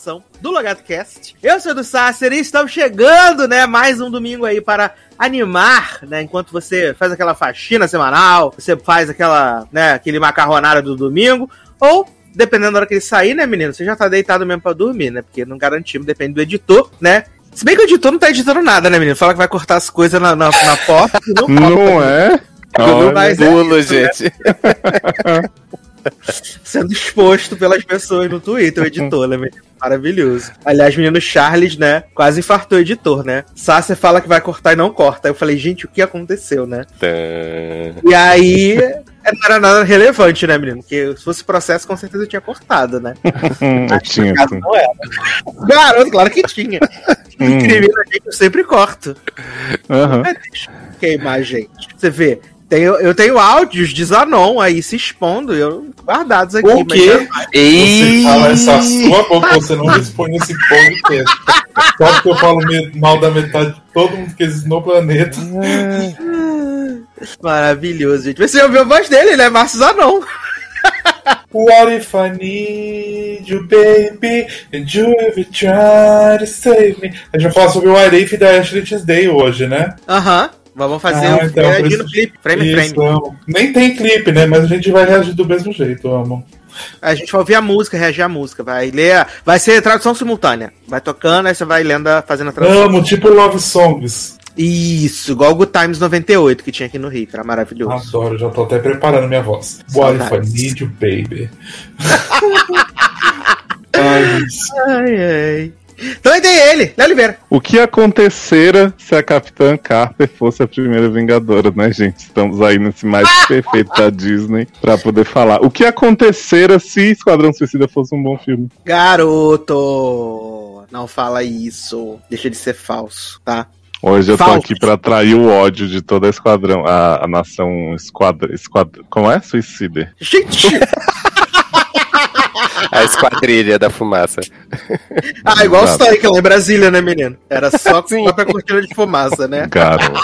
edição do Logado Cast. Eu sou do Sácer e estamos chegando, né, mais um domingo aí para animar, né, enquanto você faz aquela faxina semanal, você faz aquela, né, aquele macarronada do domingo, ou dependendo da hora que ele sair, né, menino, você já tá deitado mesmo pra dormir, né, porque não garantimos, depende do editor, né, se bem que o editor não tá editando nada, né, menino? Fala que vai cortar as coisas na, na, na porta. Não, não é? Olha, mas é isso, né? sendo exposto pelas pessoas no Twitter, o editor, né? Maravilhoso. Aliás, menino Charles, né? Quase infartou o editor, né? Sácia fala que vai cortar e não corta. Eu falei, gente, o que aconteceu, né? E aí. Não era nada relevante, né, menino? Porque se fosse processo, com certeza eu tinha cortado, né? Eu tinha. Caso não era. Garoto, claro que tinha. Hum, Incrível, gente, eu sempre corto. Mas deixa eu queimar, gente. Você vê, tem- eu tenho áudios de Zanon aí se expondo, eu guardados aqui. O mas quê? Você Ei! fala essa sua boca, você não responde esse podcast. Só porque eu falo mal da metade de todo mundo que existe no planeta. Maravilhoso, gente. Você ouviu a voz dele, né? Márcio Zanon. What if I need you, baby? And you ever try to save me? A gente vai falar sobre o What If da Ashley Tisdale hoje, né? Aham. Vamos fazer Ah, o então, clipe, frame Isso, frame. amo. Nem tem clipe, né? Mas a gente vai reagir do mesmo jeito, amo. A gente vai ouvir a música, reagir a música. Vai ler. Vai ser tradução simultânea. Vai tocando, aí você vai lendo, fazendo a tradução. Amo, tipo Love Songs. Isso, igual o Good Times 98 que tinha aqui no Rio, que era maravilhoso. Adoro, já tô até preparando minha voz. What if I need you, baby? Ai. Ai, ai. Então aí tem ele, Léo Oliveira. O que acontecera se a Capitã Carter fosse a primeira Vingadora, né, gente? Estamos aí nesse mais perfeito da Disney pra poder falar. O que acontecera se Esquadrão Suicida fosse um bom filme? Garoto, não fala isso. Deixa de ser falso, tá? Hoje eu tô aqui pra atrair o ódio de toda a esquadrão, a, a nação esquadra, esquadra, como é? Suicida. Gente! A esquadrilha da fumaça. ah, igual o Exato. Stoic lá em Brasília, né, menino? Era só só pra cortina de fumaça, né? Garoto.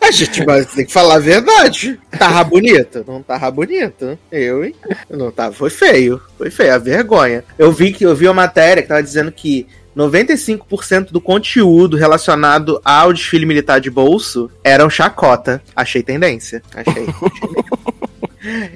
A gente mas tem que falar a verdade. Tava bonito? Não tava bonito. Eu, hein? Não tava. Foi feio. Foi feio, a vergonha. Eu vi que eu vi uma matéria que tava dizendo que 95% do conteúdo relacionado ao desfile militar de bolso eram chacota. Achei tendência. Achei.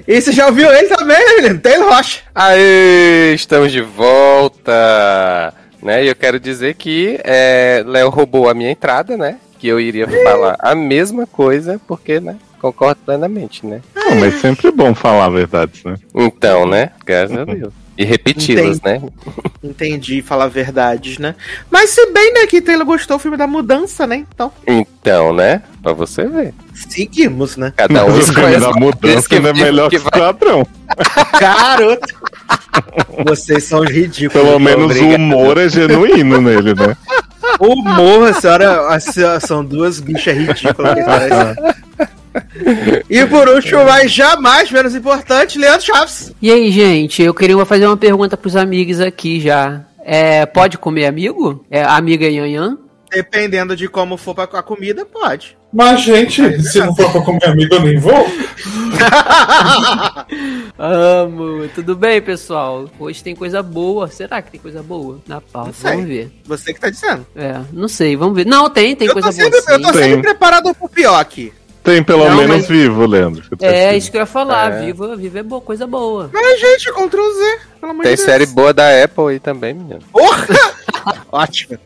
e você já ouviu ele também, né, menino? Taylor Rocha. Aê, estamos de volta! Né? E eu quero dizer que é, Léo roubou a minha entrada, né? Que eu iria falar a mesma coisa, porque, né? Concordo plenamente, né? Não, mas sempre é bom falar a verdade, né? Então, né? Graças a Deus. E repeti-las, né? Entendi, falar verdades, né? Mas se bem, né, que Taylor gostou do filme da mudança, né? Então, Então, né? Pra você ver. seguimos, né? Cada um o escolhe da a mudança que, ainda é melhor que que vai. Garoto! Vocês são ridículos. Pelo menos o obrigado. humor é genuíno nele, né? O humor, a senhora, a senhora- são duas bichas ridículas. E por último, mas jamais menos importante, Leandro Chaves. E aí, gente, eu queria fazer uma pergunta pros amigos aqui já. É, pode comer amigo? É amiga Yanhan? Dependendo de como for pra a comida, pode. Mas, gente, se não for pra comer amigo, eu nem vou. Amo. Tudo bem, pessoal? Hoje tem coisa boa. Será que tem coisa boa na pauta? Vamos ver. Você que tá dizendo. É, não sei, vamos ver. Não, tem, tem eu coisa tô, sempre, boa eu tô sempre preparado pro pior aqui. Tem pelo Não, menos mas- vivo, Leandro. É, isso que eu ia falar. É. Viva, viva é boa, coisa boa. Mas, gente, Ctrl Z. Tem de série boa da Apple aí também, menino. Porra! Ótimo.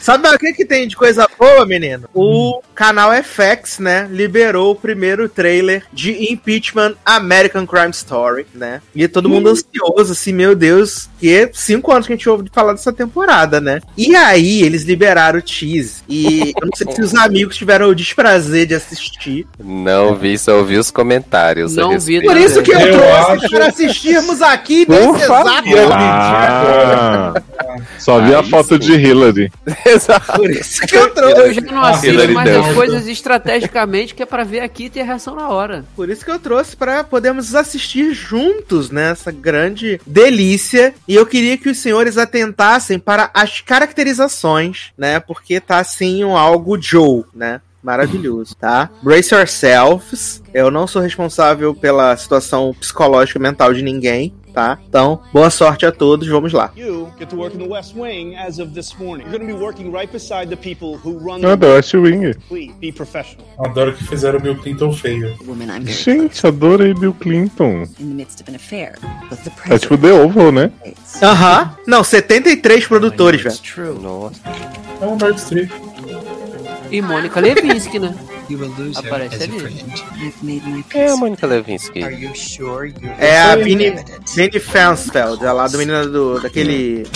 Sabe o que, que tem de coisa boa, menino? O canal FX, né, liberou o primeiro trailer de Impeachment American Crime Story, né? E todo mundo ansioso, assim, meu Deus, que é cinco anos que a gente ouve falar dessa temporada, né? E aí, eles liberaram o tease. E eu não sei se os amigos tiveram o desprazer de assistir. Não vi, só ouvi os comentários. Não vi. Por isso que eu, Eu trouxe acho- para assistirmos aqui nesse exato Ah, só vi a foto sim. de Hillary. Exato. Por isso que eu trouxe. Eu já não assisto Hillary mais as coisas estrategicamente, que é pra ver aqui e ter reação na hora. Por isso que eu trouxe para podermos assistir juntos nessa grande delícia. E eu queria que os senhores atentassem para as caracterizações, né? Porque tá assim um algo Joe, né? Maravilhoso, tá? Brace yourselves. Eu não sou responsável pela situação psicológica e mental de ninguém. Tá? Então, boa sorte a todos, vamos lá. You get to work in the West Wing as of this morning. You're going to be working right beside the people who run Eu adoro West Wing. Adoro que fizeram o Bill Clinton feio. Gente, adorei Bill Clinton. in the midst of an affair with the É tipo. The Oval, né? Aham. Não, 73 produtores, velho. Nossa. É um Nord Street. E Mônica Levinsky, né? You will lose her Aparece as a ali. friend. I've made my Quem é a. Mônica Levinsky? Are you sure you É a Vinnie Fansfeld, a lá do menino do, daquele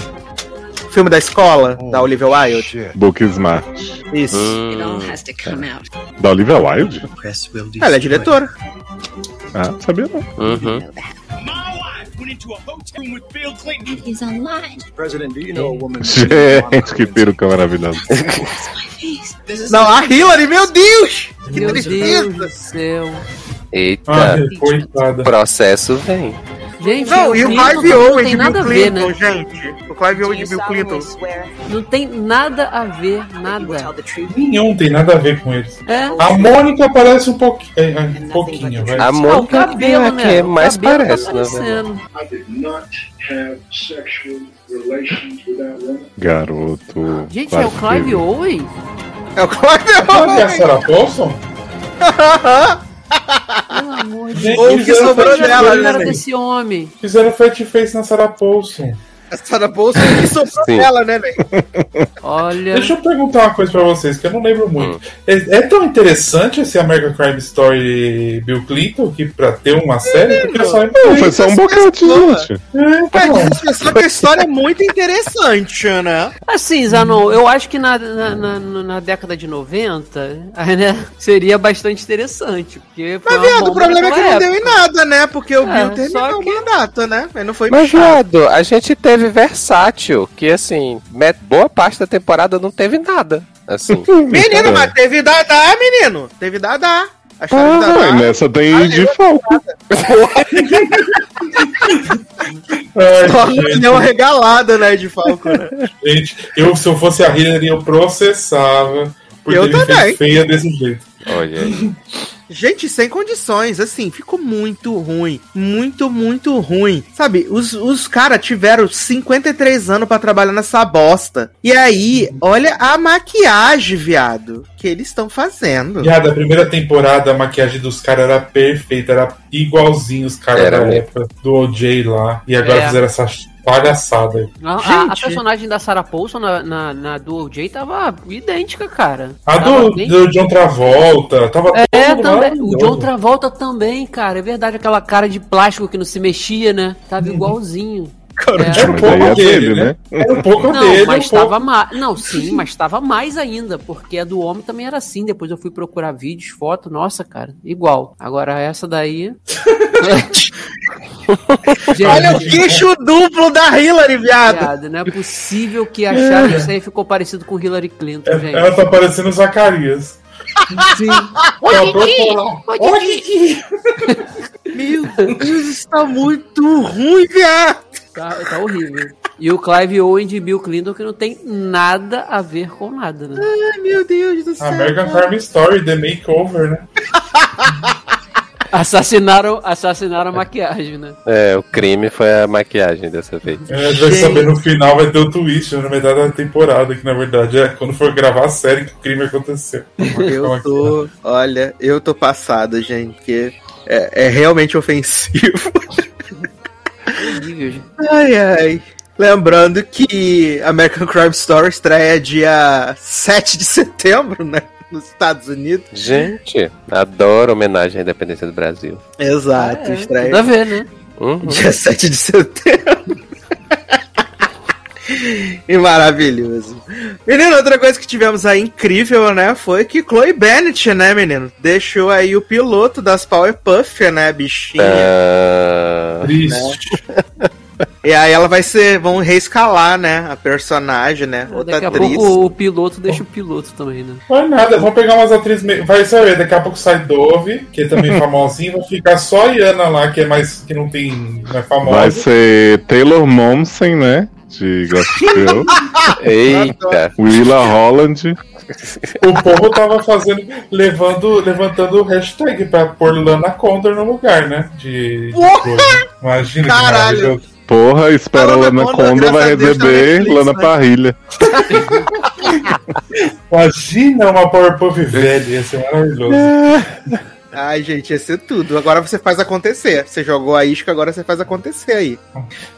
filme da escola, da Olivia Wilde. Book Smart. Isso. It all Hum, has to come out. Da Olivia Wilde? press will Ela é diretora. Ah, sabia não. uhum. Went into a hotel room with Bill Clinton. He's online. President, do you know a woman? Gente, que peruca maravilhosa. Is Não, a Hillary, meu Deus! Que Meu Deus tristeza! do céu. Eita, Ai, coitada. processo vem. Gente, Não, e o Clive Owen tem de Bill nada a ver, Clinton, né? gente. O Clive Owen de Bill Clinton. Não tem nada a ver, nada. Nenhum tem nada a ver com eles. É. A Mônica parece um pouquinho. É, é, um pouquinho, vai. A Ah, o Mônica cabelo, é né? que mais tá parece, né? that woman. Garoto. Gente, é o Clive Owen? É o Clive a Owen! Sarah Paulson? Pelo amor de Ou o que fizeram sobrou fat dela, face- Deus, né, desse homem. Fizeram fat face na Sarah Paulson. Essa da bolsa que sobrou Sim. dela, né, velho? Olha. Deixa eu perguntar uma coisa pra vocês, que eu não lembro muito. É, é tão interessante esse American Crime Story Bill Clinton que pra ter uma série? Porque eu só lembro. Não, foi só um pessoas. gente. É, tá. Mas só que a história é muito interessante, né? Assim, Zanon, eu acho que na, na, na, na década de 90, aí, né, seria bastante interessante. Porque Mas, viado, o problema é que não deu em nada, né? Porque o É, Bill terminou só o que- mandato, né? Ele não foi Mas, viado, a gente teve versátil, que assim, met- boa parte da temporada não teve nada. Assim. Menino, mas teve Dadá, menino. Teve Dadá. A Ah, Dadá. nessa tem de Falco. Ai, Só deu uma regalada, né, de Falco, né? gente, eu, se eu fosse a Hillary, eu processava por Eu ter me também. feito feia desse jeito. Olha aí. Gente, sem condições, assim, ficou muito ruim. Muito, muito ruim. Sabe, os, os caras tiveram 53 anos pra trabalhar nessa bosta. E aí, olha a maquiagem, viado, que eles estão fazendo. Viado, a primeira temporada, a maquiagem dos caras era perfeita, era igualzinho os caras da época do OJ lá. E agora É. fizeram essa palhaçada aí. A, a- a personagem da Sarah Paulson na, na, na do OJ tava idêntica, cara. A Tava do, bem- do John Travolta, tava É, todo também. O. John Travolta também, cara. É verdade, aquela cara de plástico que não se mexia, né? Tava igualzinho. É. Era um pouco é dele, dele, né? né? Era um pouco Não, dele, mas um pouco... tava mais. Não, sim, mas tava mais ainda, porque a do homem também era assim. Depois eu fui procurar vídeos, fotos, nossa, cara, igual. Agora essa daí. Gente, Olha o queixo duplo da Hillary, viado. viado, não é possível que acharam que isso aí ficou parecido com Hillary Clinton, gente. Ela tá parecendo o Zacarias. Sim. Didi! Meu Deus, está muito ruim, viado. Tá, tá horrível. E o Clive Owen de Bill Clinton que não tem nada a ver com nada, né? Ai, meu Deus do céu. American Crime Story, The Makeover, né? Assassinaram, assassinaram a maquiagem, né? É, o crime foi a maquiagem dessa vez. É, a gente vai saber no final, vai ter o twist, né, na metade da temporada, que na verdade é quando for gravar a série que o crime aconteceu. Eu tô. Olha, eu tô passado, gente, porque é, é realmente ofensivo. Ai, ai. Lembrando que American Crime Story estreia dia 7 de setembro, né? Nos Estados Unidos. Gente, adoro homenagem à independência do Brasil. Exato, É, estreia tudo a ver, né? Uhum. dia 7 de setembro. e maravilhoso. Menino, outra coisa que tivemos aí incrível, né? Foi que Chloe Bennett, né, menino? Deixou aí o piloto das Powerpuff, né, bichinha. Ah, Triste. E aí ela vai ser. Vão reescalar, né? A personagem, né? Outra Daqui a atriz. pouco o piloto deixa o piloto também, né? Não é nada, vamos pegar umas atrizes. meio- Vai saber, daqui a pouco sai Dove, que é também famosinha, vai ficar só a Iana lá, que é mais. que não tem. não é famosa. Vai ser Taylor Momsen, né? De Gossip. Eita. Willa Holland. O povo tava fazendo, levando, levantando o hashtag pra pôr Lana Condor no lugar, né? De. Imagina que Caralho. maravilhoso. Porra, espera A Lana Lana Condor, vai Deus, tá receber Netflix, Lana né? Parrilha. Imagina uma Powerpuff velha, ia ser maravilhoso. Ai, gente, ia ser tudo. Agora você faz acontecer. Você jogou a isca, agora você faz acontecer aí.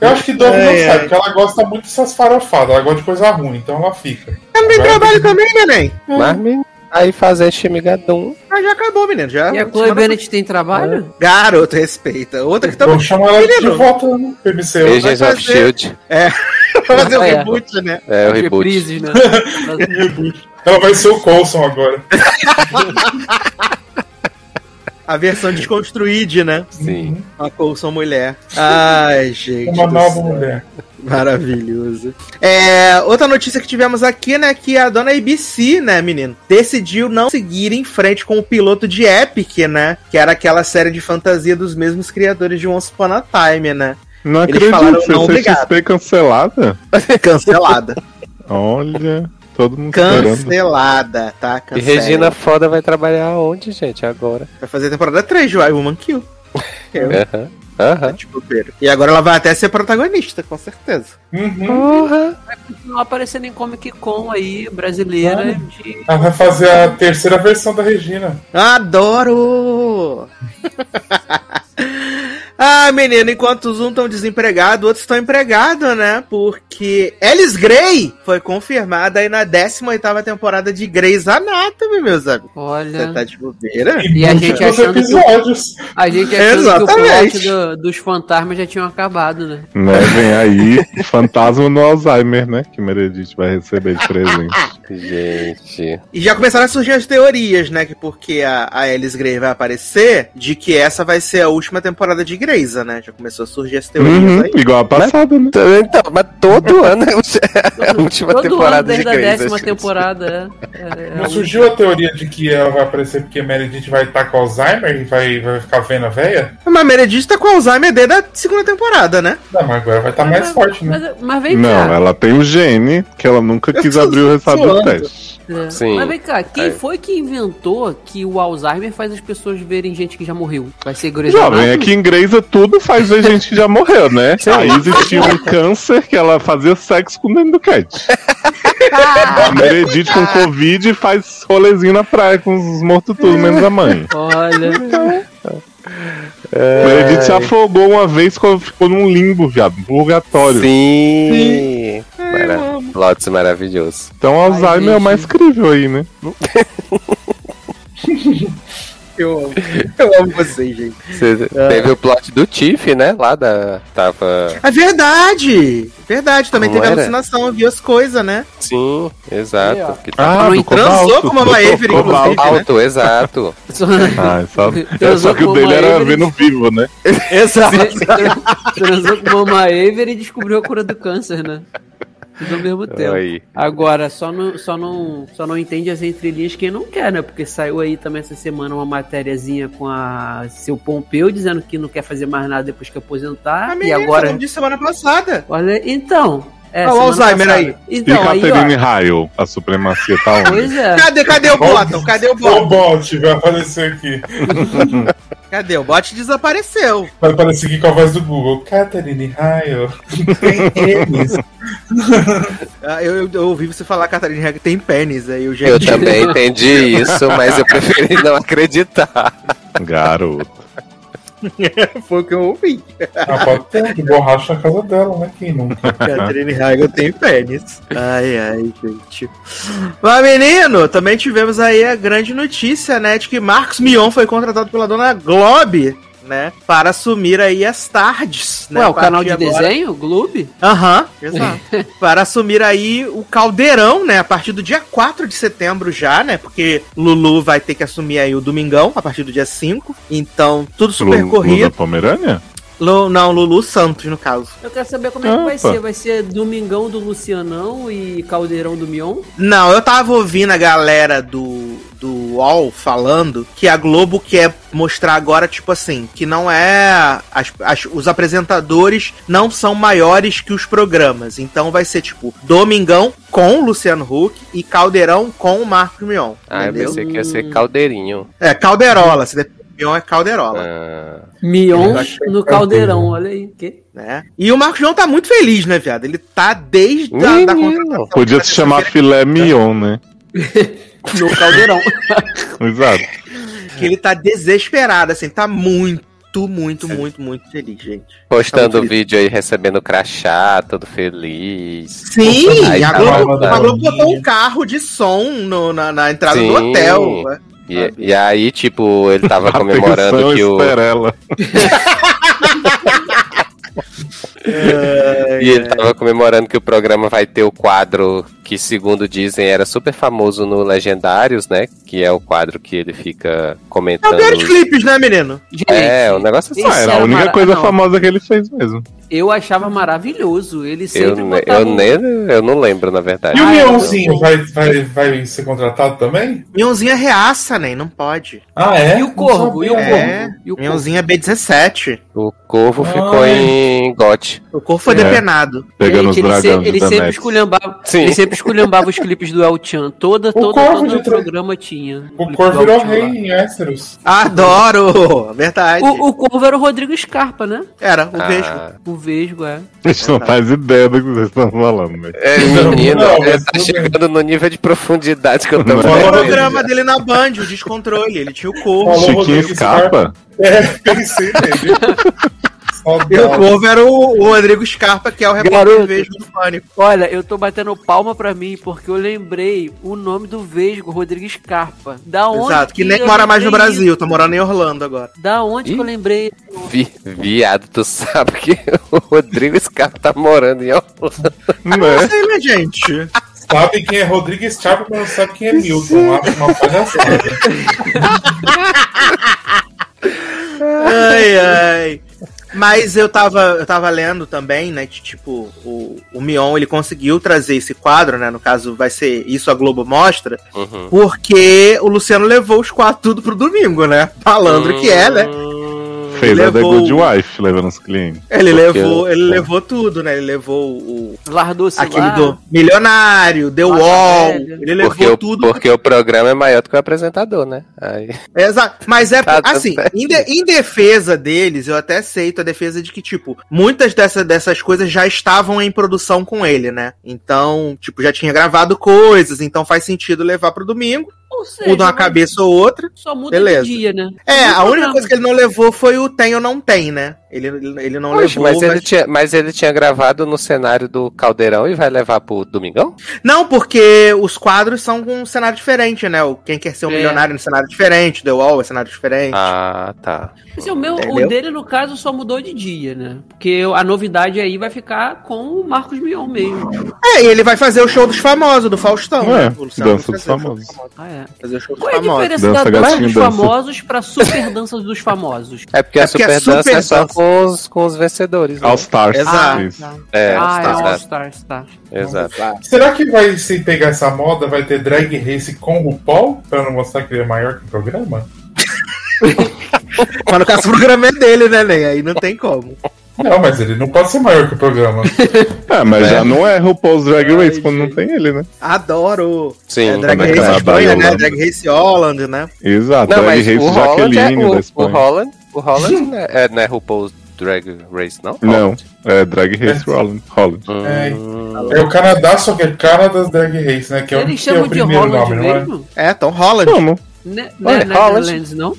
Eu acho que Dove É, não é. sabe, porque ela gosta muito dessas farofadas, ela gosta de coisa ruim, então ela fica. Ela tem trabalho também, neném. Mas, menino, aí fazer Shimigadum. Mas já acabou, menino. Já. E a Chloe Bennett tem trabalho? Garoto, respeita. Outra que tá Vamos chamar ela de Menino. volta no PMCU. Agents vai of fazer- Shield. Pra fazer o É. reboot, né? É o reboot. Reprises, né? Ela vai ser o Coulson agora. A versão desconstruída, né? Sim. A Coulson mulher. Ai, gente. Uma nova céu. mulher. Maravilhoso. É, outra notícia que tivemos aqui, né, que a dona ABC, né, menino, decidiu não seguir em frente com o piloto de Epic, né, que era aquela série de fantasia dos mesmos criadores de Once Upon a Time, né. Não Eles acredito, falaram, não, obrigado. CCXP cancelada? Cancelada. Olha, todo mundo esperando. Cancelada, tá? E Cancela. Regina Foda vai trabalhar onde, gente, agora? Vai fazer a temporada 3 de Woman Kill. Eu, tipo, pera. E agora ela vai até ser protagonista, com certeza. Uhum. Porra. Não aparecendo em Comic Con aí, brasileira. De... Ela vai fazer a terceira versão da Regina. Adoro! ah, menino, enquanto uns um estão desempregados, outros estão empregados, né? Porque Alice Grey foi confirmada aí na 18ª temporada de Grey's Anatomy, meus amigos. Você Olha. tá de bobeira? E a gente achando que episódios. A gente achando que o plot do- dos fantasmas já tinham acabado, né? Né, vem aí Fantasma no Alzheimer, né? Que Meredith vai receber de presente. Gente. E já começaram a surgir as teorias, né? Que porque a, a Alice Grey vai aparecer, de que essa vai ser a última temporada de Grey's, né? Já começou a surgir as teorias Uhum, aí. igual a passada, né? Então, mas todo ano é a última Todo temporada ano, desde de a Grey's. décima acho que- temporada, é. É, é Não surgiu a teoria de que ela vai aparecer porque Meredith vai estar com Alzheimer e vai, vai ficar vendo a véia? Mas a Meredith tá com Alzheimer desde a segunda temporada, né? Não, mas agora vai estar mais forte, né? Mas, mas vem Não, cá. ela tem o gene que ela nunca quis abrir o resultado teste. É. Sim. Mas vem cá, quem É. foi que inventou que o Alzheimer faz as pessoas verem gente que já morreu? Vai ser Grey's Jovem, Anatomy? aqui em Grey's tudo faz ver gente que já morreu, né? Aí existia um câncer que ela fazia sexo com o Danny do Cat. A Meredith com Covid faz rolezinho na praia com os mortos tudo, menos a mãe. Olha, Meredith se afogou uma vez quando ficou num limbo, viado, purgatório. Sim. Mara... Lotus maravilhoso. Então Alzheimer é o mais crível aí, né? Eu amo. Eu amo vocês, gente. Você teve o plot do Tiff, né? Lá da. Tava. É verdade! Verdade, também Como teve era? alucinação, viu as coisas, né? Sim, exato. Ó. Que tava Ah, Não do transou cobalto. com a Mama do Avery, cobalto. inclusive, né? alto, exato. Ah, só, é, Transou só que o com dele uma era vendo vivo, né? Exato. transou com Mama Avery e descobriu a cura do câncer, né? Tudo ao mesmo tempo. Aí. Agora, só não, só, não, só não entende as entrelinhas quem não quer, né? Porque saiu aí também essa semana uma matériazinha com a seu Pompeu dizendo que não quer fazer mais nada depois que aposentar. A e menina agora. falando de semana passada. Olha, então. É, Olha o Alzheimer passada. aí. E Então, aí, Catherine. Ryle, a supremacia tá onde? Pois é. Cadê, cadê o Bottom? Cadê o O Bottom? bot vai aparecer aqui. Cadê? O bot desapareceu. Vai aparecer aqui com a voz do Google. Catherine Raio. Tem eles. Ah, Eu, eu, eu ouvi você falar, Catarina, Regra tem pênis. Aí eu já Eu também entendi isso, mas eu preferi não acreditar. Garoto. Foi o que eu ouvi. Ah, pode ter de borracha na casa dela, né? Quem nunca? Catherine Heigl tem pênis. Ai, ai, gente. Mas, menino, também tivemos aí a grande notícia, né? De que Marcos Mion foi contratado pela dona Globe, né? Para assumir aí as tardes. Né, Ué, a o canal de agora- desenho, Globe? Aham, exato. Para assumir aí o caldeirão, né? A partir do dia 4 de setembro já, né? Porque Lulu vai ter que assumir aí o domingão, a partir do dia 5. Então, tudo super Lu- Lu da corrido. Pomerânia? Lu- não, Lulu Santos, no caso. Eu quero saber como é que vai ser. Vai ser Domingão do Lucianão e Caldeirão do Mion? Não, eu tava ouvindo a galera do, do UOL falando que a Globo quer mostrar agora, tipo assim, que não é. as- as- os apresentadores não são maiores que os programas. Então vai ser, tipo, Domingão com o Luciano Huck e Caldeirão com o Marcos Mion. Ah, eu entendeu? pensei que ia ser caldeirinho. É, Calderola. Se Mion é Calderola. Ah, Mion no Caldeirão, olha aí. Que? Né? E o Marcos Mion tá muito feliz, né, viado? Ele tá desde a da contratação. Podia se chamar filé mignon, né? No Caldeirão. Exato. Que ele tá desesperado, assim, tá muito, muito, muito, muito feliz, gente. postando muito vídeo aí, recebendo crachá, todo feliz. Sim, Aí a Globo, botou um carro de som no- na, na entrada do Sim. hotel. E, e aí, tipo, ele tava comemorando que o. Esperela. E ele tava comemorando que o programa vai ter o quadro que, segundo dizem, era super famoso no Legendários, né? Que é o quadro que ele fica É o comentando. pior clipes, né, menino? Gente, É, o negócio assim. Ah, era a única mara- coisa não. famosa que ele fez mesmo. eu achava maravilhoso. Ele Eu, sempre botava eu, um- nem, eu não lembro, na verdade. E o Ah, Mionzinho vai, vai, vai ser contratado também? Mionzinho é reaça, né? Não pode. Ah, é? E o Corvo? E o. Corvo? É, E o Corvo? Mionzinho é B17. O Corvo ficou em gote. O corpo foi É. depenado. Pegando Gente, os ele, se- dragões ele sempre esculhambava, Sim. ele sempre esculhambava os clipes do El Chan. Toda, toda, todo de o programa tinha. O clipe Corvo virou rei lá. em Ésteros. Adoro! Verdade. O, o Corvo era o Rodrigo Scarpa, né? Era, o beijo. Ah, O Vesgo, é. A gente não faz ideia do que vocês estão falando, velho. é, menino, não, ele mas tá chegando no nível de profundidade que eu tô Não. O programa dele na Band, o Descontrole. Ele tinha o corvo. Chiquinho Rodrigo Scarpa? É, pensei nele. E o Saudade. corvo era o, o Rodrigo Scarpa, que é o repórter Garoto. Vejo do Pânico. Olha, eu tô batendo palma pra mim porque eu lembrei o nome do Vesgo, Rodrigo Scarpa. Da onde Exato, que nem eu mora mais no Brasil, tá morando em Orlando agora. Da onde que eu Ih. lembrei? Vi- viado, tu sabe que o Rodrigo Scarpa tá morando em Orlando. Não Né? sei, né, gente? Sabe quem é Rodrigo Scarpa, mas não sabe quem é Milton. Acho uma palhaçada. Ai, ai. Mas eu tava, eu tava lendo também, né, que tipo, o, o Mion, ele conseguiu trazer esse quadro, né, no caso vai ser Isso a Globo Mostra, Uhum. porque o Luciano levou os quatro tudo pro domingo, né, malandro que é, né. Fez a The levou- Good Wife, levando os clientes. Ele Porque- levou, ele levou tudo, né, ele levou o, Lardou se aquele lá. do Milionário, The Mata Wall, Velha. ele levou Porque, o, tudo porque o programa é maior do que o apresentador, né? Aí, Exato. Mas é Tá, assim, em, de- em defesa deles, eu até aceito a defesa de que, tipo, muitas dessa, dessas coisas já estavam em produção com ele, né? Então, tipo, já tinha gravado coisas, então faz sentido levar pro domingo, Ou seja, muda uma cabeça ou outra. Só muda Beleza. de dia, né? É, a única coisa que ele não levou foi o tem ou não tem, né? Ele, ele não Poxa, levou. mas, ele tinha, mas ele tinha gravado no cenário do Caldeirão e vai levar pro Domingão? Não, porque os quadros são com um cenário diferente, né? O Quem Quer Ser um É. Milionário no cenário diferente, The Wall é cenário diferente. Ah, tá. Assim, o, meu, Entendeu? o dele, no caso, só mudou de dia, né? Porque a novidade aí vai ficar com o Marcos Mion mesmo. É, e ele vai fazer o show dos famosos, do Faustão, É, né? Dança dos famosos. Ah, é. Fazer o show dos Qual é a famosos. diferença Dança, da dança dos famosos pra super dança dos famosos? É porque É a porque Super a Super Dança é só Dança- com os, com os vencedores. Né? All Stars. Exato. Isso. É, ah, é exato. All Stars, tá. exato. Será que vai se pegar essa moda, vai ter drag race com o Paul? Pra não mostrar que ele é maior que o programa? Mas no caso, o programa é dele, né, Ney? Aí não tem como. Não, mas ele não pode ser maior que o programa. É, mas É. já não é RuPaul's Drag Ai, Race quando não gente. tem ele, né? Adoro. Sim. é Drag quando é Race Espanha, né? Drag Race Holland, né? Exato, Não, Drag mas Race o Holland, é, Jaqueline da o, o Espanha. Holland, o Holland não é, é, não é RuPaul's Drag Race, não? Não, é Drag Race Holland. Holland. É. Hum, É o Canadá, só que é Canada's Drag Race, né? Que é o, Eles que é o chamam de primeiro Holland nome, não é? mesmo? É, Tom Holland. Como? Ne não Ué, é Holland? Netherlands, não?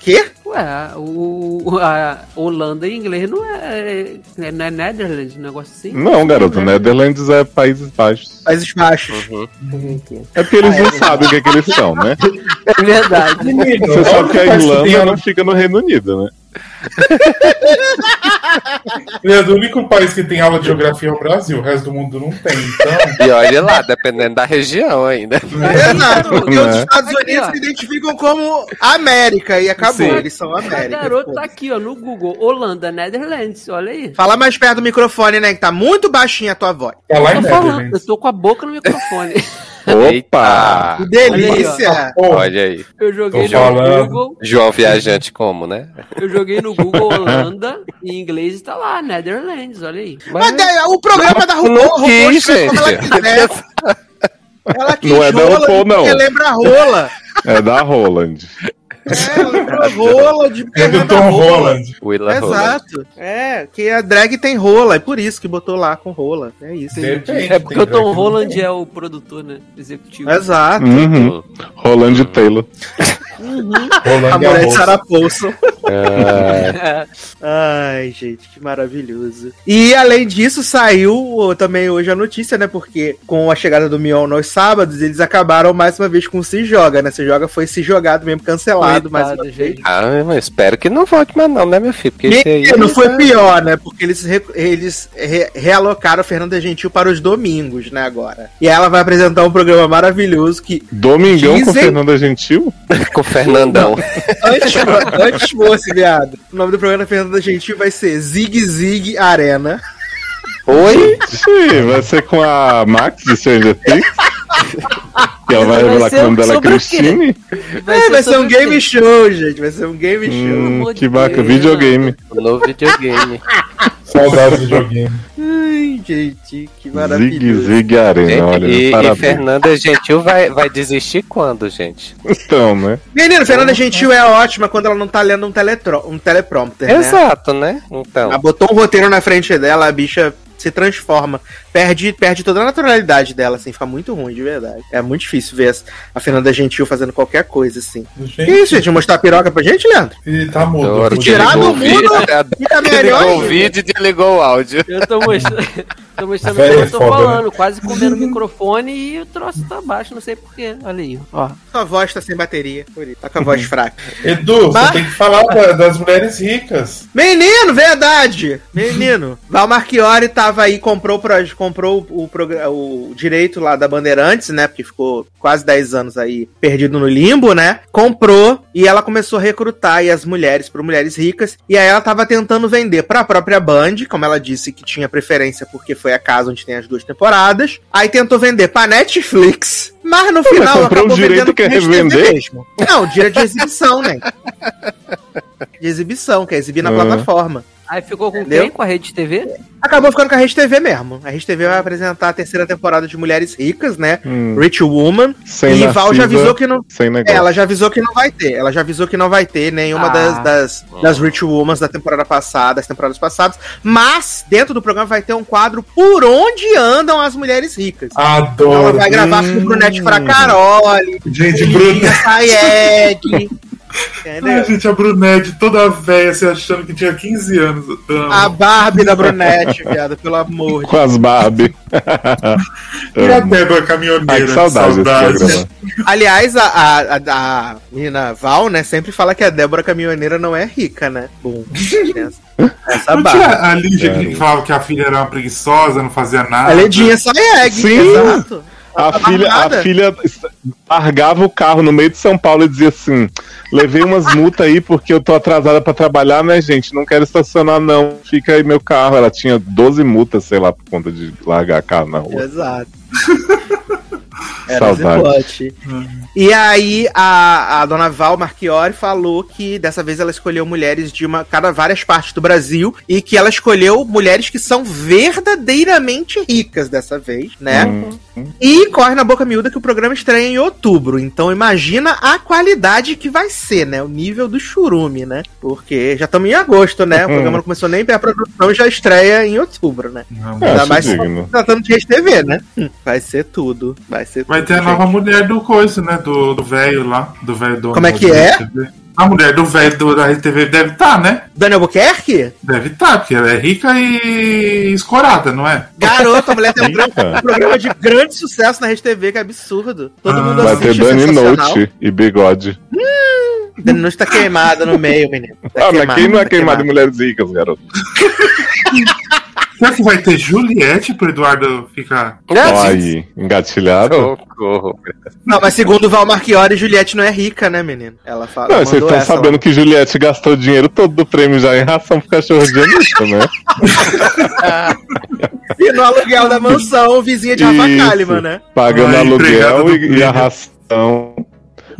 Quê? Ué, o, a Holanda em inglês não é, é, não é Netherlands, um negócio assim? Não, garoto, Netherlands é Países Baixos. Países Baixos. uhum. É porque eles não sabem o que, é que eles são, né? É verdade. Você sabe que a Irlanda não fica no Reino Unido, né? Leandro, o único país que tem aula de geografia é o Brasil, o resto do mundo não tem. Então, E olha lá, dependendo da região ainda. Exato, porque os Estados Aqui, Unidos ó. se identificam como América e acabou, Sim. eles são América. garoto tá aqui, ó, no Google. Holanda, Netherlands, olha aí. Fala mais perto do microfone, né? Que tá muito baixinha a tua voz. tá lá em Tô falando, eu tô com a boca no microfone. Opa! Que delícia! Olha Pô, Olha aí. Eu joguei Tô no falando. Google, João Viajante como, né? eu joguei no Google Holanda, em inglês e tá lá, Netherlands, olha aí. Mas daí, o programa da não RuPaul, RuPaul quis, escreve como ela gente. quiser. Ela quis Não é da rola RuPaul, não. lembra rola. É da Roland. É, lembra rola de porque É do Tom rola. Holland. Willa Holland. Exato. É, que a drag tem rola, é por isso que botou lá com rola. É isso. Depende, É porque o Tom não é o produtor, né? Executivo. Exato. Uhum. Roland Taylor. tem. Holland A é mulher de. Sarah Paulson. Ah, Ai, gente, que maravilhoso. E além disso, saiu também hoje a notícia, né? Porque com a chegada do Mion nos sábados, eles acabaram mais uma vez com o Se Joga, né? Se Joga foi se jogado mesmo, cancelado Coitado, gente. ah, mas espero que não volte mais não, né, meu filho? Porque aí... não foi pior, né? Porque eles, re- eles re- realocaram a Fernanda Gentil para os domingos, né? Agora. E ela vai apresentar um programa maravilhoso que Domingão com Dizem- Fernanda Gentil? Com o Fernandão. antes, antes fosse, viado. O nome do programa da Fernanda Gentil vai ser Zig Zig Arena. Oi? Sim, vai ser com a Max de Stranger Things. Que ela vai Vai revelar que ser o nome dela é? Cristine. É, vai ser um o quê? game show, gente. Vai ser um game show. Hum, amor que bacana. Videogame. O novo videogame. Saudades do joguinho. Ai, gente, que Zig maravilhoso. Zig Arena, Gente, olha. e, e. Fernanda Gentil vai, vai desistir quando, gente? Então, né? Menino, Fernanda Gentil é ótima quando ela não tá lendo um, teletro, um teleprompter, né? Exato, né? Então. Ela botou um roteiro na frente dela, a bicha se transforma. Perde, perde toda a naturalidade dela, assim, fica muito ruim, de verdade. É muito difícil ver a Fernanda Gentil fazendo qualquer coisa, assim. Que isso, gente? Mostrar a piroca pra gente, Leandro? Ele tá mudo. Tirar do mundo, Fica melhor Desligou o vídeo e desligou o áudio. Eu tô mostrando, tô mostrando o que é eu tô foda, falando, quase comendo o microfone e o troço tá baixo, não sei porquê. Olha aí, ó. Sua voz tá sem bateria, por isso. Tá com a voz fraca. Edu, Mas- você tem que falar da- das mulheres ricas. Menino, verdade! Menino. Val Marchiori tava aí, comprou, o comprou o, progra- o direito lá da Bandeirantes, né? Porque ficou quase 10 anos aí perdido no limbo, né? Comprou e ela começou a recrutar aí as mulheres para mulheres ricas. E aí ela tava tentando vender pra própria Band, como ela disse que tinha preferência porque foi a casa onde tem as duas temporadas. Aí tentou vender pra Netflix. Mas no final comprou acabou o direito vendendo e Rede TV revender? mesmo. Não, direito de exibição, né? De exibição, quer exibir na Ah. plataforma. Aí ficou com Entendeu? quem? Com a Rede TV? Acabou ficando com a Rede TV mesmo. A Rede TV vai apresentar a terceira temporada de Mulheres Ricas, né? Hum, Rich Woman. sem e Val já avisou que não. Sem É, ela já avisou que não vai ter. Ela já avisou que não vai ter nenhuma Ah. das, das, das Rich Womans da temporada passada, das temporadas passadas. Mas, dentro do programa, vai ter um quadro por onde andam as mulheres ricas. Adoro. Ela vai gravar Hum. com o Brunete pra Carole, Gente, Brunete. Sayeg. Ai, Entendeu? gente, a Brunete toda velha, se achando que tinha 15 anos. Amo. A Barbie da Brunete, viado, pelo amor de Com as Barbie. E a Débora Caminhoneira. Ai, que saudade programa. Aliás, a, a, a, a menina Val, né, sempre fala que a Débora Caminhoneira não é rica, né? Bom, essa, tinha a Lídia É. que falava que a filha era uma preguiçosa, não fazia nada. A Ledinha Sayeg, Sim. exato. A filha, a filha largava o carro no meio de São Paulo e dizia assim: levei umas multas aí porque eu tô atrasada pra trabalhar, né, gente? Não quero estacionar, não. Fica aí meu carro. Ela tinha 12 multas, sei lá, por conta de largar carro na rua. Exato. Era Saudade. E aí a, a dona Val Marchiori falou que dessa vez ela escolheu mulheres de uma, cada várias partes do Brasil e que ela escolheu mulheres que são verdadeiramente ricas dessa vez, né? Hum. E corre na boca miúda que o programa estreia em outubro. Então imagina a qualidade que vai ser, né? O nível do churume, né? Porque já estamos em agosto, né? O programa não começou nem a produção já estreia em outubro, né? Não, É, Ainda acho mais digno. tratando de Rede TV, né? Hum, Vai ser tudo. Vai ser Vai tudo, ter a gente. nova mulher do coisa, né? Do velho lá. Do velho do. Como é que é? A mulher do velho do- da RTV deve estar, né? Daniel Buquerque? Deve estar, porque ela é rica e escorada, não é? Garoto, a mulher tem um, programa de grande sucesso na Rede TV, que é absurdo. Todo Ah, mundo Vai ter assiste, Dani. Note e bigode. Denúncia tá queimada no meio, menino. Tá Ah, mas quem não é tá queimado de mulheres ricas, garoto? Será que vai ter Juliette pro Eduardo ficar. Ó, aí, engatilhado. Socorro. Não, mas segundo o Val Marchiori, Juliette não é rica, né, menino? Ela fala. Não, vocês estão sabendo lá. que Juliette gastou o dinheiro todo do prêmio já em ração pro cachorro de Anitta, né? E no aluguel da mansão, vizinha de Rafa. Kalimann, né? Pagando empregada aluguel e, e a ração.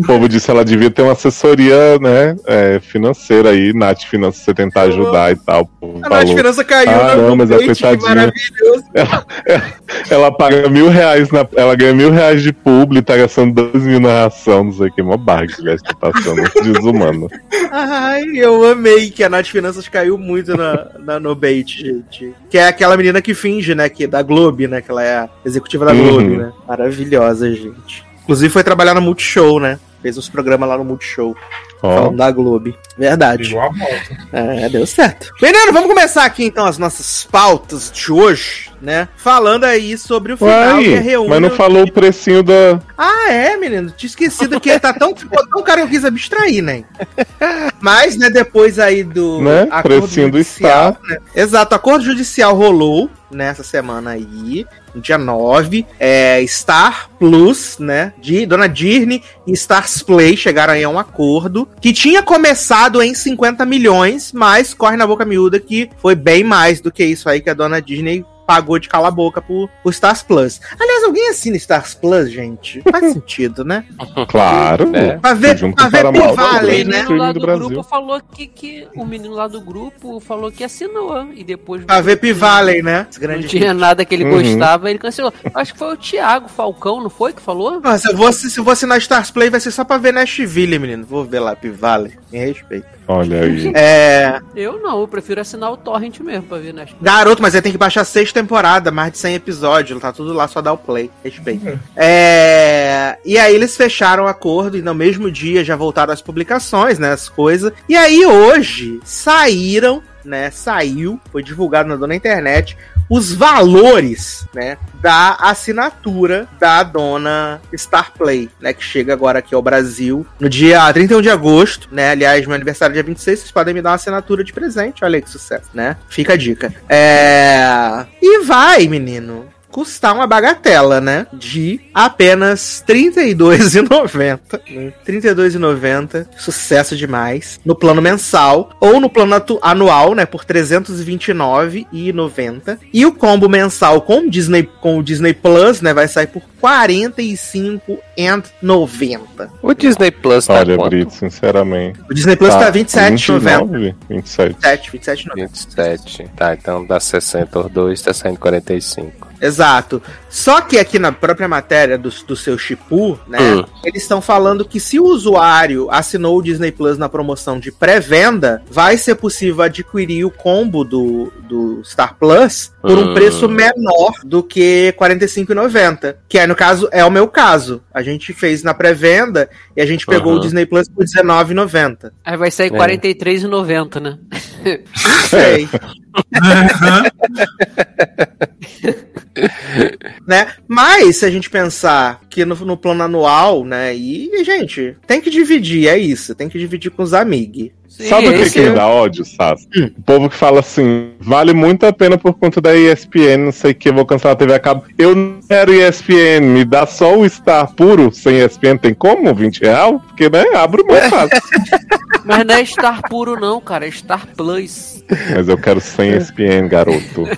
O povo disse que ela devia ter uma assessoria, né, é, financeira aí, Nath Finanças, você tentar ajudar e tal. A Nath falou. Finança caiu Ah, não, mas é bait, que coitadinha. maravilhoso. Ela, ela- ela paga mil reais, na, ela ganha mil reais de publi, tá gastando dois mil na ração, não sei o que, mó barra que Juliette tá passando, desumano. Ai, eu amei que a Nath Finanças caiu muito na, na- no bait, gente. Que é aquela menina que finge, né? Que da Globo, né? Que ela é a executiva da Uhum. Globo, né? Maravilhosa, gente. Inclusive foi trabalhar no Multishow, né? Fez uns programas lá no Multishow. Ó, Falando da Globo. Verdade. Igual a moto. É, deu certo. Menino, vamos começar aqui então as nossas pautas de hoje, né? Falando aí sobre o final que é Uai, reúne. mas não falou o precinho da. Ah, é, menino. Tinha esquecido que tá tão, tão caro que eu quis abstrair, né? Mas, né, depois aí do. Né? acordo Precinho do judicial, né? Exato, o acordo judicial rolou nessa semana aí, no dia 9. É, Star Plus, né? De Dona Disney e Stars Play chegaram aí a um acordo que tinha começado em 50 milhões, mas corre na boca miúda que foi bem mais do que isso aí que a Dona Disney pagou de cala a boca pro, pro Stars Plus. Aliás, alguém assina Stars Plus, gente? Faz sentido, né? Claro. É. Pra ver, Junto pra ver O Valley, grande né? menino lá do, grupo falou que, que. O menino lá do grupo falou que assinou. E depois. Pra ver P-Valley, né? Não tinha nada que ele Uhum. gostava, ele cancelou. Acho que foi o Thiago Falcão, não foi? Que falou? Mas se eu vou, se eu vou assinar Stars Play, vai ser só pra ver Nashville, menino. Vou ver lá, P-Valley. Me respeito. Olha aí. É. Eu não, eu prefiro assinar o Torrent mesmo pra ver nas. Garoto, mas aí tem que baixar seis temporadas, mais de 100 episódios. Tá tudo lá, só dá o play. Respeito. É. E aí eles fecharam o acordo e no mesmo dia já voltaram as publicações, né? As coisas. E aí hoje saíram, né? Saiu, foi divulgado na dona internet. Os valores, né, da assinatura da dona Star Play, né, que chega agora aqui ao Brasil no dia 31 de agosto, né, aliás, meu aniversário é dia 26, vocês podem me dar uma assinatura de presente, olha aí que sucesso, né, fica a dica. É... E vai, menino, custar uma bagatela, né? De apenas R$ 32,90. R$ 32,90. Sucesso demais. No plano mensal. Ou no plano anual, né? Por R$ 329,90. E o combo mensal com o Disney, com o Disney Plus, né? Vai sair por R$ 45,90. O Disney Plus tá Olha, quanto? Brito, sinceramente. O Disney Plus tá, R$ 27,90. 29, 27. 27, 27,90. 27. Tá, então dá 60 os dois, tá saindo 45. Exato. Só que aqui na própria matéria do, do seu Chipu, né? Hum. Eles estão falando que se o usuário assinou o Disney Plus na promoção de pré-venda, vai ser possível adquirir o combo do, do Star Plus por um Hum. preço menor do que R$ 45,90. Que é, no caso, é o meu caso. A gente fez na pré-venda e a gente pegou Uhum. o Disney Plus por R$19,90. Aí vai sair É. R$ 43,90, né? Não sei. né? Mas se a gente pensar que no, no plano anual, né? E, gente, tem que dividir, é isso. Tem que dividir com os amigos. Sim, Sabe o que, que me é- dá ódio, Sassi? Hum. O povo que fala assim, vale muito a pena por conta da ESPN, não sei o que, vou cancelar a TV a cabo. Eu não quero ESPN, me dá só o Star puro sem ESPN, tem como? 20 real? Porque, né, abro mão fácil. Mas não é Star puro, não, cara. É Star Plus. Mas eu quero sem ESPN, garoto.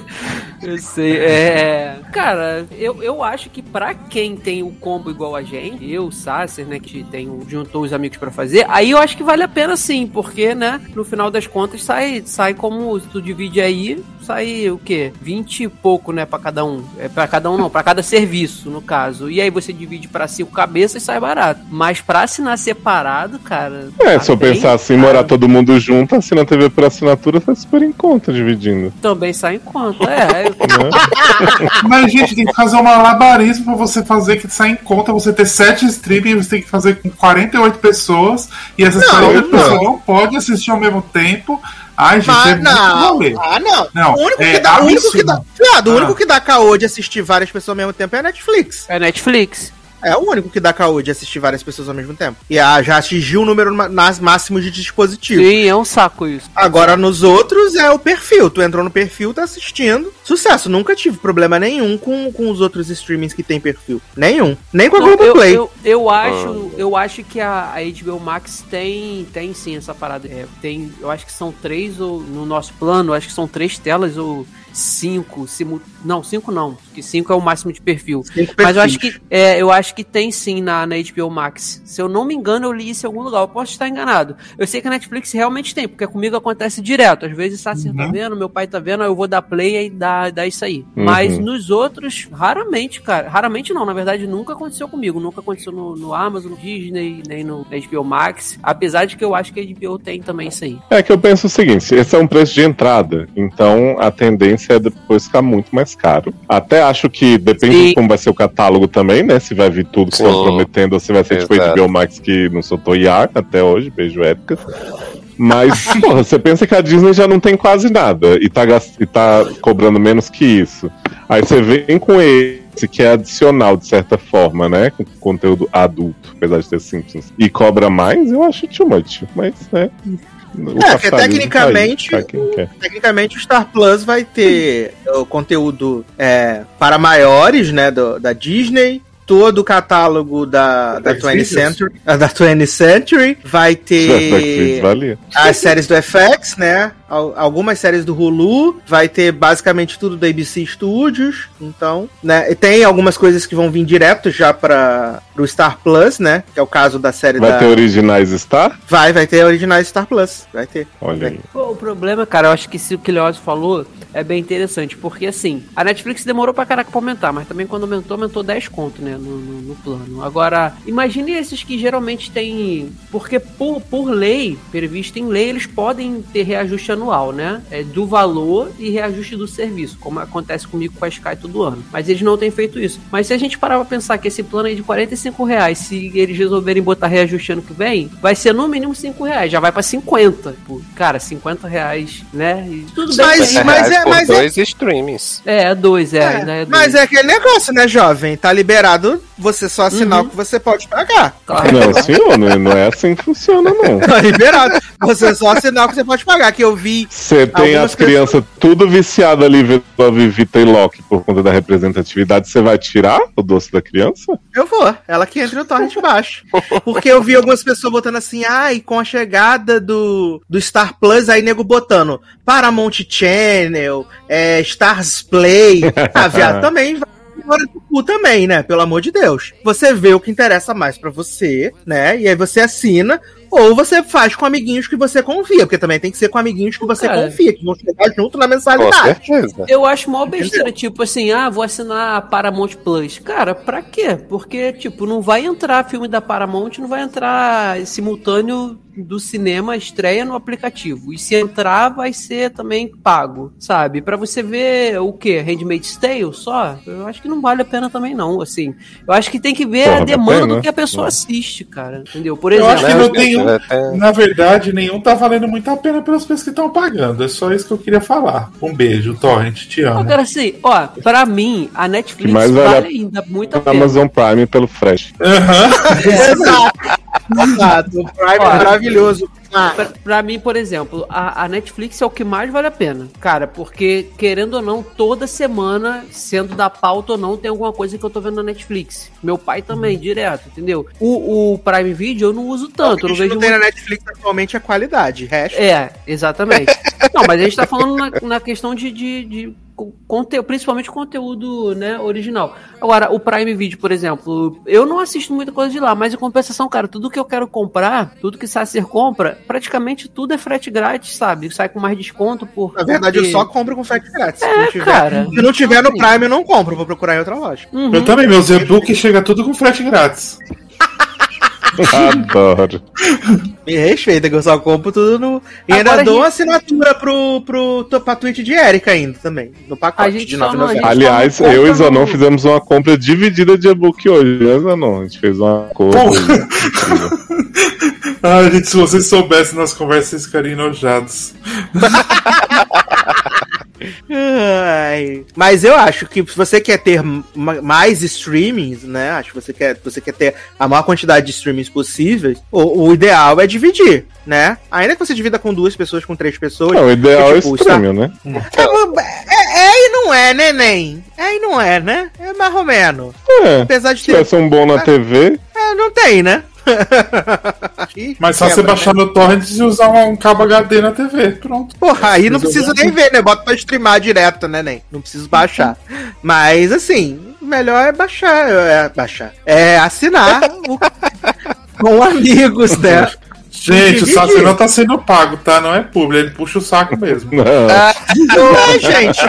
Eu sei. É. Cara, eu, eu acho que pra quem tem o combo igual a gente, eu, o Sasser, né, que tem, o- juntou os amigos pra fazer, aí eu acho que vale a pena sim, porque, né, no final das contas sai, sai como se tu divide aí, sai o quê? 20 e pouco, né, pra cada um. É pra cada um não, pra cada serviço, no caso. E aí você divide pra cinco cabeças e sai barato. Mas pra assinar separado, cara. É, tá se eu pensar assim, caro. morar todo mundo junto, assina a TV por assinatura, tá super em conta dividindo. Também sai em conta, é. Né? Mas, gente, tem que fazer um malabarismo pra você fazer que sai em conta. Você ter sete streaming, você tem que fazer com 48 pessoas. E essas Não, 48 não. pessoas não podem assistir ao mesmo tempo. Ai, gente, é Mas muito não, rolê. ah, não. Não, o único é que dá, o único que dá, viado, o Ah. único que dá caô de assistir várias pessoas ao mesmo tempo é a Netflix. É Netflix. É o único que dá caô de assistir várias pessoas ao mesmo tempo. E ah, já atingiu o número nas máximos de dispositivos. Sim, é um saco isso. Agora nos outros é o perfil. Tu entrou no perfil, tá assistindo. Sucesso. Nunca tive problema nenhum com, com os outros streamings que tem perfil. Nenhum. Nem com a Não, eu, Globoplay. eu, eu acho, eu acho que a, a HBO Max tem, tem sim essa parada. É, tem, eu acho que são três ou no nosso plano, eu acho que são três telas ou cinco, simu, não, cinco não, que cinco é o máximo de perfil. Cinco Mas eu acho que é, eu acho que tem sim na, na HBO Max. Se eu não me engano, eu li isso em algum lugar. Eu posso estar enganado. Eu sei que a Netflix realmente tem, porque comigo acontece direto. Às vezes Sácer tá vendo, meu pai tá vendo, eu vou dar play e dá, dá isso aí. Uhum. Mas nos outros, raramente, cara. Raramente não, na verdade, nunca aconteceu comigo. Nunca aconteceu no, no Amazon, no Disney, nem no HBO Max. Apesar de que eu acho que a HBO tem também isso aí. É que eu penso o seguinte: esse é um preço de entrada, então a tendência é depois ficar muito mais caro. Até acho que depende Sim. de como vai ser o catálogo também, né? Se vai vir tudo que estão prometendo ou se vai ser tipo Exato. HBO Max que não soltou IAR até hoje, beijo Érica. Mas, porra, você pensa que a Disney já não tem quase nada e tá, e tá cobrando menos que isso. Aí você vem com esse que é adicional, de certa forma, né? Com conteúdo adulto, apesar de ter Simpsons. E cobra mais, eu acho too much. Mas, né? O É, que capitalismo tá aí, tecnicamente- quem quer. Tecnicamente, o Star Plus vai ter o conteúdo é, para maiores, né, do- da Disney. Todo o catálogo da, da, 20th Century, ah, da 20th Century vai ter as séries do FX, né? al- Algumas séries do Hulu, vai ter basicamente tudo da ABC Studios, então, né? E tem algumas coisas que vão vir direto já para o Star Plus, né? Que é o caso da série Vai da ter originais Star? Vai, vai ter originais Star Plus, vai ter. Olha aí. Pô, o problema, cara, eu acho que se o que Leoz falou é bem interessante, porque assim, a Netflix demorou pra caraca pra aumentar, mas também quando aumentou, aumentou 10 conto, né, no, no, no plano. Agora, imagine esses que geralmente tem, porque por, por lei, previsto em lei, eles podem ter reajuste anual, né, é, do valor e reajuste do serviço, como acontece comigo com a Sky todo ano. Mas eles não têm feito isso. Mas se a gente parar pra pensar que esse plano aí de 45 reais, se eles resolverem botar reajuste ano que vem, vai ser no mínimo 5 reais, já vai pra 50. Pô, cara, 50 reais, né? E tudo bem. Mas- R$ mas é- mas é- dois streamings. É, é dois, é, É, ainda é dois. mas é aquele negócio, né, jovem? Tá liberado você só assinar o que você pode pagar. Claro. Não, senhor, não, não é assim que funciona, não. Tá liberado. Você só assinar o que você pode pagar. Que eu vi. Você tem as crianças tudo viciadas ali vendo a Vivita e Loki por conta da representatividade, você vai tirar o doce da criança? Eu vou. Ela que entra no torrent baixo. Porque eu vi algumas pessoas botando assim, ai, com a chegada do, do Star Plus, aí nego botando Paramount Channel, é, Stars Play. Ah, viado, também vai embora do cu também, né? Pelo amor de Deus. Você vê o que interessa mais pra você, né? E aí você assina. Ou você faz com amiguinhos que você confia, porque também tem que ser com amiguinhos que você Cara. confia, que vão chegar junto na Com mensalidade. certeza. Eu acho mó besteira, tipo assim, ah, vou assinar a Paramount Plus. Cara, pra quê? Porque, tipo, não vai entrar filme da Paramount, não vai entrar simultâneo do cinema estreia no aplicativo. E se entrar, vai ser também pago, sabe? Pra você ver o quê? Handmaid's Tale só? Eu acho que não vale a pena também, não, assim. Eu acho que tem que ver Porra, a da demanda pena? do que a pessoa É. assiste, cara. Entendeu? Por Eu exemplo. acho que Né, não tem um- bichos até- Na verdade, nenhum tá valendo muito a pena pelas pessoas que estão pagando. É só isso que eu queria falar. Um beijo, Torrent, te amo. cara, assim, ó, pra mim, a Netflix vale ainda muito a Na pena. Amazon Prime pelo Fresh. Exato. O Prime é Ó. maravilhoso. Ah, Pra, pra mim, por exemplo, a, a Netflix é o que mais vale a pena. Cara, porque, querendo ou não, toda semana, sendo da pauta ou não, tem alguma coisa que eu tô vendo na Netflix. Meu pai também, direto, entendeu? O, o Prime Video eu não uso o tanto, que eu a gente não tem muito. na Netflix atualmente é qualidade. Resto. É, exatamente. não, mas a gente tá falando na, na questão de, de, de co- conte- principalmente conteúdo né, original. Agora, o Prime Video, por exemplo, eu não assisto muita coisa de lá, mas em compensação, cara, tudo que eu quero comprar, tudo que Sacer compra, praticamente tudo é frete grátis, sabe? Sai com mais desconto por. Na verdade, eu só compro com frete grátis. se, É, não tiver, cara. se não tiver no Prime, eu não compro. Vou procurar em outra loja. Uhum. Eu também, meus e-books chega tudo com frete grátis. Adoro. Me respeita, que eu só compro tudo no. E ainda Agora dou gente- uma assinatura pro, pro, pro, pra Twitch de Erika ainda também. No pacote A gente de só não- a 9,90. gente- Aliás, eu e Zanon no- fizemos uma compra dividida de e-book hoje, né, Zanon? A gente fez uma coisa. Ah, gente, se vocês soubessem nas conversas, vocês ficariam enojados. Ai. Mas eu acho que se você quer ter ma- mais streamings, né? Acho que você quer, você quer ter a maior quantidade de streamings possíveis, o, o ideal é dividir, né? Ainda que você divida com duas pessoas, com três pessoas. Não, o ideal é tipo, o streaming, né? É, é e não é, né, Nen? É e não é, né? É mais ou menos. É. Apesar de Se ter. tivesse um bom na TV, É, não tem, né? Mas só você baixar no torrent e usar um cabo HD na TV. Pronto. Porra, aí não preciso nem ver, né? Bota pra streamar direto, né, nem? Não preciso baixar. Mas, assim, melhor é baixar. É, baixar. É assinar o- com amigos, né? Gente, o saco não tá sendo pago, tá? Não é público, ele puxa o saco mesmo. não. Não é, gente.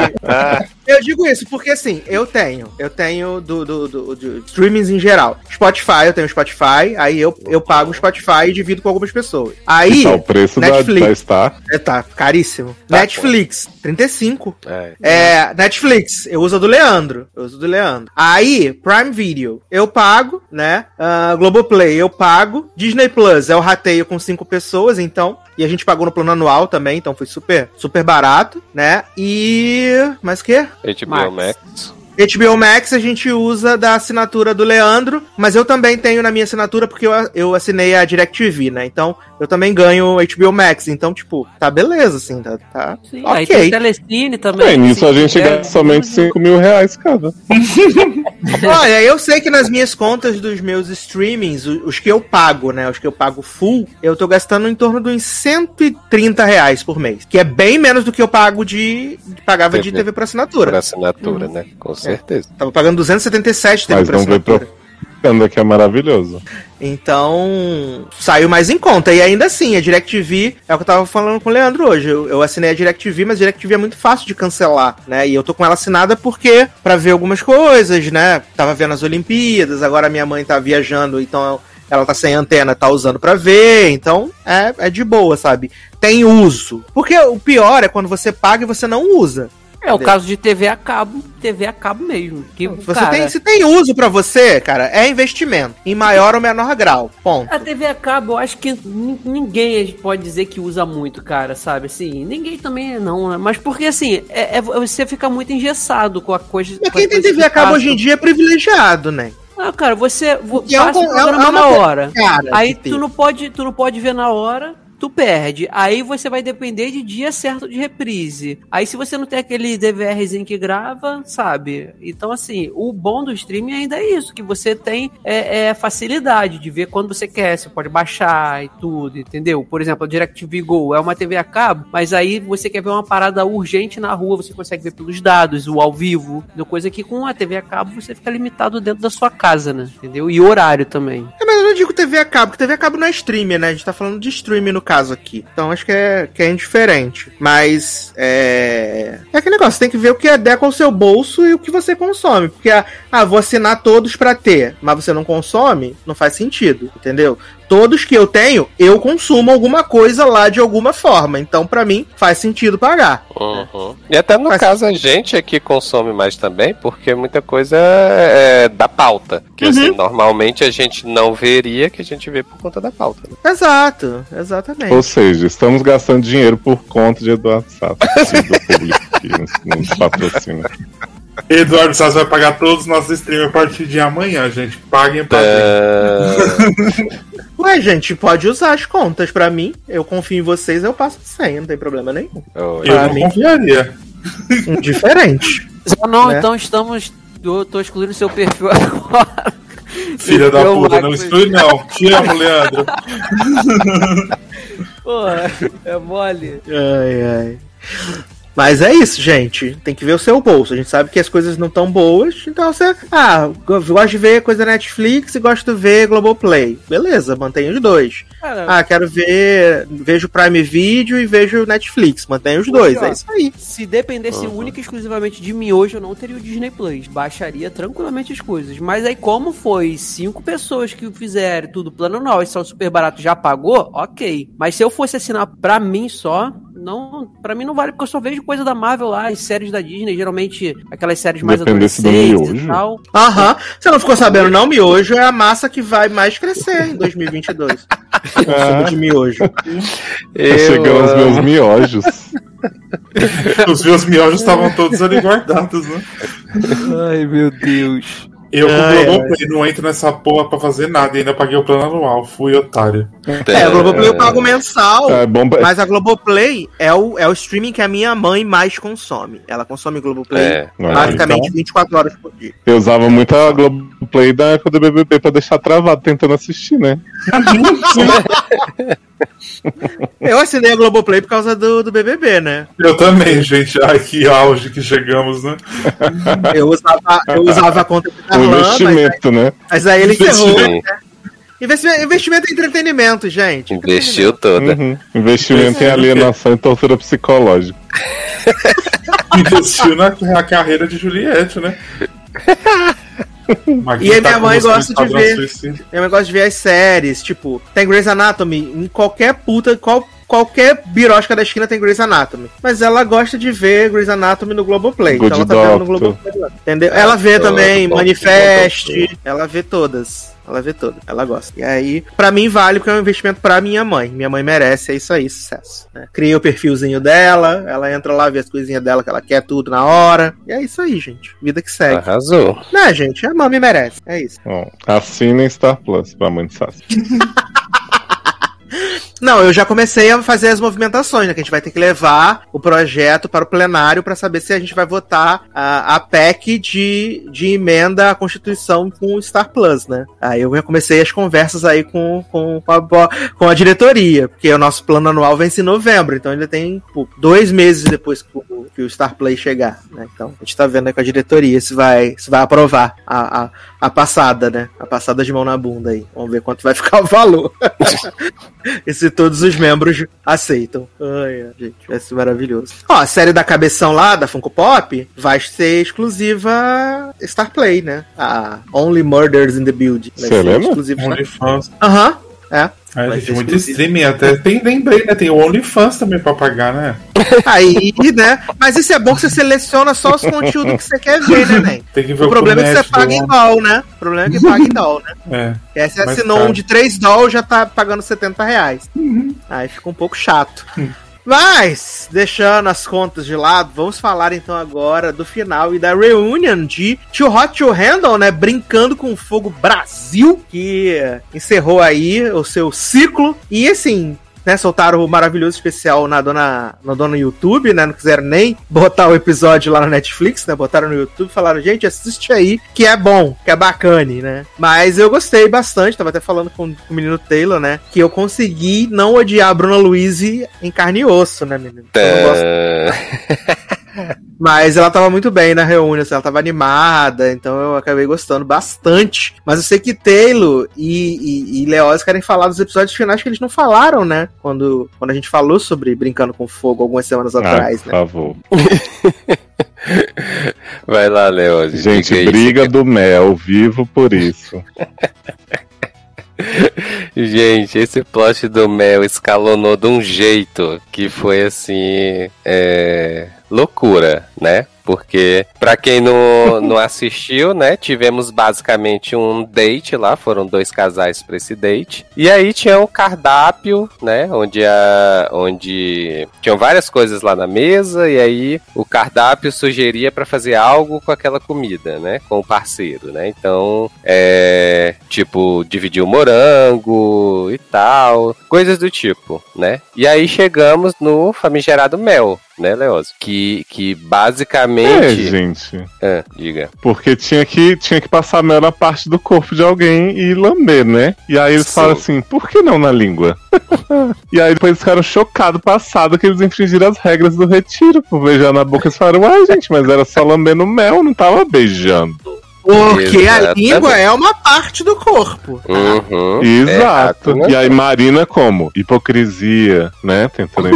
Eu digo isso porque assim, eu tenho. Eu tenho do, do, do, do streamings em geral. Spotify, eu tenho Spotify, aí eu, eu pago o Spotify e divido com algumas pessoas. Aí. Tá o preço da, Netflix. da Star. É, tá, caríssimo. Tá, Netflix, 35. É. É, Netflix, eu uso a do Leandro. Eu uso do Leandro. Aí, Prime Video, eu pago, né? Ah, Globoplay, eu pago. Disney Plus, é o rateio com cinco pessoas, então. E a gente pagou no plano anual também, então foi super, super barato, né? E. Mais o quê? HBO Max. Max. HBO Max a gente usa da assinatura do Leandro, mas eu também tenho na minha assinatura porque eu, eu assinei a DirecTV, né? Então eu também ganho HBO Max. Então, tipo, tá beleza, assim, tá. tá Sim, Aí tem ok. Telecine também. É, nisso se a gente tiver. gasta somente 5 mil reais cada. Olha, eu sei que nas minhas contas dos meus streamings, os que eu pago, né? Os que eu pago full, eu tô gastando em torno de uns 130 reais por mês. Que é bem menos do que eu pago de. pagava de TV. TV por assinatura. Por assinatura, né? Com certeza. Tava pagando 277 de TV Mas por não vê propaganda, que é maravilhoso. Então, saiu mais em conta. E ainda assim, a DirecTV, é o que eu tava falando com o Leandro hoje. Eu, eu assinei a DirecTV, mas a DirecTV é muito fácil de cancelar, né? E eu tô com ela assinada porque, pra ver algumas coisas, né? Tava vendo as Olimpíadas, agora minha mãe tá viajando, então ela tá sem antena, tá usando pra ver. Então, é, é de boa, sabe? Tem uso. Porque o pior é quando você paga e você não usa. É o caso de TV a cabo, TV a cabo mesmo. Que, Você cara, tem, se tem uso pra você, cara, é investimento. Em maior ou menor grau. Ponto. A TV a cabo, eu acho que nin- ninguém pode dizer que usa muito, cara, sabe? Assim, ninguém também não, né? Mas porque, assim, é, é- você fica muito engessado com a coisa. Mas quem tem TV que a cabo hoje em dia é privilegiado, né? Ah, cara, você vo- Porque é um- passa o é programa é uma na coisa- hora. Cara, Aí tu não pode, tu não pode ver na hora, tu perde. Aí você vai depender de dia certo de reprise. Aí se você não tem aquele DVRzinho que grava, sabe? Então assim, o bom do streaming ainda é isso, que você tem é, é, facilidade de ver quando você quer, você pode baixar e tudo, entendeu? Por exemplo, a DirecTV Go é uma TV a cabo, mas aí você quer ver uma parada urgente na rua, você consegue ver pelos dados, o ao vivo, coisa que com a TV a cabo você fica limitado dentro da sua casa, né? Entendeu? E horário também. É, mas eu não digo TV a cabo, porque TV a cabo não é streamer, né? A gente tá falando de streaming no caso aqui. Então acho que é, que é indiferente. Mas é. É aquele negócio, tem que ver o que adequa ao seu bolso e o que você consome. Porque, ah, ah, vou assinar todos pra ter, mas você não consome, não faz sentido, entendeu? Todos que eu tenho, eu consumo alguma coisa lá de alguma forma. Então, pra mim, faz sentido pagar. Uhum. E até no Faz- caso a gente é que consome mais também, porque muita coisa é da pauta. Que assim, normalmente a gente não veria, que a gente vê por conta da pauta. né? Exato, exatamente. Ou seja, estamos gastando dinheiro por conta de Eduardo Sato do público que nos patrocina. Eduardo Sassi vai pagar todos os nossos streams a partir de amanhã, gente. Paguem pra gente. É, Ué, gente, pode usar as contas pra mim. Eu confio em vocês, eu passo sem, não tem problema nenhum. Oi. Eu pra não mim. confiaria. Indiferente. Ah, não, Né? então estamos. Eu tô excluindo seu perfil agora. Filha da Eu, puta, não exclui não. Te amo, Leandro. Porra, é mole. Ai, ai. Mas é isso, gente. Tem que ver o seu bolso. A gente sabe que as coisas não estão boas. Então você. Ah, eu gosto de ver coisa Netflix e gosto de ver Globoplay. Beleza, mantenha os dois. Cara, Ah, quero ver. Vejo Prime Video e vejo Netflix. Mantenha os dois. É isso aí. se dependesse única e exclusivamente de mim hoje, eu não teria o Disney Plus. Baixaria tranquilamente as coisas. Mas aí, como foi cinco pessoas que fizeram tudo plano anual e são super barato já pagou, ok. Mas se eu fosse assinar pra mim só, não, para mim não vale, porque eu só vejo coisa da Marvel lá, as séries da Disney, geralmente aquelas séries mais Dependesse do adolescentes e miojo. tal. Aham. Você não ficou sabendo, não? Miojo é a massa que vai mais crescer em 2022. Consumo de miojo. Tá chegando os meus miojos. Os meus miojos estavam todos ali guardados, né? Ai, meu Deus. Eu com o Globoplay não entro nessa porra pra fazer nada e ainda paguei o plano anual. Fui otário. É, a Globoplay eu pago mensal. É bom pra- Mas a Globoplay é o, é o streaming que a minha mãe mais consome. Ela consome Globoplay É. basicamente Então- 24 horas por dia. Eu usava muito a Globoplay da época do BBB pra deixar travado tentando assistir, né? Eu assinei a Globoplay por causa do, do BBB, né? Eu também, gente. Ai, que auge que chegamos, né? Eu usava, eu usava a conta do O Darlan, mas, investimento, né? mas aí ele encerrou. Investimento. né? Investimento, investimento em entretenimento, gente. Investiu toda. Uhum. Investimento em alienação e tortura psicológica. Investiu na, na carreira de Juliette, né? E aí tá minha com mãe gosta de ver. Suicida? Eu gosto de ver as séries, tipo, tem Grey's Anatomy em qualquer puta, qual, qualquer birosca da esquina tem Grey's Anatomy. Mas ela gosta de ver Grey's Anatomy no Globoplay. Good então ela tá vendo no. Globoplay. lá, Entendeu? Ela vê também Doctor, Manifest, ela vê todas. Ela vê todas, ela gosta. E aí, pra mim vale porque é um investimento pra minha mãe. Minha mãe merece, é isso aí, sucesso. Né? Criei o perfilzinho dela, ela entra lá, vê as coisinhas dela que ela quer tudo na hora. E é isso aí, gente. Vida que segue. Arrasou. Né, gente? A mãe merece. É isso. Bom, assinem Star Plus pra mãe de Sassi. Não, eu já comecei a fazer as movimentações, né? Que a gente vai ter que levar o projeto para o plenário para saber se a gente vai votar a, a PEC de, de emenda à Constituição com o Star Plus, né? Aí eu já comecei as conversas aí com, com, com, a, com a diretoria, porque o nosso plano anual vence em novembro, então ainda tem pô, dois meses depois que o, que o Star Play chegar, né? Então a gente tá vendo aí com a diretoria se vai, se vai aprovar a, a, a passada, né? A passada de mão na bunda aí. Vamos ver quanto vai ficar o valor. e se todos os membros aceitam. Ai, ai, gente, vai ser maravilhoso. Ó, a série da cabeção lá, da Funko Pop, vai ser exclusiva Star Play, né? A Only Murders in the Build. Vai Você ser lembra? exclusiva Star OnlyFans. Aham, é. Vai gente, muito streaming. Até tem, lembrei, né? Tem o OnlyFans também pra pagar, né? Aí, né? Mas isso é bom que você seleciona só os conteúdos que você quer ver, né, Nen? Tem que ver O problema é que você paga em doll, né? O problema é que paga em doll, né? É. E aí você assinou caro. um de 3 doll já tá pagando 70 reais. Aí fica um pouco chato. Mas, deixando as contas de lado, vamos falar então agora do final e da reunion de Too Hot to Handle, né? Brincando com Fogo Brasil, que encerrou aí o seu ciclo. E assim, né, soltaram o maravilhoso especial na dona, na dona YouTube, né? Não quiseram nem botar o episódio lá na Netflix, né? Botaram no YouTube e falaram, gente, assiste aí, que é bom, que é bacane, né? Mas eu gostei bastante, tava até falando com, com o menino Taylor, né? Que eu consegui não odiar a Bruna Luiz em carne e osso, né, menino? Eu não gosto É, mas ela tava muito bem na reunião, assim, ela tava animada, então eu acabei gostando bastante. Mas eu sei que Taylor e, e, e Leoz querem falar dos episódios finais que eles não falaram, né? Quando, quando a gente falou sobre Brincando com Fogo algumas semanas Ah, atrás, por né? favor. Vai lá, Leoz. Gente, briga do mel, vivo por isso. Gente, esse plot do Mel escalonou de um jeito que foi assim. É. Loucura, né? Porque, pra quem não, não assistiu, né? Tivemos basicamente um date lá, foram dois casais pra esse date. E aí tinha um cardápio, né? Onde, a, onde tinham várias coisas lá na mesa, e aí o cardápio sugeria pra fazer algo com aquela comida, né? Com o parceiro, né? Então, é. Tipo, dividir o morango e tal, coisas do tipo, né? E aí chegamos no famigerado mel, né, Leoz? Que, que É, basicamente. gente. Ah, diga. Porque tinha que, tinha que passar mel na parte do corpo de alguém e lamber, né? E aí eles Sim. falam assim, por que não na língua? e aí depois eles ficaram chocados, passado, que eles infringiram as regras do retiro por beijar na boca. Eles falaram, uai, gente, mas era só lambendo mel, não tava beijando. Porque a Exatamente. língua é uma parte do corpo. Uhum, Exato. né? E aí Marina como? Hipocrisia, né? Tentando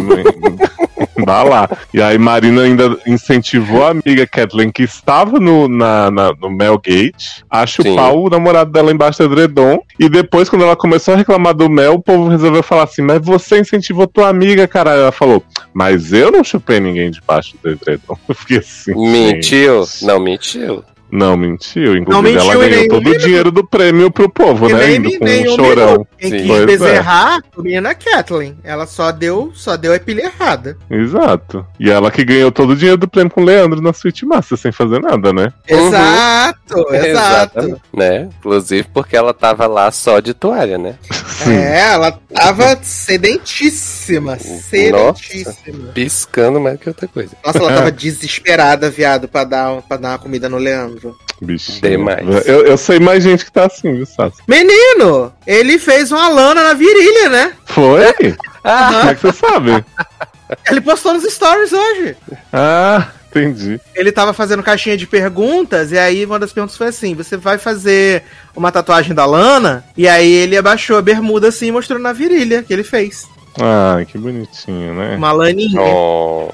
embalar. E aí Marina ainda incentivou a amiga Kathleen, que estava no, na, na- no Mel Gate, a chupar Sim. o namorado dela embaixo do edredom. E depois, quando ela começou a reclamar do Mel, o povo resolveu falar assim, mas você incentivou tua amiga, caralho. Ela falou, mas eu não chupei ninguém debaixo do edredom. Eu fiquei assim, Mentiu? gente. Não, mentiu. Não mentiu. Inclusive, Não mentiu ela ganhou todo o dinheiro do prêmio pro povo, né? nem, Indo com nem um chorão. Quem Sim. quis é. bezerrar a menina Kathleen. Ela só deu, só deu a pilha errada. Exato. E ela que ganhou todo o dinheiro do prêmio com o Leandro na Suite Master, sem fazer nada, né? Uhum. Exato, exato. Exatamente, Né? Inclusive porque ela tava lá só de toalha, né? É, ela tava sedentíssima. Sedentíssima. Piscando mais que outra coisa. Nossa, ela tava desesperada, viado, pra dar, pra dar uma comida no Leandro. Bichinho. Demais. Eu, eu sei mais gente que tá assim, viu, Sassi? Menino, ele fez uma lana na virilha, né? Foi? Ah, Como é que você sabe? Ele postou nos stories hoje. Ah, entendi. Ele tava fazendo caixinha de perguntas, e aí uma das perguntas foi assim: você vai fazer uma tatuagem da Lana? E aí ele abaixou a bermuda assim e mostrou na virilha que ele fez. Ai, que bonitinho, né? Uma laninha. oh,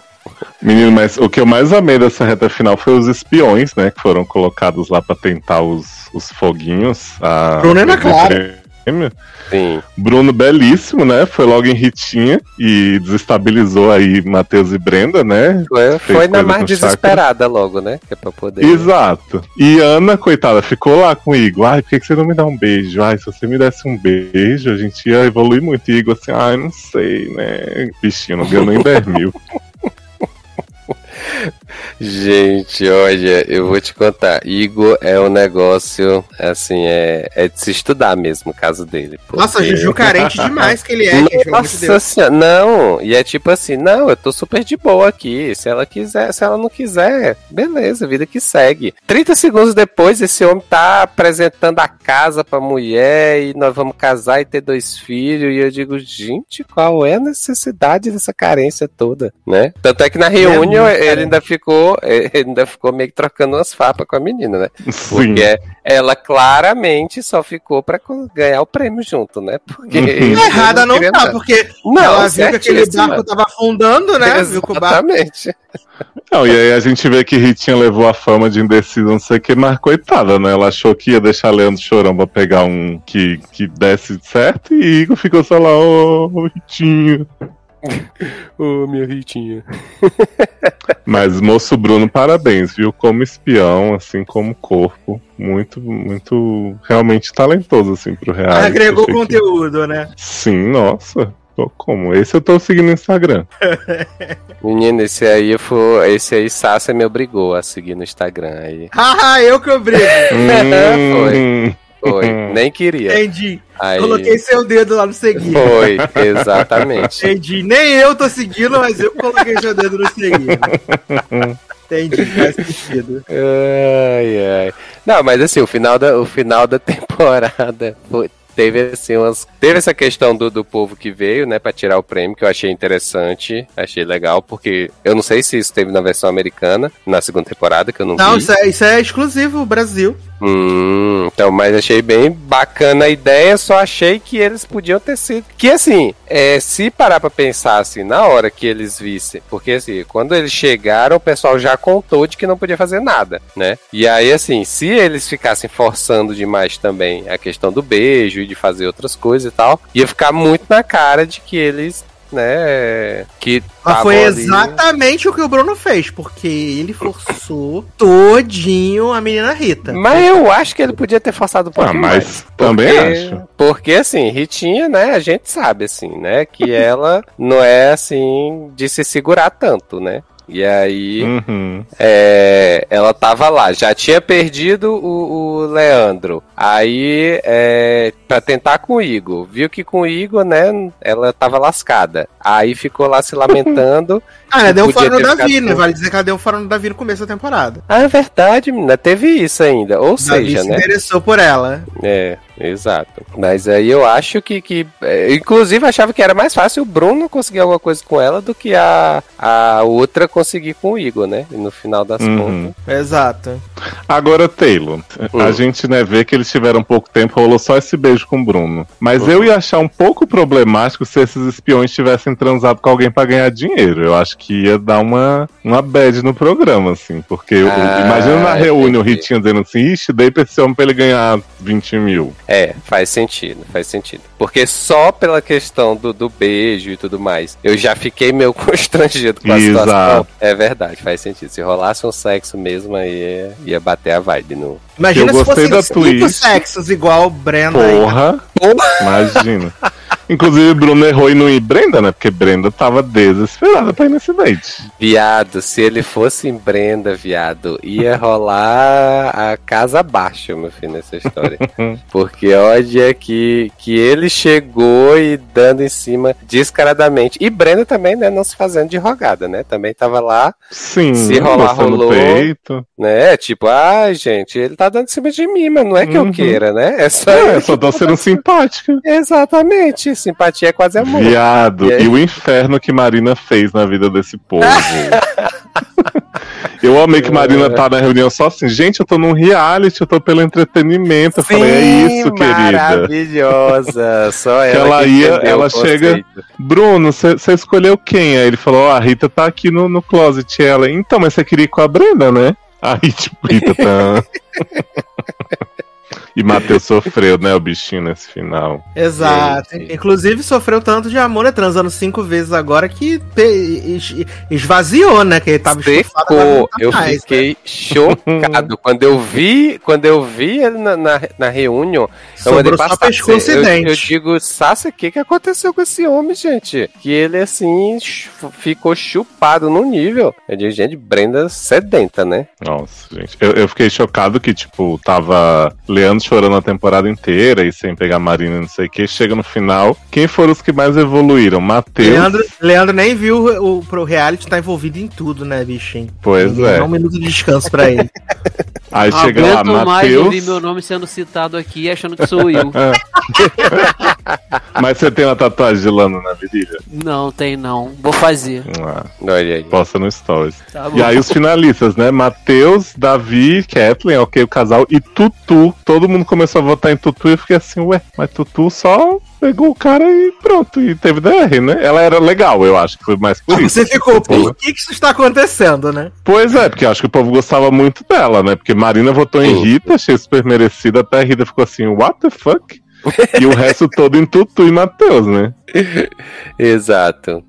Menino, mas o que eu mais amei dessa reta final foi os espiões, né? Que foram colocados lá pra tentar os, os foguinhos. A, Bruno é na o clara. prêmio. sim. Bruno belíssimo, né? Foi logo em Ritinha e desestabilizou aí Matheus e Brenda, né? Foi, foi na mais desesperada logo, né? Que é pra poder. Exato. E Ana, coitada, ficou lá com o Igor. Ai, por que que você não me dá um beijo? Ai, se você me desse um beijo, a gente ia evoluir muito. E Igor assim, ai, não sei, né? Bichinho, não deu nem 10 mil. えっ? Gente, olha, eu vou te contar. Igor é um negócio, assim, é, é de se estudar mesmo o caso dele. Nossa, porque- Juju carente demais que ele é, gente, Nossa senhora, não, e é tipo assim, não, eu tô super de boa aqui. Se ela quiser, se ela não quiser, beleza, vida que segue. 30 segundos depois, esse homem tá apresentando a casa pra mulher e nós vamos casar e ter dois filhos. E eu digo, gente, qual é a necessidade dessa carência toda, né? Tanto é que na reunião muito ele ainda ficou, ele ainda ficou meio que trocando umas farpas com a menina, né? Sim. Porque ela claramente só ficou pra ganhar o prêmio junto, né? Porque ele Errada não queria tá, porque Não, ela viu que aquele barco tava afundando, né? Exatamente. Não, e aí a gente vê que Ritinha levou a fama de indecisa, não sei o que, mas coitada, né? Ela achou que ia deixar Leandro chorão pra pegar um que, que desse certo e Igor ficou só lá, ô, Ritinho. Ô, minha Ritinha. Mas moço Bruno, parabéns, viu? Como espião, assim como corpo, muito, muito realmente talentoso, assim, pro reality. agregou Achei que- conteúdo, né? Sim, nossa. Tô como? Esse eu tô seguindo no Instagram. Menino, esse aí foi. Esse aí Sasha me obrigou a seguir no Instagram aí. Haha, eu que obrigo. Hum. Foi. Nem queria. Entendi. Aí. Coloquei seu dedo lá no seguir. Foi, exatamente. Entendi. Nem eu tô seguindo, mas eu coloquei seu dedo no seguir. Entendi, faz sentido. Ai, ai. Não, mas assim, o final da, o final da temporada foi- teve assim umas. Teve essa questão do, do povo que veio, né, pra tirar o prêmio, que eu achei interessante, achei legal, porque eu não sei se isso teve na versão americana, na segunda temporada, que eu não, Não, vi. isso é, isso é exclusivo Brasil. Hum, então, mas achei bem bacana a ideia, só achei que eles podiam ter sido. Que assim, é, se parar pra pensar assim, na hora que eles vissem, porque assim, quando eles chegaram, o pessoal já contou de que não podia fazer nada, né? E aí, assim, se eles ficassem forçando demais também a questão do beijo e de fazer outras coisas e tal, ia ficar muito na cara de que eles. Né, que Mas foi ali- exatamente o que o Bruno fez, porque ele forçou todinho a menina Rita. Mas eu acho que ele podia ter forçado um Ah, pouquinho mas mais. também Porque- acho. Porque, assim, Ritinha, né, a gente sabe, assim, né, que ela não é, assim, de se segurar tanto, né? E aí, Uhum. é, ela tava lá, já tinha perdido o, o Leandro. Aí, é, pra tentar com o Igor, viu que com o Igor, né, ela tava lascada. Aí ficou lá se lamentando. Ah, ela deu um fora no Davi, ficado né? Vale dizer que ela deu um fora no Davi no começo da temporada. Ah, é verdade, menina, teve isso ainda. Ou Davi seja, se né? interessou por ela. É, exato. Mas aí eu acho que. que é, inclusive, achava que era mais fácil o Bruno conseguir alguma coisa com ela do que a, a outra conseguir com o Igor, né? E no final das Uhum. contas. Exato. Agora, Taylor, Hum. a gente né, vê que eles tiveram pouco tempo, rolou só esse beijo com o Bruno. Mas Uhum. eu ia achar um pouco problemático se esses espiões tivessem transado com alguém pra ganhar dinheiro. Eu acho que ia dar uma, uma bad no programa, assim. Porque eu- Ah, imagina na reunião o. Ritinho dizendo assim: ixi, dei pra esse homem pra ele ganhar 20 mil. É, faz sentido, faz sentido. Porque só pela questão do, do beijo e tudo mais, eu já fiquei meio constrangido com a Exato. situação. É verdade, faz sentido. Se rolasse um sexo mesmo, aí ia, ia bater a vibe no. Imagina Eu se gostei fossem da cinco twist. sexos igual o Brenda aí. Porra! Imagina. Inclusive, Bruno errou em não ir Brenda, né? Porque Brenda tava desesperada pra ir nesse date. Viado, se ele fosse em Brenda, viado, ia rolar a casa abaixo, meu filho, nessa história. Porque olha que, que ele chegou e dando em cima descaradamente. E Brenda também, né, não se fazendo de rogada, né? Também tava lá, Sim, Se rolar, rolou. peito. né? Tipo, ai, gente, ele tá dando em cima de mim, mas não é que Uhum. eu queira, né? É só. É, eu só tô sendo simpática. Exatamente. Simpatia é quase amor. Viado, E e o inferno que Marina fez na vida desse povo. eu amei que Marina tá na reunião só assim, gente, eu tô num reality, eu tô pelo entretenimento. Eu falei, é isso, querida. Maravilhosa. Só ela, ela ia- ela chega-. Bruno, você escolheu quem? Aí ele falou, ó, a Rita tá aqui no, no closet. E ela, então, mas você queria ir com a Brenda, né? Aí, tipo, Rita tá. e Matheus sofreu, né, o bichinho nesse final. Exato. Inclusive sofreu tanto de amor, né? Transando cinco vezes agora que esvaziou, né? Que ele tava Secou. Eu mais, né? fiquei chocado quando eu vi, quando eu vi ele na, na, na reunião. Eu mandei passar. e eu, eu digo, Sasha, o que, que aconteceu com esse homem, gente? Que ele, assim, ficou chupado no nível. Eu digo, gente, Brenda sedenta, né? Nossa, gente. Eu, eu fiquei chocado que, tipo, tava Leandro chorando a temporada inteira e sem pegar Marina e não sei o que. Chega no final. Quem foram os que mais evoluíram? Matheus. Leandro, Leandro nem viu o, o pro reality, tá envolvido em tudo, né, bichinho? Pois é. dá um minuto de descanso pra ele. Aí Não chega lá, aguento mais ouvir Matheus. meu nome sendo citado aqui achando que sou eu. Mas você tem uma tatuagem de lana na virilha? não, tem não. Vou fazer. Ah, Olha aí. posta no Stories. Tá. E aí os finalistas, né? Matheus, Davi, Kathleen, ok, o casal, e Tutu. Todo mundo começou a votar em Tutu e eu fiquei assim, ué, mas Tutu só pegou o cara e pronto, e teve DR, né? Ela era legal, eu acho que foi mais por isso. Você ficou, Tipo, por que que isso está acontecendo, né? Pois é, porque eu acho que o povo gostava muito dela, né? Porque Marina votou em. Rita, achei super merecida, até a Rita ficou assim, what the fuck? e o resto todo em Tutu e Matheus, né? Exato.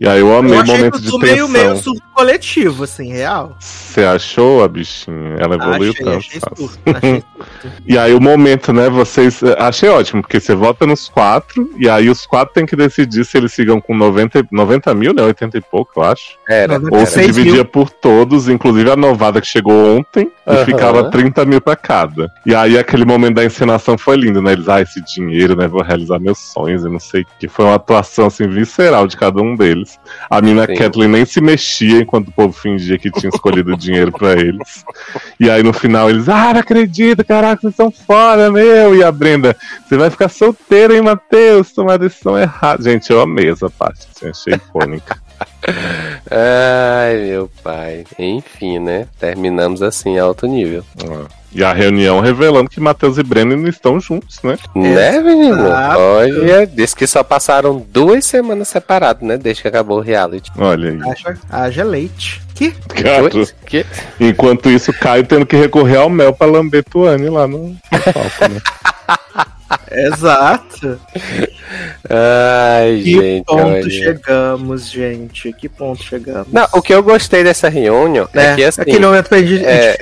E aí eu amei Eu o momento de tudo meio, tensão. meio surto coletivo, assim, real. Você achou a bichinha? Ela evoluiu Achei, tanto. achei surto, achei E aí o momento, né, vocês... Achei ótimo, porque você vota nos quatro, e aí os quatro tem que decidir se eles sigam com 90, 90 mil, né, 80 e pouco, eu acho. Era. Ou Era. se dividia mil. por todos, inclusive a novada que chegou ontem, e ficava 30 mil pra cada. E aí aquele momento da encenação foi lindo, né? Eles, ah, esse dinheiro, né? Vou realizar meus sonhos, e não sei o que. Foi uma atuação, assim, visceral de cada um deles. A mina Sim. Kathleen nem se mexia enquanto o povo fingia que tinha escolhido o dinheiro pra eles. E aí no final eles, ah, não acredito, caraca, vocês são foda, meu. E a Brenda, você vai ficar solteira, hein, Matheus? Tomar decisão errada. Gente, eu amei essa parte, assim, achei icônica. Ai, meu pai. Enfim, né? Terminamos assim, alto nível. Ah. E a reunião revelando que Matheus e Breno não estão juntos, né? Né, menino? Exato. Olha, disse que só passaram duas semanas separados, né? Desde que acabou o reality. Olha aí. Haja, haja leite. Que? Oi? Que? enquanto isso, Caio tendo que recorrer ao mel pra lamber Tuane lá no, no palco, né? Exato. Ai, Que gente. ponto olha. chegamos, gente? Que ponto chegamos? Não, o que eu gostei dessa reunião é, é, que assim. aquele momento pra é-.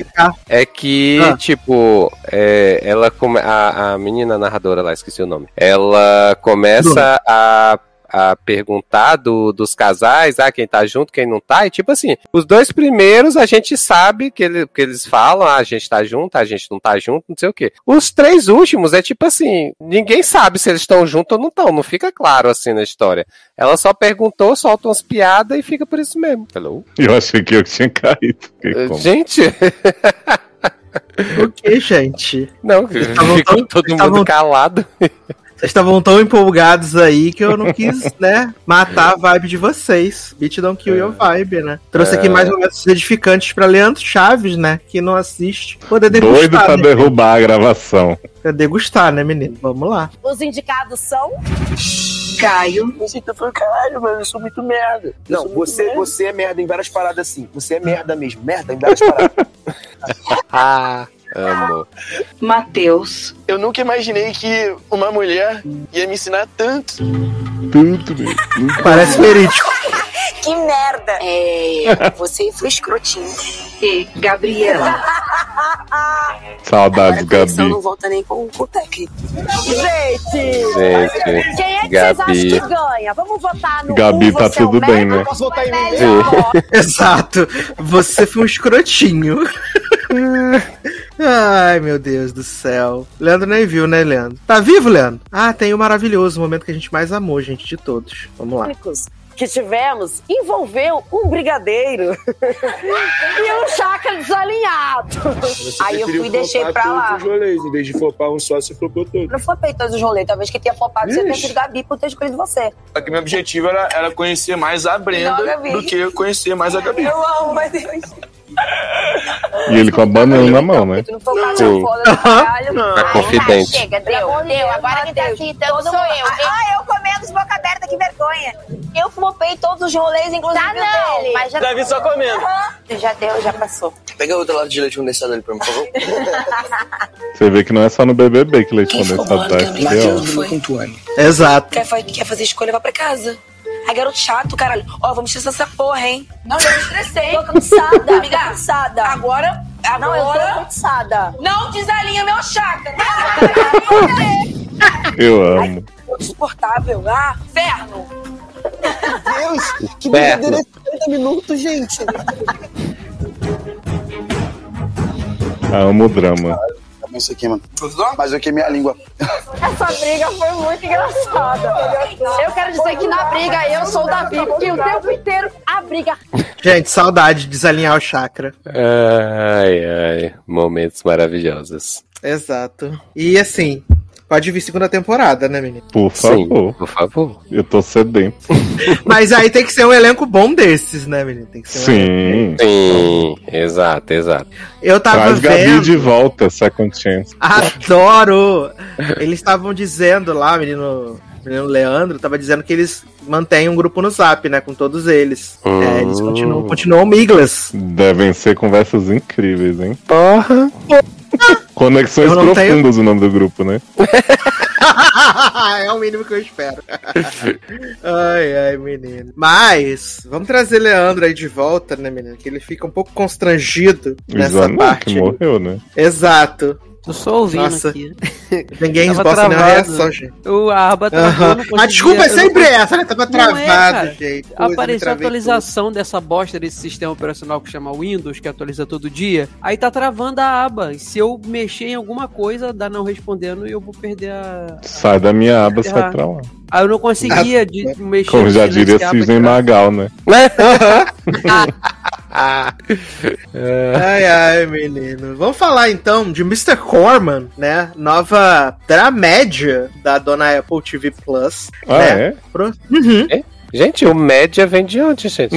É que, Ah. tipo, é, ela come... a, a menina narradora lá, esqueci o nome. Ela começa a, a perguntar do, dos casais, ah, quem tá junto, quem não tá. E tipo assim, os dois primeiros a gente sabe que, ele, que eles falam, ah, a gente tá junto, a gente não tá junto, não sei o quê. Os três últimos é tipo assim, ninguém sabe se eles estão juntos ou não estão, não fica claro assim na história. Ela só perguntou, solta umas piadas e fica por isso mesmo. Hello? Eu achei que eu tinha caído. Como? Gente, O que, gente? não, ficou todo mundo estavam- calado. Vocês estavam tão empolgados aí que eu não quis, né, matar a vibe de vocês. Beat don't kill your vibe, né? Trouxe aqui É. mais momentos edificantes pra Leandro Chaves, né? Que não assiste. Poder Doido degustar. pra né? derrubar a gravação. Pra degustar, né, menino? Vamos lá. Os indicados são. Caio, Você tá falando, caralho, mano, eu sou muito merda. Eu Não, você, merda. você é merda em várias paradas assim. Você é merda mesmo. Merda em várias paradas. Amo. Matheus. Eu nunca imaginei que uma mulher ia me ensinar tanto. Tanto, né? Parece verídico. Que merda! É. Você foi escrotinho. E Gabriela. Saudades, Gabi. não volta nem com o técnico. Gente! Gente, Quem é que vocês acham Gabi. que ganha? Vamos votar no Gabi, um, tá você é tudo bem, merda, né? Posso votar em mim? Exato. Você foi um escrotinho. Ai, meu Deus do céu. Leandro nem viu, né, Leandro? Tá vivo, Leandro? Ah, tem o maravilhoso, o momento que a gente mais amou, gente, de todos. Vamos lá. que tivemos envolveu um brigadeiro e um chácara desalinhado. Aí eu fui e deixei pra lá. Os rolês, em vez de flopar um só, você flopou todo. Não flopei todos os rolês. Talvez que tenha flopado você tenha Ixi. sido Gabi por ter escolhido você. Só que meu objetivo era, era conhecer mais a Brenda Não, do que conhecer mais a Gabi. Eu amo, mas Deus. E ele com a banana na mão, né? Tu não foi o cara Sim. foda do caralho. Tá confidente. Chega, deu, deu. Agora quem tá citando sou eu. Ah, eu comendo de boca aberta, que vergonha. Eu flopei todos os rolês, inclusive Tá, o não, dele. mas já- Davi só comendo. Aham. Já deu, já passou. Pega outro lado de leite condensado ali pra mim, por favor. Você vê que não é só no BBB que leite condensado tá aqui, ó. Exato. Quer, fa- quer fazer escolha, vai pra casa. Ai, garoto chato, caralho. Ó, vamos estressar essa porra, hein? Não, eu me estressei. Tô cansada, Amiga, tô cansada. Agora, Não, eu tô agora... cansada. Não desalinha meu chácara. Eu amo. Insuportável. Ah, ferno. Deus, que brincadeira de 30 minutos, gente. Amo o drama. Isso aqui, mano. Mas eu queimei a língua. Essa briga foi muito engraçada. Eu quero dizer que na briga eu sou o Davi, porque o tempo inteiro a briga. Gente, saudade de desalinhar o chakra. Ai, ai. Momentos maravilhosos. Exato. E assim, pode vir segunda temporada, né, menino? Por Sim, favor. por favor. Eu tô sedento. Mas aí tem que ser um elenco bom desses, né, menino? Tem que ser um elenco- Sim. Sim, exato, exato. Eu tava Traz Gabi vendo. de volta, Second Chance. Adoro! Eles estavam dizendo lá, o menino, o menino Leandro, tava dizendo que eles mantêm um grupo no Zap, né? Com todos eles. Hum. É, eles continuam, continuam miglas. Devem ser conversas incríveis, hein? Porra! Conexões não tenho- profundas o nome do grupo, né? é o mínimo que eu espero. ai, ai, menino. Mas, vamos trazer Leandro aí de volta, né, menino? Que ele fica um pouco constrangido nessa Isanu, parte. que morreu, né? Exato. Tô só ouvindo Nossa. aqui. Ninguém esboça nenhuma reação, gente. O, a aba travou, Aham. eu não A conseguia- desculpa é eu não sempre essa, né? Tava é, travado, cara. gente. Apareceu a atualização dessa bosta desse sistema operacional que chama Windows, que atualiza todo dia. Aí tá travando a aba. E se eu mexer em alguma coisa, dá não respondendo e eu vou perder a. Sai da minha aba, sai Ah. pra lá. Aí eu não conseguia de mexer. Como já diria Cisne. Magal, né? Ai, ai, menino. Vamos falar então de Mr. Corman, né? Nova dramédia da dona Apple TV Plus. Ah, né? é? Pro- Uhum. Gente, o média vem de onde, gente?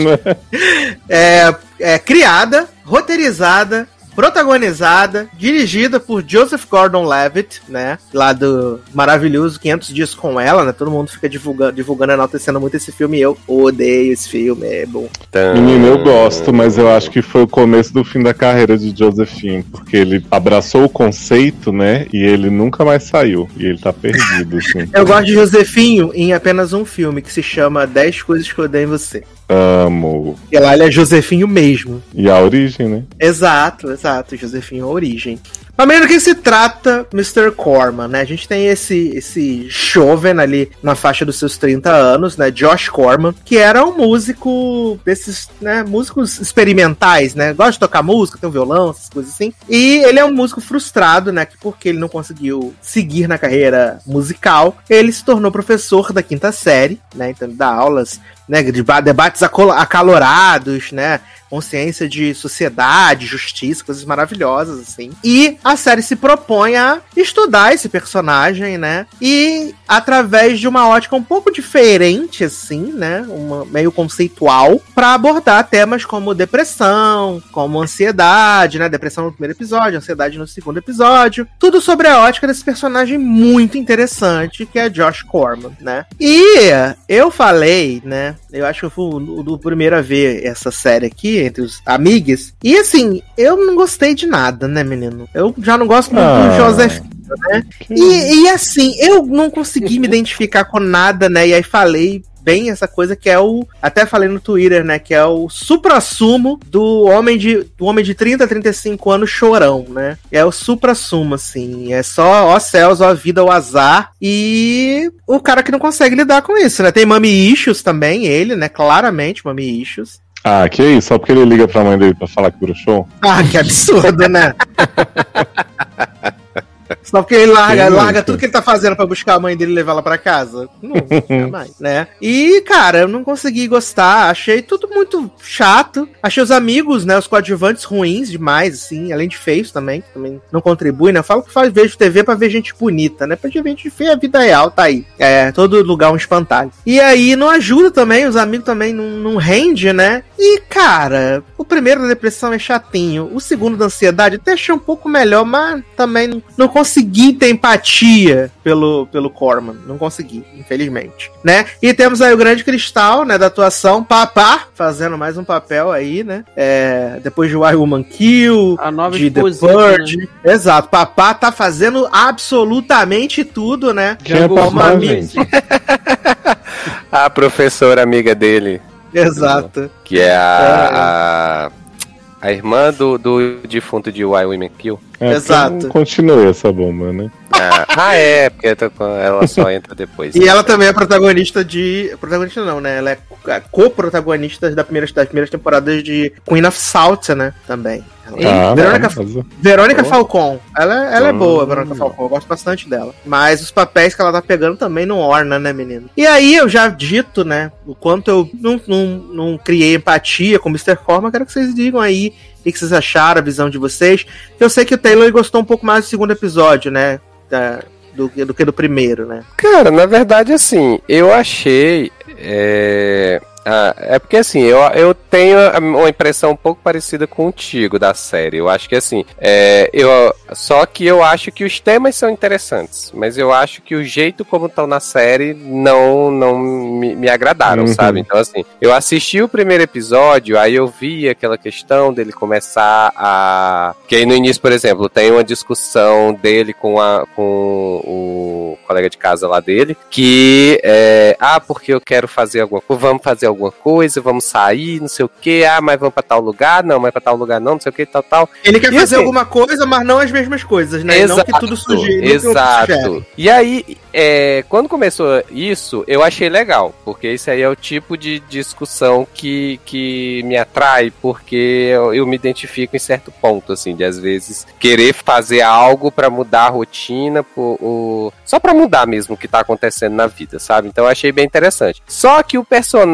É, é criada, roteirizada, protagonizada, dirigida por Joseph Gordon-Levitt, né? Lá do maravilhoso 500 Dias com Ela, né? Todo mundo fica divulgando, divulgando, enaltecendo muito esse filme e eu odeio esse filme, é bom. Menino, eu gosto, mas eu acho que foi o começo do fim da carreira de Josephine, porque ele abraçou o conceito, né? E ele nunca mais saiu. E ele tá perdido, assim. Eu gosto de Josefinho em apenas um filme que se chama 10 Coisas que Eu Odeio em Você. Amo. E lá ele é Josefinho mesmo. E a origem, né? Exato, exato. Josefinho é a origem. Mas do que se trata Mr. Corman, né? A gente tem esse, esse jovem ali na faixa dos seus 30 anos, né? Josh Corman, que era um músico desses, né? Músicos experimentais, né? Gosta de tocar música, tem um violão, essas coisas assim. E ele é um músico frustrado, né? que Porque ele não conseguiu seguir na carreira musical, ele se tornou professor da quinta série, né? Então ele dá aulas, né? De ba- debates acalorados, né? consciência de sociedade, justiça, coisas maravilhosas, assim. E a série se propõe a estudar esse personagem, né? E através de uma ótica um pouco diferente, assim, né? Uma, meio conceitual, para abordar temas como depressão, como ansiedade, né? Depressão no primeiro episódio, ansiedade no segundo episódio. Tudo sobre a ótica desse personagem muito interessante, que é Josh Corman, né? E eu falei, né? Eu acho que eu fui o, o primeiro a ver essa série aqui, entre os amigos. E assim, eu não gostei de nada, né, menino? Eu já não gosto muito Ah. do Joseph. Né? E, e assim, eu não consegui me identificar com nada, né? E aí falei bem essa coisa que é o. Até falei no Twitter, né? Que é o supra-sumo do homem de. Do homem de 30, 35 anos chorão, né? É o supra-sumo, assim. É só, ó céus, ó vida, ó azar. E o cara que não consegue lidar com isso, né? Tem Mami Issues também, ele, né? Claramente, Mami Issues. Ah, que isso? Só porque ele liga pra mãe dele pra falar que bruxou? Ah, que absurdo, né? Só porque ele larga, Sim, larga tudo que ele tá fazendo pra buscar a mãe dele e levar ela pra casa. Não, jamais, né? E, cara, eu não consegui gostar. Achei tudo muito chato. Achei os amigos, né? Os coadjuvantes ruins demais, assim. Além de feios também, que também não contribuem, né? Eu falo que faz, vejo TV pra ver gente bonita, né? Pra ver gente feia, a vida real tá aí. É, todo lugar um espantalho. E aí não ajuda também, os amigos também não, não rende, né? E, cara, o primeiro da depressão é chatinho. O segundo da ansiedade até achei um pouco melhor, mas também não, não consegui ter empatia pelo, pelo Corman. Não consegui, infelizmente. Né? E temos aí o grande cristal, né, da atuação, Papá, fazendo mais um papel aí, né? É, depois de Why Woman Kill, A nova de The Purge. né? Exato, Papá tá fazendo absolutamente tudo, né? Quem é gente? A professora amiga dele, Exato. que é a. a... a irmã do, do defunto de Why Women Kill. É, Exato. então Continue essa bomba, né? Ah, ah, é, porque tá ela só entra depois. E ela também é protagonista de. Protagonista não, né? Ela é é co-protagonista da primeira, das primeiras temporadas de Queen of Salt, né? Também. Ah, Verônica, arrasou. Verônica Oh. Falcon. Ela, ela é Hum. boa, Verônica Falcon. Eu gosto bastante dela. Mas os papéis que ela tá pegando também não orna, né, menino? E aí eu já dito, né? O quanto eu não, não, não criei empatia com o Mr. Corman, quero que vocês digam aí o que vocês acharam, a visão de vocês. Eu sei que o Taylor gostou um pouco mais do segundo episódio, né? da- do, do que do primeiro, né? Cara, na verdade, assim, eu achei. É, ah, é porque assim, eu, eu tenho uma impressão um pouco parecida contigo da série. Eu acho que assim, é, eu, só que eu acho que os temas são interessantes, mas eu acho que o jeito como estão na série não, não me, me agradaram, Uhum. sabe? Então, assim, eu assisti o primeiro episódio, aí eu vi aquela questão dele começar a. Que aí no início, por exemplo, tem uma discussão dele com, a, com o colega de casa lá dele, que é. Ah, porque eu quero fazer alguma coisa, vamos fazer alguma coisa, vamos sair, não sei o que, ah, mas vamos pra tal lugar, não, mas pra tal lugar não, não sei o que, tal, tal. Ele quer E fazer assim- alguma coisa, mas não as mesmas coisas, né? não que tudo sugere. não que o outro sugere. Exato. E aí, é, quando começou isso, eu achei legal, porque isso aí é o tipo de discussão que, que me atrai, porque eu, eu me identifico em certo ponto, assim, de às vezes querer fazer algo pra mudar a rotina, por, o- só pra mudar mesmo o que tá acontecendo na vida, sabe? Então eu achei bem interessante. Só que o personagem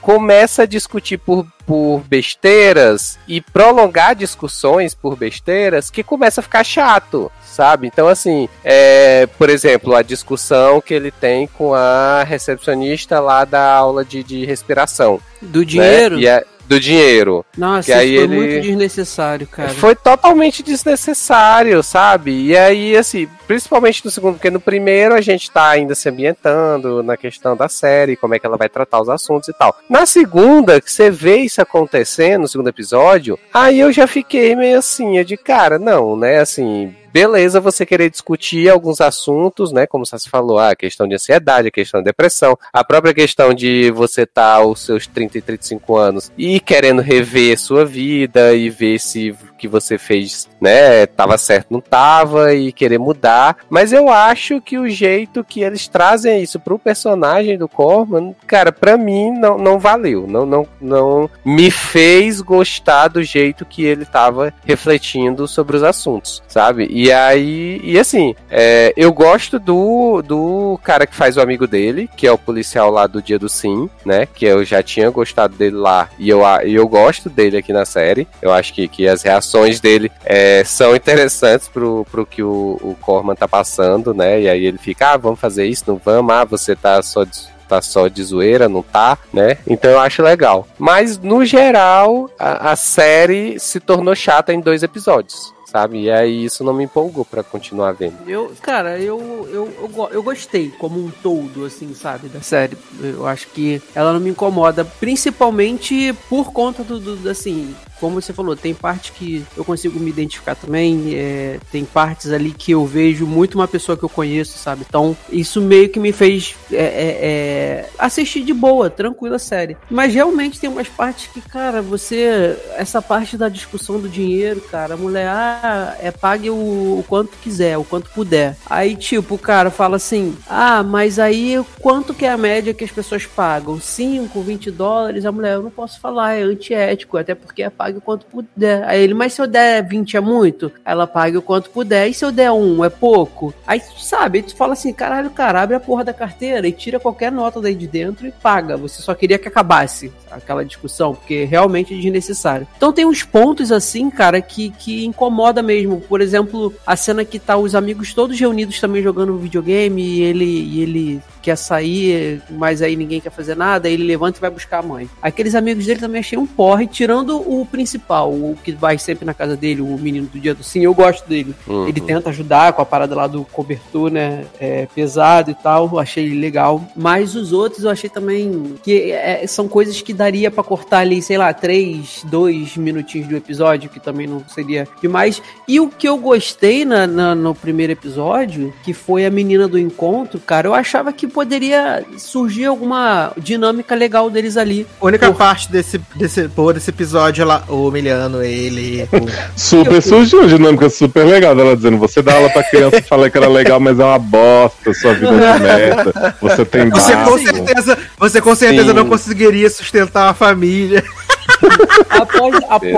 começa a discutir por, por besteiras e prolongar discussões por besteiras que começa a ficar chato, sabe? Então, assim, é, por exemplo, a discussão que ele tem com a recepcionista lá da aula de, de respiração. Do né? dinheiro? A- do dinheiro. Nossa, que aí foi ele... muito desnecessário, cara. Foi totalmente desnecessário, sabe? E aí, assim, principalmente no segundo, porque no primeiro a gente tá ainda se ambientando na questão da série, como é que ela vai tratar os assuntos e tal. Na segunda, que você vê isso acontecendo, no segundo episódio, aí eu já fiquei meio assim, de cara, não, né? Assim, beleza você querer discutir alguns assuntos, né? Como você falou, a questão de ansiedade, a questão de depressão, a própria questão de você estar aos seus 30 e 35 anos e querendo rever sua vida e ver se que você fez, né, tava certo, não tava e querer mudar. Mas eu acho que o jeito que eles trazem isso pro personagem do Corman, cara, pra mim não, não valeu. Não, não, não me fez gostar do jeito que ele tava refletindo sobre os assuntos, sabe? E aí, e assim, é, eu gosto do, do cara que faz o amigo dele, que é o policial lá do Dia do Sim, né? Que eu já tinha gostado dele lá e eu, eu gosto dele aqui na série. Eu acho que, que as reações dele é, são interessantes pro, pro que o, o Corman tá passando, né? E aí ele fica, ah, vamos fazer isso, não vamos, ah, você tá só. de- Tá só de zoeira, não tá, né? Então eu acho legal. Mas, no geral, a, a série se tornou chata em dois episódios sabe? E aí isso não me empolgou pra continuar vendo. Eu, cara, eu, eu, eu, eu gostei como um todo, assim, sabe, da série. Eu acho que ela não me incomoda, principalmente por conta do, do- assim, como você falou, tem parte que eu consigo me identificar também, é, tem partes ali que eu vejo muito uma pessoa que eu conheço, sabe? Então, isso meio que me fez é, é, é, assistir de boa, tranquila a série. Mas realmente tem umas partes que, cara, você. Essa parte da discussão do dinheiro, cara, a mulher, ah, é pague o, o quanto quiser, o quanto puder. Aí, tipo, o cara fala assim: ah, mas aí quanto que é a média que as pessoas pagam? 5, 20 dólares? A mulher, eu não posso falar, é antiético, até porque é pague o quanto puder. Aí ele, mas se eu der 20 é muito? Ela paga o quanto puder. E se eu der um, é pouco? Aí, sabe, aí tu fala assim: caralho, cara, abre a porra da carteira e tira qualquer nota daí de dentro e paga. Você só queria que acabasse aquela discussão, porque realmente é desnecessário. Então tem uns pontos assim, cara, que, que incomoda mesmo. Por exemplo, a cena que tá os amigos todos reunidos também jogando videogame e ele, e ele quer sair, mas aí ninguém quer fazer nada, ele levanta e vai buscar a mãe. Aqueles amigos dele também achei um porre, tirando o principal, o que vai sempre na casa dele, o menino do dia do sim, eu gosto dele. Uhum. Ele tenta ajudar com a parada lá do cobertor, né, é, pesado e tal, eu achei legal. Mas os outros eu achei também que é, são coisas que daria pra cortar ali, sei lá, três, dois minutinhos do episódio, que também não seria demais. E o que eu gostei na, na- no primeiro episódio, que foi a menina do encontro, cara, eu achava que poderia surgir alguma dinâmica legal deles ali. A única parte desse, desse, pô, desse episódio, ela humilhando ele. Super surgiu uma dinâmica super legal dela dizendo: você dá aula pra criança e fala que era legal, mas é uma bosta, sua vida é de merda, você tem Você com certeza, você com certeza Sim. não conseguiria sustentar uma família. Após,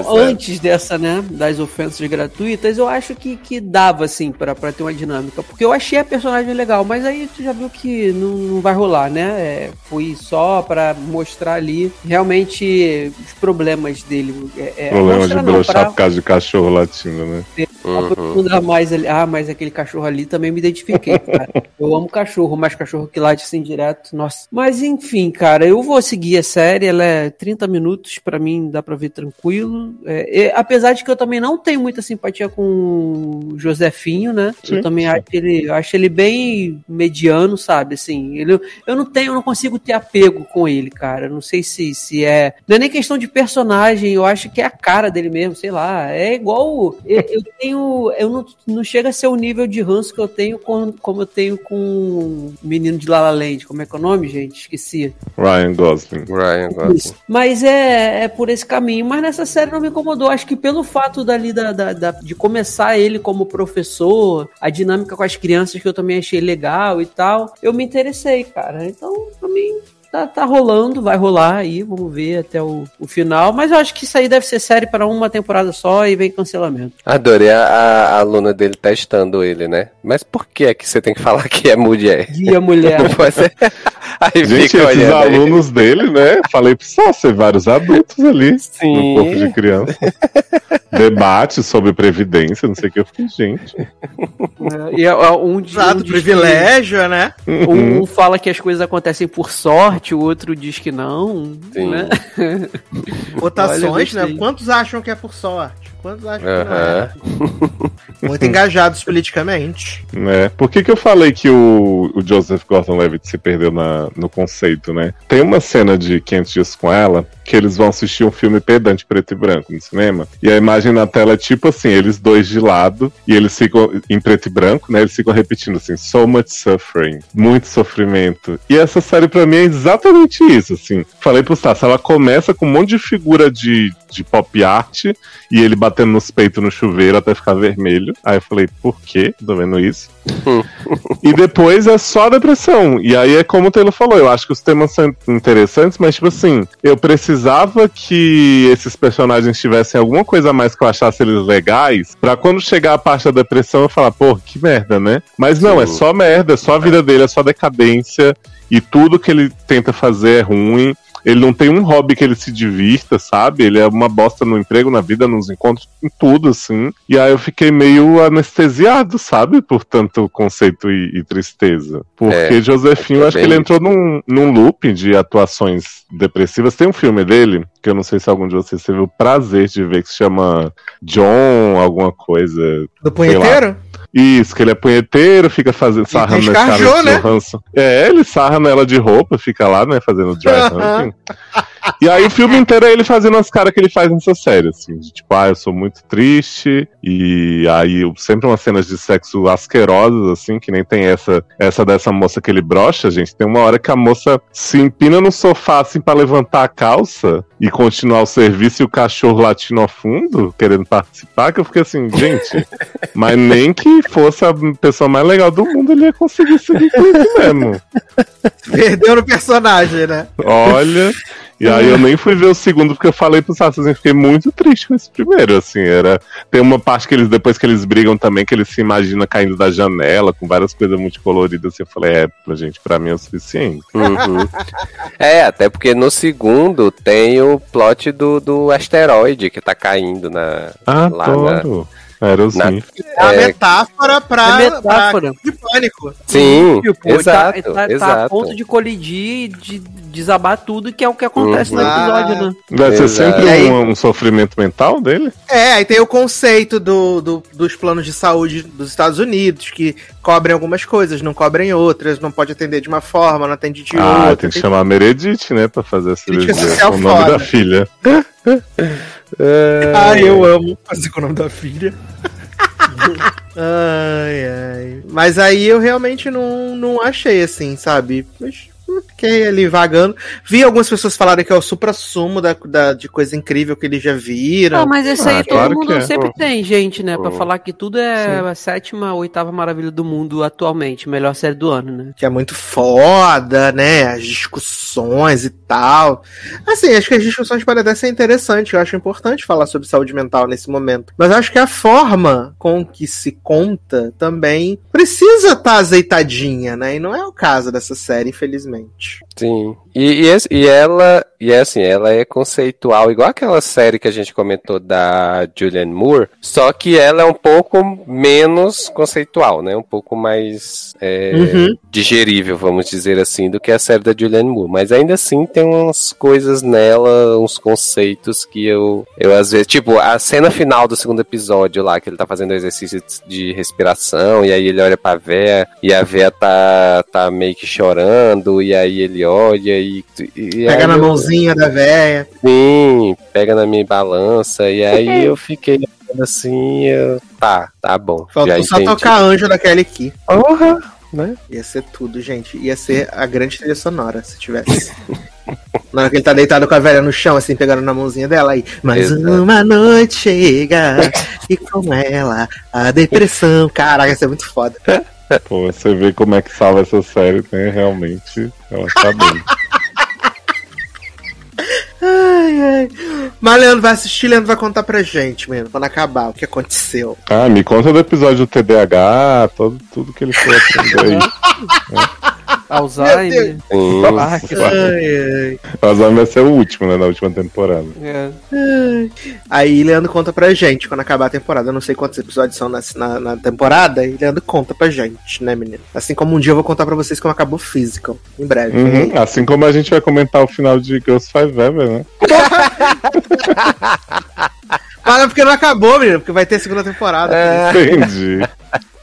antes dessa, né, das ofensas gratuitas, eu acho que, que dava, assim, pra, pra ter uma dinâmica. Porque eu achei a personagem legal, mas aí tu já viu que não, não vai rolar, né? É, foi só pra mostrar ali realmente os problemas dele. É, é, Problema de broxar pra por causa de cachorro latindo, né? aprofundar mais ali. Ah, mas aquele cachorro ali também me identifiquei, cara. Eu amo cachorro, mas cachorro que late assim direto, nossa. Mas enfim, cara, eu vou seguir a série, ela é 30 minutos, pra mim dá pra ver tranquilo. É, e- apesar de que eu também não tenho muita simpatia com o Josefinho, né? Sim, eu também sim. acho ele, eu acho ele bem mediano, sabe? Assim, ele, eu não tenho, eu não consigo ter apego com ele, cara. Não sei se, se é. Não é nem questão de personagem, eu acho que é a cara dele mesmo, sei lá. É igual. Eu, eu tenho. Eu não, não chega a ser o nível de ranço que eu tenho com, como eu tenho com o menino de La La Land. Como é que é o nome, gente? Esqueci. Ryan Gosling. Ryan Isso. Mas é, é por esse caminho. Mas nessa série não me incomodou. Acho que pelo fato dali da, da- da- de começar ele como professor, a dinâmica com as crianças que eu também achei legal e tal, eu me interessei, cara. Então, pra mim. Tá, tá rolando, vai rolar aí, vamos ver até o, o final. Mas eu acho que isso aí deve ser série para uma temporada só e vem cancelamento. Adorei a, a- a aluna dele testando ele, né? Mas por que é que você tem que falar que é mulher? Guia mulher. Não pode ser. Aí Gente, fica esses olhando aí. alunos dele, né? Falei pra só ser vários adultos ali Sim. no corpo de criança. Debate sobre previdência, não sei o que. Eu fiquei, gente. É, e é, um, diz- Usado um diz privilégio, né? Um, um fala que as coisas acontecem por sorte, o outro diz que não. Sim. Né? Votações, Olha, né? Quantos acham que é por sorte? Quantos acham que não é? Muito engajados politicamente. né? Por que, que eu falei que o, o Joseph Gordon-Levitt se perdeu na, no conceito, né? Tem uma cena de 500 dias com ela que eles vão assistir um filme pedante preto e branco no cinema e a imagem na tela é tipo assim, eles dois de lado e eles ficam em preto e branco, né? Eles ficam repetindo assim, so much suffering, muito sofrimento. E essa série pra mim é exatamente isso, assim. Falei pro Stassi, ela começa com um monte de figura de, de pop art e ele batendo nos peitos no chuveiro até ficar vermelho. Aí eu falei, por quê? Tô vendo isso. E depois é só depressão. E aí é como o Taylor falou, eu acho que os temas são interessantes, mas tipo assim, eu precisava que esses personagens tivessem alguma coisa a mais que eu achasse eles legais, pra quando chegar a parte da depressão eu falar, pô, que merda, né? Mas não, é só merda, é só a vida dele, é só decadência, e tudo que ele tenta fazer é ruim. Ele não tem um hobby que ele se divirta, sabe? Ele é uma bosta no emprego, na vida, nos encontros, em tudo, assim. E aí eu fiquei meio anestesiado, sabe? Por tanto conceito e, e tristeza. Porque É, Josefinho, eu acho que ele entrou num, num loop de atuações depressivas. Tem um filme dele, que eu não sei se algum de vocês teve o prazer de ver, que se chama John, alguma coisa. Do sei lá. Isso, que ele é punheteiro, fica fazendo sarrando tem na Scarlett né? Johansson. É, ele sarra nela de roupa, fica lá, né, fazendo dry humping. E aí o filme inteiro é ele fazendo as caras que ele faz nessa série, assim, de tipo, ah, eu sou muito triste, e aí sempre umas cenas de sexo asquerosas, assim, que nem tem essa, essa dessa moça que ele brocha, gente. Tem uma hora que a moça se empina no sofá, assim, pra levantar a calça e continuar o serviço e o cachorro latindo ao fundo, querendo participar, que eu fiquei assim, gente, mas nem que fosse a pessoa mais legal do mundo, ele ia conseguir seguir com isso mesmo. Perdeu no personagem, né? Olha. E aí eu nem fui ver o segundo porque eu falei pros assassinos, eu fiquei muito triste com esse primeiro, assim, era... Tem uma parte que eles, depois que eles brigam também, que eles se imaginam caindo da janela, com várias coisas multicoloridas, assim, eu falei, é, pra gente, pra mim é o suficiente. Uhum. É, até porque no segundo tem o plot do, do asteroide que tá caindo na. lá na- Adoro. Aerozinho. É a É, metáfora pra, É metáfora. pra de pânico. Sim, Tipo, ele tá- exato, ele tá, tá a exato. ponto de colidir, de desabar tudo, que é o que acontece Uhum. no episódio, né? Vai ser Exato. sempre aí- um, um sofrimento mental dele? É, aí tem o conceito do, do- dos planos de saúde dos Estados Unidos, que cobrem algumas coisas, não cobrem outras, não pode atender de uma forma, não atende de ah, outra. tem que chamar a Meredith, né, pra fazer a Crítica cirurgia. O nome foda. da filha. Ah, eu amo fazer com o nome da filha. ai, ai. Mas aí eu realmente não, não achei assim, sabe? Mas fiquei ali vagando. Vi algumas pessoas falarem que é o supra-sumo da, da- de coisa incrível que eles já viram. Não, mas esse Ah, aí claro todo mundo que é. sempre tem, gente, né? Pra Uhum. falar que tudo é a sétima, oitava maravilha do mundo atualmente. Melhor série do ano, né? que é muito foda, né? As discussões e tal. Assim, acho que as discussões podem até ser interessantes. Eu acho importante falar sobre saúde mental nesse momento. Mas eu acho que a forma com que se conta também precisa estar azeitadinha, né? E não é o caso dessa série, infelizmente. Sim. E, e, e ela, e é assim, ela é conceitual, igual aquela série que a gente comentou da Julianne Moore, só que ela é um pouco menos conceitual, né? Um pouco mais é, Uhum. digerível, vamos dizer assim, do que a série da Julianne Moore. Mas ainda assim tem umas coisas nela, uns conceitos que eu, eu às vezes. Tipo, a cena final do segundo episódio lá, que ele tá fazendo exercício de respiração, e aí ele olha pra véia, e a véia tá, tá meio que chorando, e aí ele olha e. e Pega aí na eu- mãozinha da véia. Sim, pega na minha balança, e aí eu fiquei assim, eu, tá, tá bom. Faltou já só entendi. tocar Anjo da Kelly Key. Porra, né? Ia ser tudo, gente. Ia ser a grande trilha sonora, se tivesse. Na hora que ele tá deitado com a velha no chão, assim, pegando na mãozinha dela aí. Mais Exato. uma noite chega e com ela a depressão. Caraca, isso é muito foda. Pô, você vê como é que salva essa série, né? Realmente, ela tá bem. Ai, ai. Mas Leandro vai assistir, Leandro vai contar pra gente, mano, quando acabar, o que aconteceu. Ah, me conta do episódio do TDAH, todo, tudo que ele foi aprender aí. Alzheimer. Parkinson. Ai, Alzheimer vai ser o último, né? Na última temporada. É. Aí Leandro conta pra gente quando acabar a temporada. Eu não sei quantos episódios são na, na, na temporada. E Leandro conta pra gente, né, menino? Assim como um dia eu vou contar pra vocês como acabou o Physical. Em breve. Uhum, Assim como a gente vai comentar o final de Girls Five Ever, né? Mas é porque não acabou, menino. Porque vai ter segunda temporada. Entendi.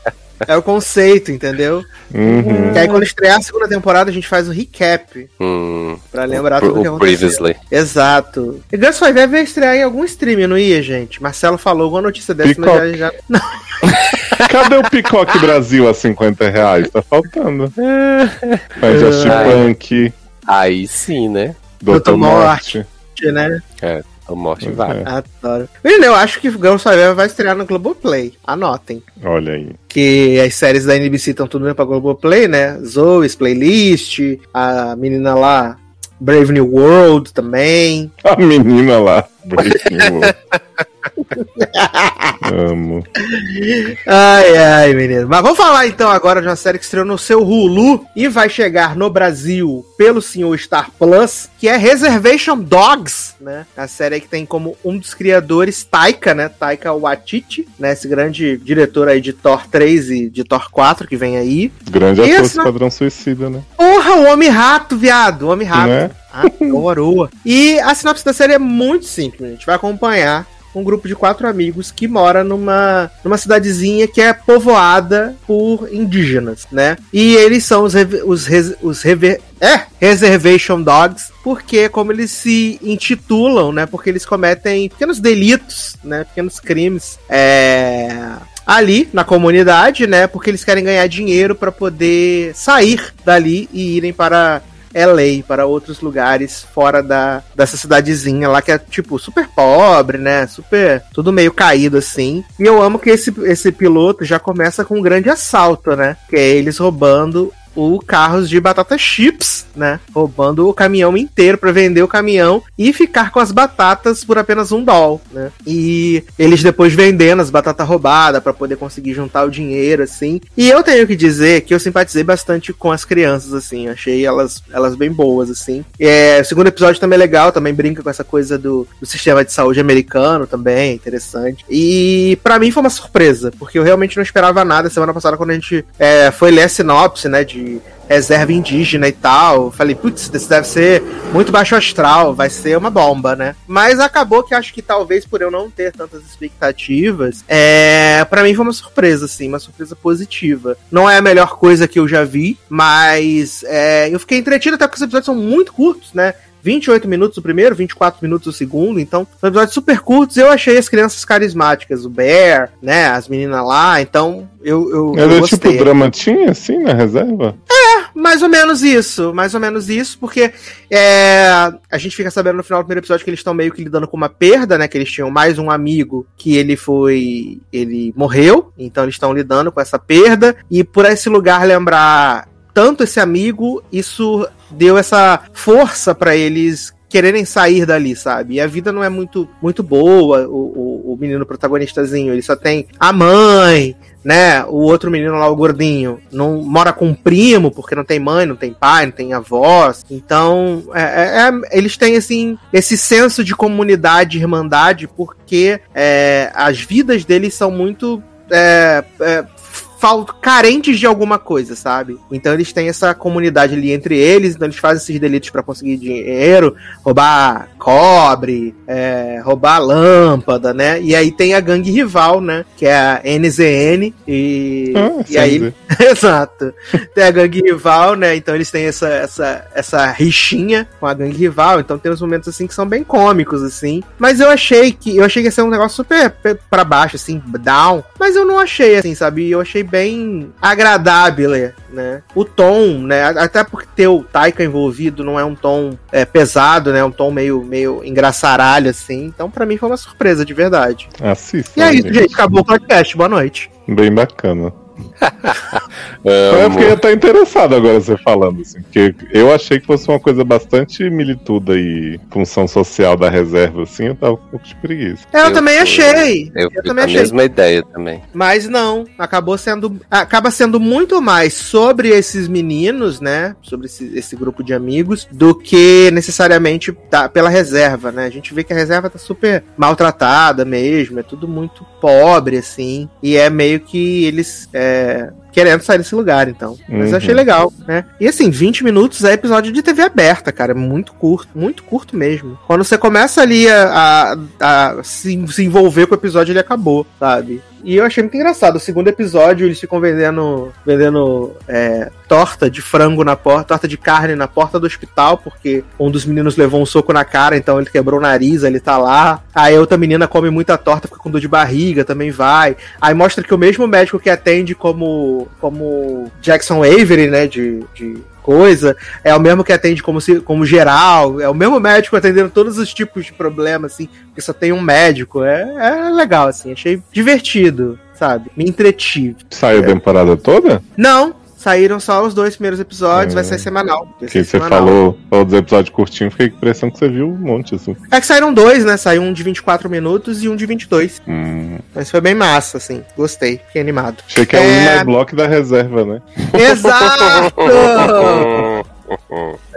É o conceito, entendeu? Uhum. Que aí quando estrear a segunda temporada, a gente faz o recap. Hum, Pra lembrar o, tudo que o aconteceu. Previously. Exato. E Girls Five ia estrear em algum stream, não ia, gente? Marcelo falou alguma notícia dessa, mas Peacock. já, já... Não, Cadê o Picoque Brasil a 50 reais? Tá faltando. Mas já Ai. Punk, Aí sim, né? Doutor Morte. né? É, a morte Pois vai. é. Adoro. Menino, eu acho que Girls Five Ever vai estrear no Globoplay. Anotem. Olha aí. Que as séries da NBC estão tudo indo pra Globoplay, né? Zoe's Playlist, a menina lá, Brave New World também. A menina lá. Law. Amo. Ai, ai, menino. Mas vamos falar então agora de uma série que estreou no seu Hulu e vai chegar no Brasil pelo senhor Star Plus, que é Reservation Dogs, né? A série que tem como um dos criadores Taika, né? Taika Waititi, né? Esse grande diretor aí de Thor 3 e de Thor 4 que vem aí. Grande E ator do essa- Esquadrão Suicida, né? Porra, o Homem-Rato, viado. O Homem-Rato. Né? Adorou. E a sinopse da série é muito simples. A gente vai acompanhar um grupo de quatro amigos que mora numa, numa cidadezinha que é povoada por indígenas, né? E eles são os, os, res- os rever- é, Reservation Dogs, porque como eles se intitulam, né? Porque eles cometem pequenos delitos, né? Pequenos crimes. É ali na comunidade, né? Porque eles querem ganhar dinheiro para poder sair dali e irem para LA, para outros lugares fora da, dessa cidadezinha lá que é tipo super pobre, né? Super tudo meio caído assim. E eu amo que esse, esse piloto já começa com um grande assalto, né? Que é eles roubando o carros de batata chips, né? Roubando o caminhão inteiro para vender o caminhão e ficar com as batatas por apenas um dólar, né? E eles depois vendendo as batatas roubadas para poder conseguir juntar o dinheiro, assim. E eu tenho que dizer que eu simpatizei bastante com as crianças, assim. Achei elas, elas bem boas, assim. É, o segundo episódio também é legal, também brinca com essa coisa do, do sistema de saúde americano também, interessante. E para mim foi uma surpresa, porque eu realmente não esperava nada. Semana passada, quando a gente é, foi ler a sinopse, né, de reserva indígena e tal, falei, putz, isso deve ser muito baixo astral, vai ser uma bomba, né? Mas acabou que acho que talvez por eu não ter tantas expectativas, é, para mim foi uma surpresa, assim, uma surpresa positiva. Não é a melhor coisa que eu já vi, mas é, eu fiquei entretido até porque os episódios são muito curtos, né? 28 minutos o primeiro, 24 minutos o segundo, então são episódios super curtos. Eu achei as crianças carismáticas, o Bear, né, as meninas lá, então eu, eu, eu Era gostei. tipo dramatinha, assim, na reserva? Mais ou menos isso, mais ou menos isso, porque é, a gente fica sabendo no final do primeiro episódio que eles estão meio que lidando com uma perda, né? Que eles tinham mais um amigo que ele foi. ele morreu, então eles estão lidando com essa perda, e por esse lugar lembrar tanto esse amigo, isso deu essa força pra eles quererem sair dali, sabe? E a vida não é muito, muito boa, o, o, o menino protagonistazinho, ele só tem a mãe, né? O outro menino lá, o gordinho, não mora com um primo, porque não tem mãe, não tem pai, não tem avós. Então, é, é- é- eles têm, assim, esse senso de comunidade, irmandade, porque é, as vidas deles são muito. É, é, fal- carentes de alguma coisa, sabe? Então eles têm essa comunidade ali entre eles, então eles fazem esses delitos pra conseguir dinheiro, roubar cobre, é, roubar lâmpada, né? E aí tem a gangue rival, né? Que é a NZN e, Ah, e aí. Exato. Tem a gangue rival, né? Então eles têm essa, essa, essa rixinha com a gangue rival. Então tem uns momentos assim que são bem cômicos, assim. Mas eu achei que. Eu achei que ia ser um negócio super pe- pra baixo, assim, down. Mas eu não achei, assim, sabe? Eu achei bem agradável, né? O tom, né? Até porque ter o Taika envolvido não é um tom é, pesado, né? É um tom meio, meio engraçaralho, assim. Então, pra mim, foi uma surpresa, de verdade. Assista. E é isso, gente. Acabou o podcast. Boa noite. Bem bacana. Amo. Eu fiquei até interessado agora você falando, assim, porque eu achei que fosse uma coisa bastante milituda e função social da reserva, assim, eu tava um pouco de preguiça. Eu, Eu também fui- achei. Eu, Eu também com a achei. mesma ideia também. Mas não, acabou sendo. Acaba sendo muito mais sobre esses meninos, né? Sobre esse, esse grupo de amigos, do que necessariamente da- pela reserva, né? A gente vê que a reserva tá super maltratada mesmo, é tudo muito pobre, assim. E é meio que eles. é, é, Querendo sair desse lugar, então. Mas Uhum. eu achei legal, né? E assim, 20 minutos é episódio de TV aberta, cara. É muito curto, muito curto mesmo. Quando você começa ali a, a- a se, se envolver com o episódio, ele acabou, sabe? E eu achei muito engraçado. O segundo episódio, eles ficam vendendo, vendendo é, torta de frango na porta, torta de carne na porta do hospital, porque um dos meninos levou um soco na cara, então ele quebrou o nariz, ele tá lá. Aí a outra menina come muita torta, fica com dor de barriga, também vai. Aí mostra que o mesmo médico que atende como, como Jackson Avery, né, de, de coisa, é o mesmo que atende como, se, como geral, é o mesmo médico atendendo todos os tipos de problemas, assim, porque só tem um médico. É, é legal, assim, achei divertido, sabe? Me entretive. Saiu a temporada toda? Não, Saíram só os dois primeiros episódios, É. vai sair semanal. Vai Que você semanal. falou, falou dos episódios curtinhos, fiquei com a impressão que você viu um monte, assim. É que saíram dois, né? Saiu um de 24 minutos e um de 22. Hum. Mas foi bem massa, assim. Gostei, fiquei animado. Achei que é, É. o My Block da reserva, né? Exato!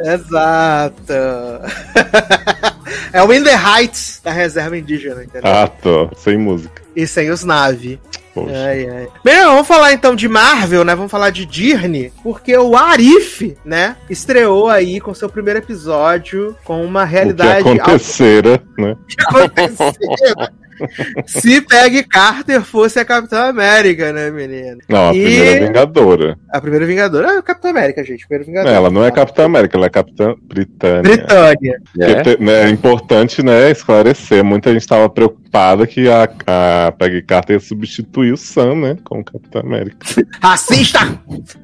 Exato! é o In the Heights da reserva indígena, entendeu? Ah, tô. Sem música. E sem os nave. Poxa. Ai, ai. Bem, vamos falar então de Marvel, né? Vamos falar de Disney, porque o Arif, né, estreou aí com seu primeiro episódio com uma O que realidade acontecera, né? que aconteceu. Se Peggy Carter fosse a Capitã América, né, menino? Não, a E- primeira Vingadora. A primeira Vingadora é a Capitã América, gente. Primeiro Vingador. Ela não é Capitã América, ela é Capitã Britânia. Britânia. Te- né, é importante, né, esclarecer. Muita gente estava preocupada que a, a Peggy Carter ia substituir o Sam, né, como Capitã América. Racista!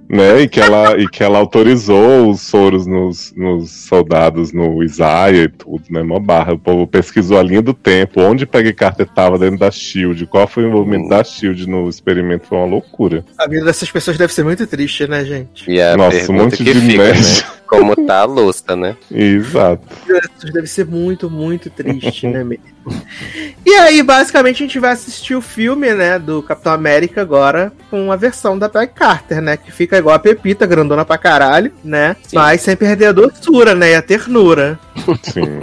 Né, e que ela, e que ela autorizou os soros nos, nos soldados no Isaiah e tudo, né, mó barra. O povo pesquisou a linha do tempo, onde Peggy Carter estava dentro da SHIELD, qual foi o envolvimento da SHIELD no experimento, foi uma loucura. A vida dessas pessoas deve ser muito triste, né, gente? E a Nossa, um monte que de fica, nerd. né? Como tá a louça, né? Exato. Deve ser muito, muito triste, né, mesmo? E aí, basicamente, a gente vai assistir o filme, né, do Capitão América agora, com a versão da Peggy Carter, né, que fica igual a Pepita, grandona pra caralho, né, mas sem perder a doçura, né, e a ternura. Sim.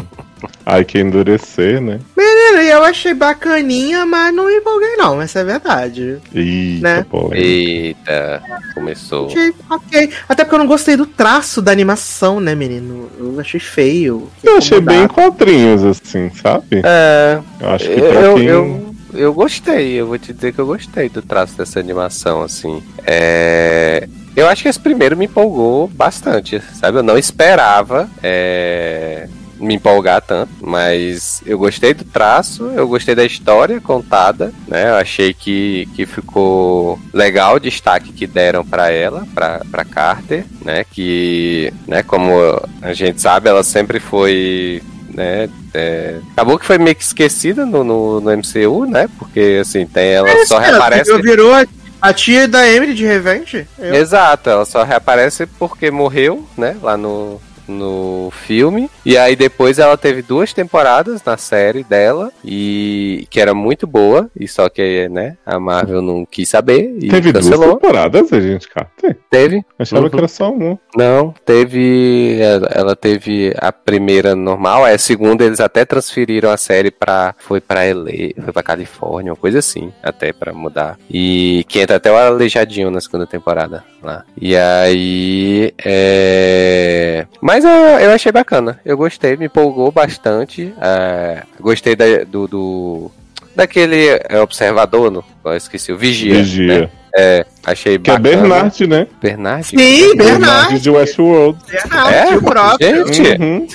Ai, que endurecer, né? Menina, e eu achei bacaninha, mas não me empolguei não, essa é verdade. Eita, Né? Eita, começou. Achei ok. Até porque eu não gostei do traço da animação, né, menino? Eu achei feio. Eu achei bem quadrinhos, assim, sabe? É, Eu acho que pra eu, quem. eu, eu gostei, eu vou te dizer que eu gostei do traço dessa animação, assim. É, eu acho que esse primeiro me empolgou bastante, sabe? Eu não esperava é, me empolgar tanto, mas eu gostei do traço, eu gostei da história contada, né? Eu achei que, que ficou legal o destaque que deram pra ela, pra pra Carter, né? Que, né, como a gente sabe, ela sempre foi né? é, acabou que foi meio que esquecida no, no, no MCU, né? Porque assim, tem ela É, só reaparece. Virou a, a tia da Emily de Revenge? Eu- Exato, ela só reaparece porque morreu, né? Lá no, no filme. E aí depois ela teve duas temporadas na série dela. E que era muito boa. E só que, né, a Marvel não quis saber. E Teve cancelou. duas temporadas, a gente, cara. Teve. Achava Uhum. que era só um. Não, teve. Ela teve a primeira normal, aí a segunda eles até transferiram a série pra. Foi pra LA, foi pra Califórnia, uma coisa assim, até pra mudar. E que entra até o Aleijadinho na segunda temporada lá. E aí. É. Mas eu, eu achei bacana, eu gostei, me empolgou bastante. é, Gostei da- do. do daquele é, observador, no, eu esqueci, o Vigia. Vigia. né? É, achei Que é bacana. Bernard, né? Bernard? Sim, Bernard Bernard. de Westworld. Bernard, É, o próprio. gente. Uhum.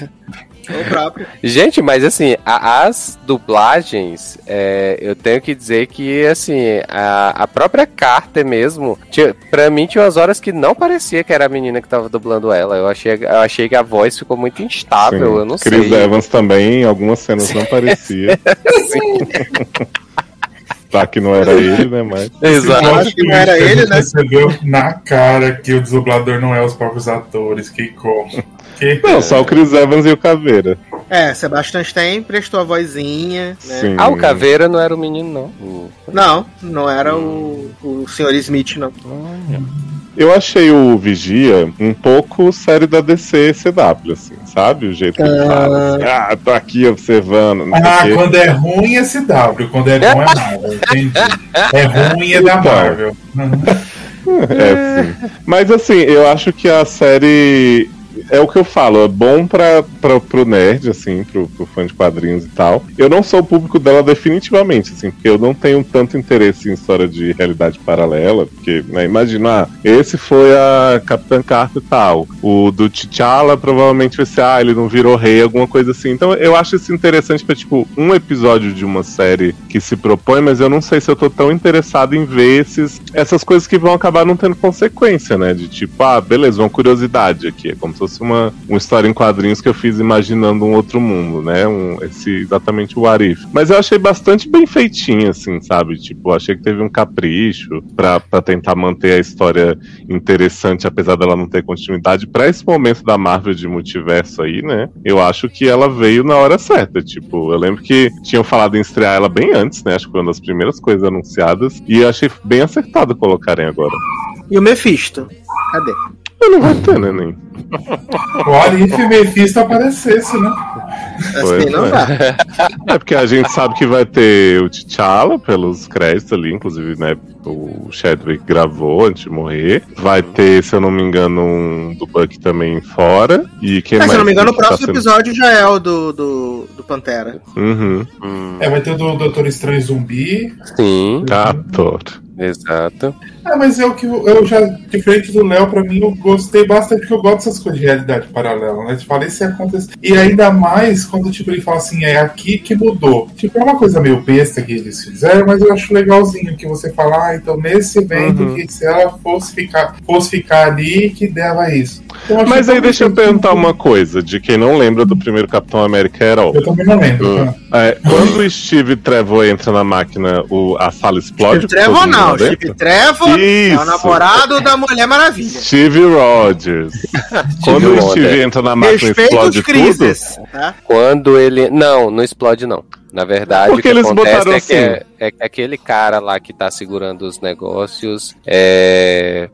O próprio. Gente, mas assim, a- as dublagens, é, eu tenho que dizer que, assim, a, a própria Carter mesmo, tinha, pra mim tinha umas horas que não parecia que era a menina que tava dublando ela. Eu achei, eu achei que a voz ficou muito instável, Sim. eu não Chris sei. Evans também, em algumas cenas não parecia. tá que não era ele, né? Mas. Exato. Eu acho que não era ele, né? percebeu na cara que o dublador não é os próprios atores. Que como? Não, só o Chris Evans e o Caveira. É, Sebastian Stan prestou a vozinha, né? Sim. Ah, o Caveira não era o menino, não. O- Não, não era o, o Sr. Smith, não. Eu achei o Vigia um pouco série da DC CW, assim, sabe? O jeito que ele fala. Assim, ah, tô aqui observando. Ah, quando é ruim é CW, quando é bom é Marvel. Entendi. É ruim é da Então. Marvel. É, sim. Mas assim, eu acho que a série. É o que eu falo, é bom pra, pra, pro nerd, assim, pro, pro fã de quadrinhos e tal. Eu não sou o público dela definitivamente, assim, porque eu não tenho tanto interesse em história de realidade paralela, porque, né, imagina, ah, esse foi a Capitã Carter e tal. O do T'Challa provavelmente vai ser, ah, ele não virou rei, alguma coisa assim. Então eu acho isso interessante pra, tipo, um episódio de uma série que se propõe, mas eu não sei se eu tô tão interessado em ver esses, essas coisas que vão acabar não tendo consequência, né? De tipo, ah, beleza, uma curiosidade aqui. É como se fosse fosse uma, uma história em quadrinhos que eu fiz imaginando um outro mundo, né? Um, esse, exatamente o Arif. Mas eu achei bastante bem feitinho, assim, sabe? Tipo, achei que teve um capricho pra, pra tentar manter a história interessante, apesar dela não ter continuidade. Pra esse momento da Marvel de multiverso aí, né? Eu acho que ela veio na hora certa. Tipo, eu lembro que tinham falado em estrear ela bem antes, né? Acho que foi uma das primeiras coisas anunciadas. E eu achei bem acertado colocarem agora. E o Mephisto? Cadê? Não vai ter, né, nem. O Arif e Mephisto aparecesse, né? Assim não é. dá. É porque a gente sabe que vai ter o T'Challa pelos créditos ali, inclusive, né? O Chadwick gravou antes de morrer. Vai ter, se eu não me engano, um do Buck também fora. E quem É, mais? se eu não me engano, o tá próximo sendo- episódio já é o do, do, do Pantera. Uhum. É, vai ter o do Doutor Estranho Zumbi. Sim. Adoro. Exato. Ah, mas é o que eu, eu já, diferente do Léo, pra mim, eu gostei bastante, porque eu gosto dessas coisas de realidade paralela, né? Tipo, falei se acontece. E ainda mais quando, tipo, ele fala assim, é aqui que mudou. Tipo, é uma coisa meio besta que eles fizeram, mas eu acho legalzinho que você fala, ah, então nesse evento Uhum. que se ela fosse ficar, fosse ficar ali, que dava isso. Então, Mas aí deixa eu perguntar uma coisa, de quem não lembra do primeiro Capitão América Herói. Eu também não lembro. tá? É, quando o Steve Trevor entra na máquina, o, a sala explode? Steve Trevor não? Steve Trevor é o namorado da Mulher Maravilha. Steve Rogers. Quando o Rogers. Steve entra na máquina explode os tudo. crises. Tá? Quando ele. Não, não explode, não. Na verdade, Porque o que eles acontece botaram é que, assim. é, é que aquele cara lá que tá segurando os negócios é,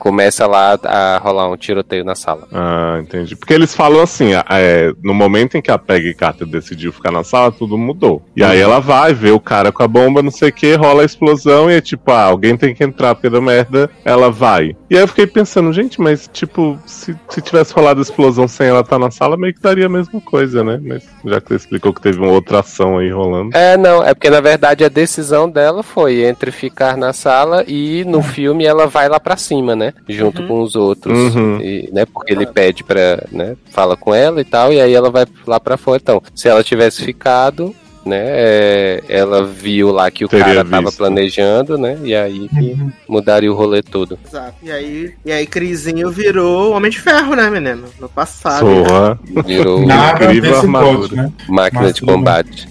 começa lá a rolar um tiroteio na sala. Ah, entendi. Porque eles falam assim, é, no momento em que a Peggy Carter decidiu ficar na sala, tudo mudou. E aí ela vai, vê o cara com a bomba, não sei o que, rola a explosão e é tipo, ah, alguém tem que entrar porque deu merda, ela vai. E aí eu fiquei pensando, gente, mas tipo, se, se tivesse rolado a explosão sem ela estar na sala, meio que daria a mesma coisa, né? Mas já que você explicou que teve uma outra ação aí rolando. É, não, é porque na verdade a decisão dela foi entre ficar na sala e no filme ela vai lá pra cima, né? Junto com os outros. Uhum. E, né, porque ele pede pra, né, fala com ela e tal, e aí ela vai lá pra fora. Então, se ela tivesse ficado, né, é, ela viu lá que o Teria cara tava visto. planejando, né? E aí que mudaria o rolê todo. Exato. E aí, e aí Crisinho virou Homem de Ferro, né, menino? No passado. Zorra. Virou Nada Incrível desse armadura. né? máquina Mas de combate.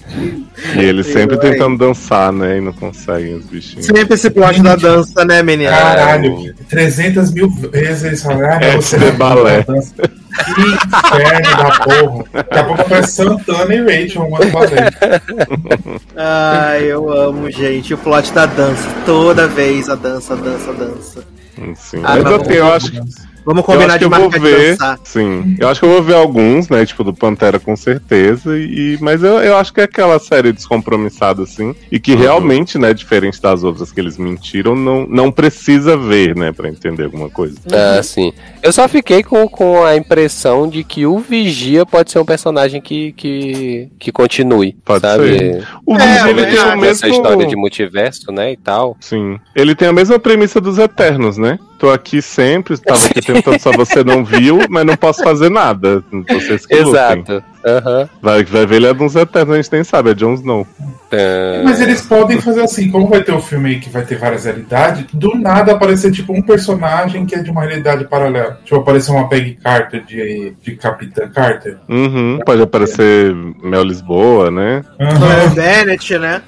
E eles sempre tentando dançar, né? E não conseguem os bichinhos. Sempre esse plot da dança, né, menino? Caralho, 300 mil vezes eles falaram, ah, É, você de balé. Que inferno da porra. Daqui a pouco aparece Santana e Rachel, uma balé. Ai, eu amo, gente. O plot da dança. Toda vez a dança, a dança, a dança. Sim. Ah, Mas tá eu, bom. tenho- eu acho que Vamos combinar de eu vou marcar de ver. Sim. Eu acho que eu vou ver alguns, né? Tipo, do Pantera com certeza. E, mas eu, eu acho que é aquela série descompromissada, assim. E que realmente, né, diferente das outras que eles mentiram, não, não precisa ver, né, pra entender alguma coisa. Ah, sim. Eu só fiquei com, com a impressão de que o Vigia pode ser um personagem que, que, que continue, Pode sabe? ser. O É, Vigia, ele tem o mesmo. Essa história de multiverso, né, e tal. Sim. Ele tem a mesma premissa dos Eternos, né? Tô aqui sempre, estava aqui tentando, só você não viu, mas não posso fazer nada. Vocês que lutem. Aham. Vai, vai ver ele é dos Eternos, a gente nem sabe, é Jon Snow. Ah, Mas eles podem fazer assim, como vai ter o filme aí que vai ter várias realidades, do nada aparecer tipo um personagem que é de uma realidade paralela. Tipo, aparecer uma Peggy Carter de, de Capitã Carter. Uhum, pode aparecer Mel Lisboa, né? Claire Bennett, né?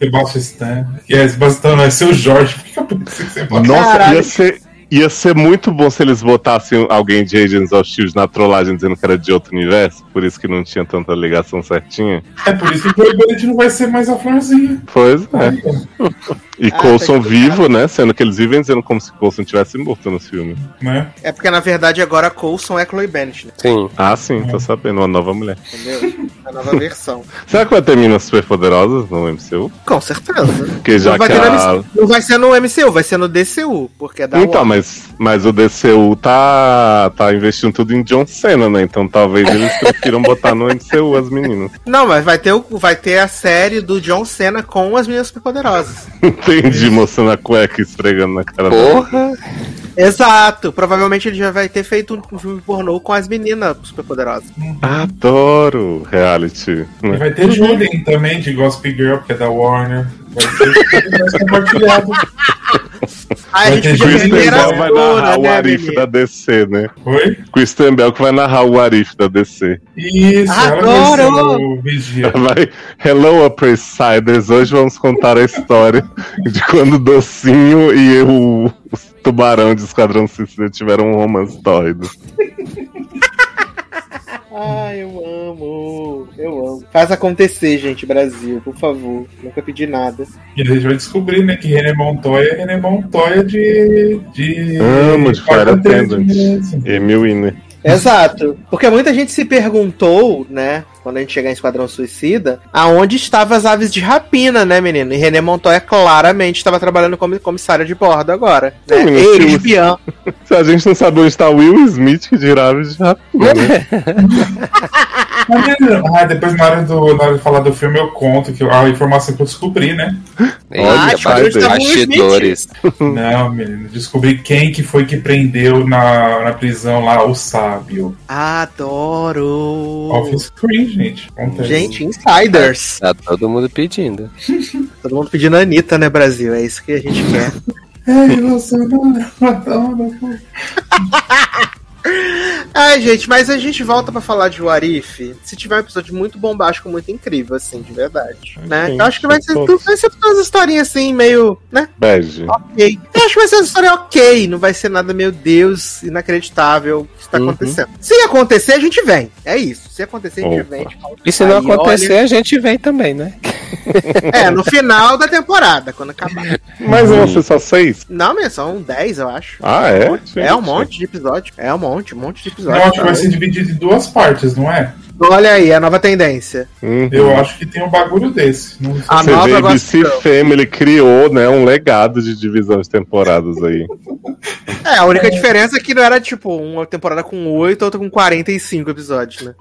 Sebastian Stan. É, Sebastian vai ser o Jorge. Por que eu pensei que Nossa, Caralho. ia ser, ia ser muito bom se eles botassem alguém de Agents of Shield na trollagem dizendo que era de outro universo, por isso que não tinha tanta ligação certinha. É por isso que o Joey Bennett não vai ser mais a florzinha. Pois é. E Ah, Coulson tá vivo, né? Sendo que eles vivem dizendo como se Coulson tivesse morto no filme. Né? É porque na verdade agora Coulson é Chloe Bennett, né? Sim. Ah, sim, tô sabendo, uma nova mulher. Entendeu? A nova versão. Será que vai ter meninas super poderosas no MCU? Com certeza. Porque já não, vai que a... Não vai ser no MCU, vai ser no DCU, porque é da Então, Warner. mas, mas o DCU tá, tá investindo tudo em John Cena, né? Então talvez eles prefiram botar no MCU as meninas. Não, mas vai ter, o, vai ter a série do John Cena com as meninas superpoderosas. Entendi, mostrando a cueca esfregando na cara dela. Exato. Provavelmente ele já vai ter feito um filme pornô com as meninas superpoderosas. Adoro reality. E vai ter Julian também, de Gossip Girl, que é da Warner. Vai ser vai ser compartilhado. Aí a gente Kristen Bell vai narrar o né, Arif da DC, né? Oi? Kristen Bell que vai narrar o Arif da DC. Isso, ela vai ser o vigia. Vai, Hello, Upper East Siders. Hoje vamos contar a história de quando o Docinho e o tubarão de Esquadrão Suicida tiveram um romance tórrido. Ai, eu amo. Eu amo. Faz acontecer, gente, Brasil, por favor. Nunca pedi nada. E a gente vai descobrir, né, que René Montoya é René Montoya de. de Amo de Fire Attendant. Emil Winner. Exato. Porque muita gente se perguntou, né, quando a gente chegar em Esquadrão Suicida, aonde estavam as aves de rapina, né, menino? E René Montoya claramente estava trabalhando como comissário de bordo agora. Né? Menino, Ele, se o- espião. Se a gente não sabe onde está o Will Smith, que dirá de rapina, né? Ah, depois na hora, do, na hora de falar do filme eu conto que a informação que eu descobri, né? Olha, pai dele. bastidores. Não, menino, descobri quem que foi que prendeu na, na prisão lá o sábio. Adoro. Off-screen, gente. Acontece. Gente, insiders. Tá todo mundo pedindo. Todo mundo pedindo a Anitta, né, Brasil? É isso que a gente quer. Ei, você não é. Ai, gente, mas a gente volta pra falar de Warif se tiver um episódio muito bombástico, muito incrível, assim, de verdade. Né? Sim, Eu acho que vai ser, todos. vai ser todas as historinhas assim, meio, né? Bege. Ok. Eu acho que vai ser uma história ok, não vai ser nada, meu Deus, inacreditável o que está Uhum. acontecendo. Se acontecer, a gente vem. É isso. Se acontecer, a gente Opa. vem. E se não acontecer, olha- a gente vem também, né? É, no final da temporada, quando acabar. Mas vão ser só seis? Não, mas são 10, eu acho. Ah, é? É um Gente. monte de episódio. É um monte, um monte de Eu episódio. acho que vai ser dividido em duas partes, não é? Olha aí, a nova tendência. Uhum. Eu acho que tem um bagulho desse. Não sei. A Você nova vê, ABC gosta- Family criou, né, um legado de divisão de temporadas aí. É, a única diferença é que não era tipo uma temporada com 8, outra com 45 episódios, né?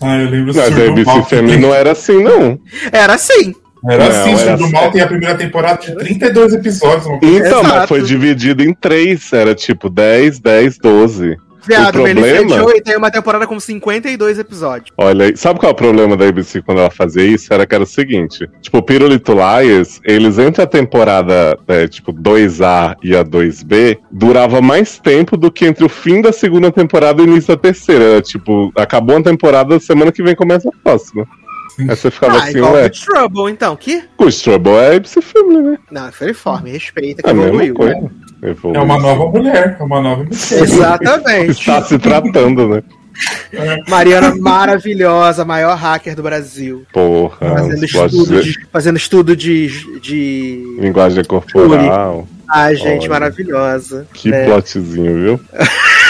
Ah, eu lembro Mas a ABC Mal Family tem- não era assim, não. Era assim. Era Não, assim, era do assim. Mal tem a primeira temporada de 32 episódios. Então, mas Exato. foi dividido em três. Era tipo 10, 10, 12. Viado, o o Benny problema... Joey tem uma temporada com 52 episódios. Olha, sabe qual é o problema da ABC quando ela fazia isso? Era que era o seguinte: tipo, o Pirulito Liars, eles entre a temporada, é, tipo, 2A e a 2B, durava mais tempo do que entre o fim da segunda temporada e o início da terceira. Era, tipo, acabou a temporada, semana que vem começa a próxima. Aí você ficava Ah, assim, igual ué, Good Trouble, então. Que? Good Trouble é ABC Family, né? Não, Freeform, respeita que É evoluiu. coisa. né? Evoluiu. É uma nova mulher, é uma nova mulher. Exatamente. Está se tratando, né? Mariana maravilhosa, maior hacker do Brasil. Porra, Fazendo estudo de de, fazendo estudo de, de... linguagem corporal. Ai, gente, Olha. maravilhosa. Que né? plotzinho, viu?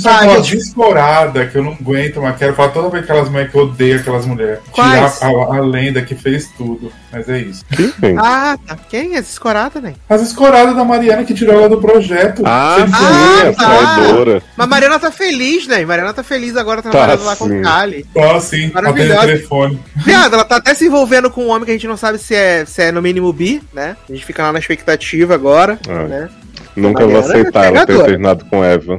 Só Ah, aquela gente. descorada que eu não aguento, mas quero falar toda vez aquelas mulheres que eu odeio aquelas mulheres. Tirar Quais? a, a lenda que fez tudo. Mas é isso. Quem? Ah, tá. Quem é escorada, né? As escoradas da Mariana que tirou ela do projeto. Ah, Você sim, Ah, a tá. Mas Mariana tá feliz, né? Mariana tá feliz agora trabalhando lá com sim. o Kali. Só assim, atende o Maravilhosa. telefone. Viado, ela tá até se envolvendo com um homem que a gente não sabe se é, se é no mínimo bi, né? A gente fica lá na expectativa agora, Ah. né? Nunca vou é aceitar ela ter terminado com Eva.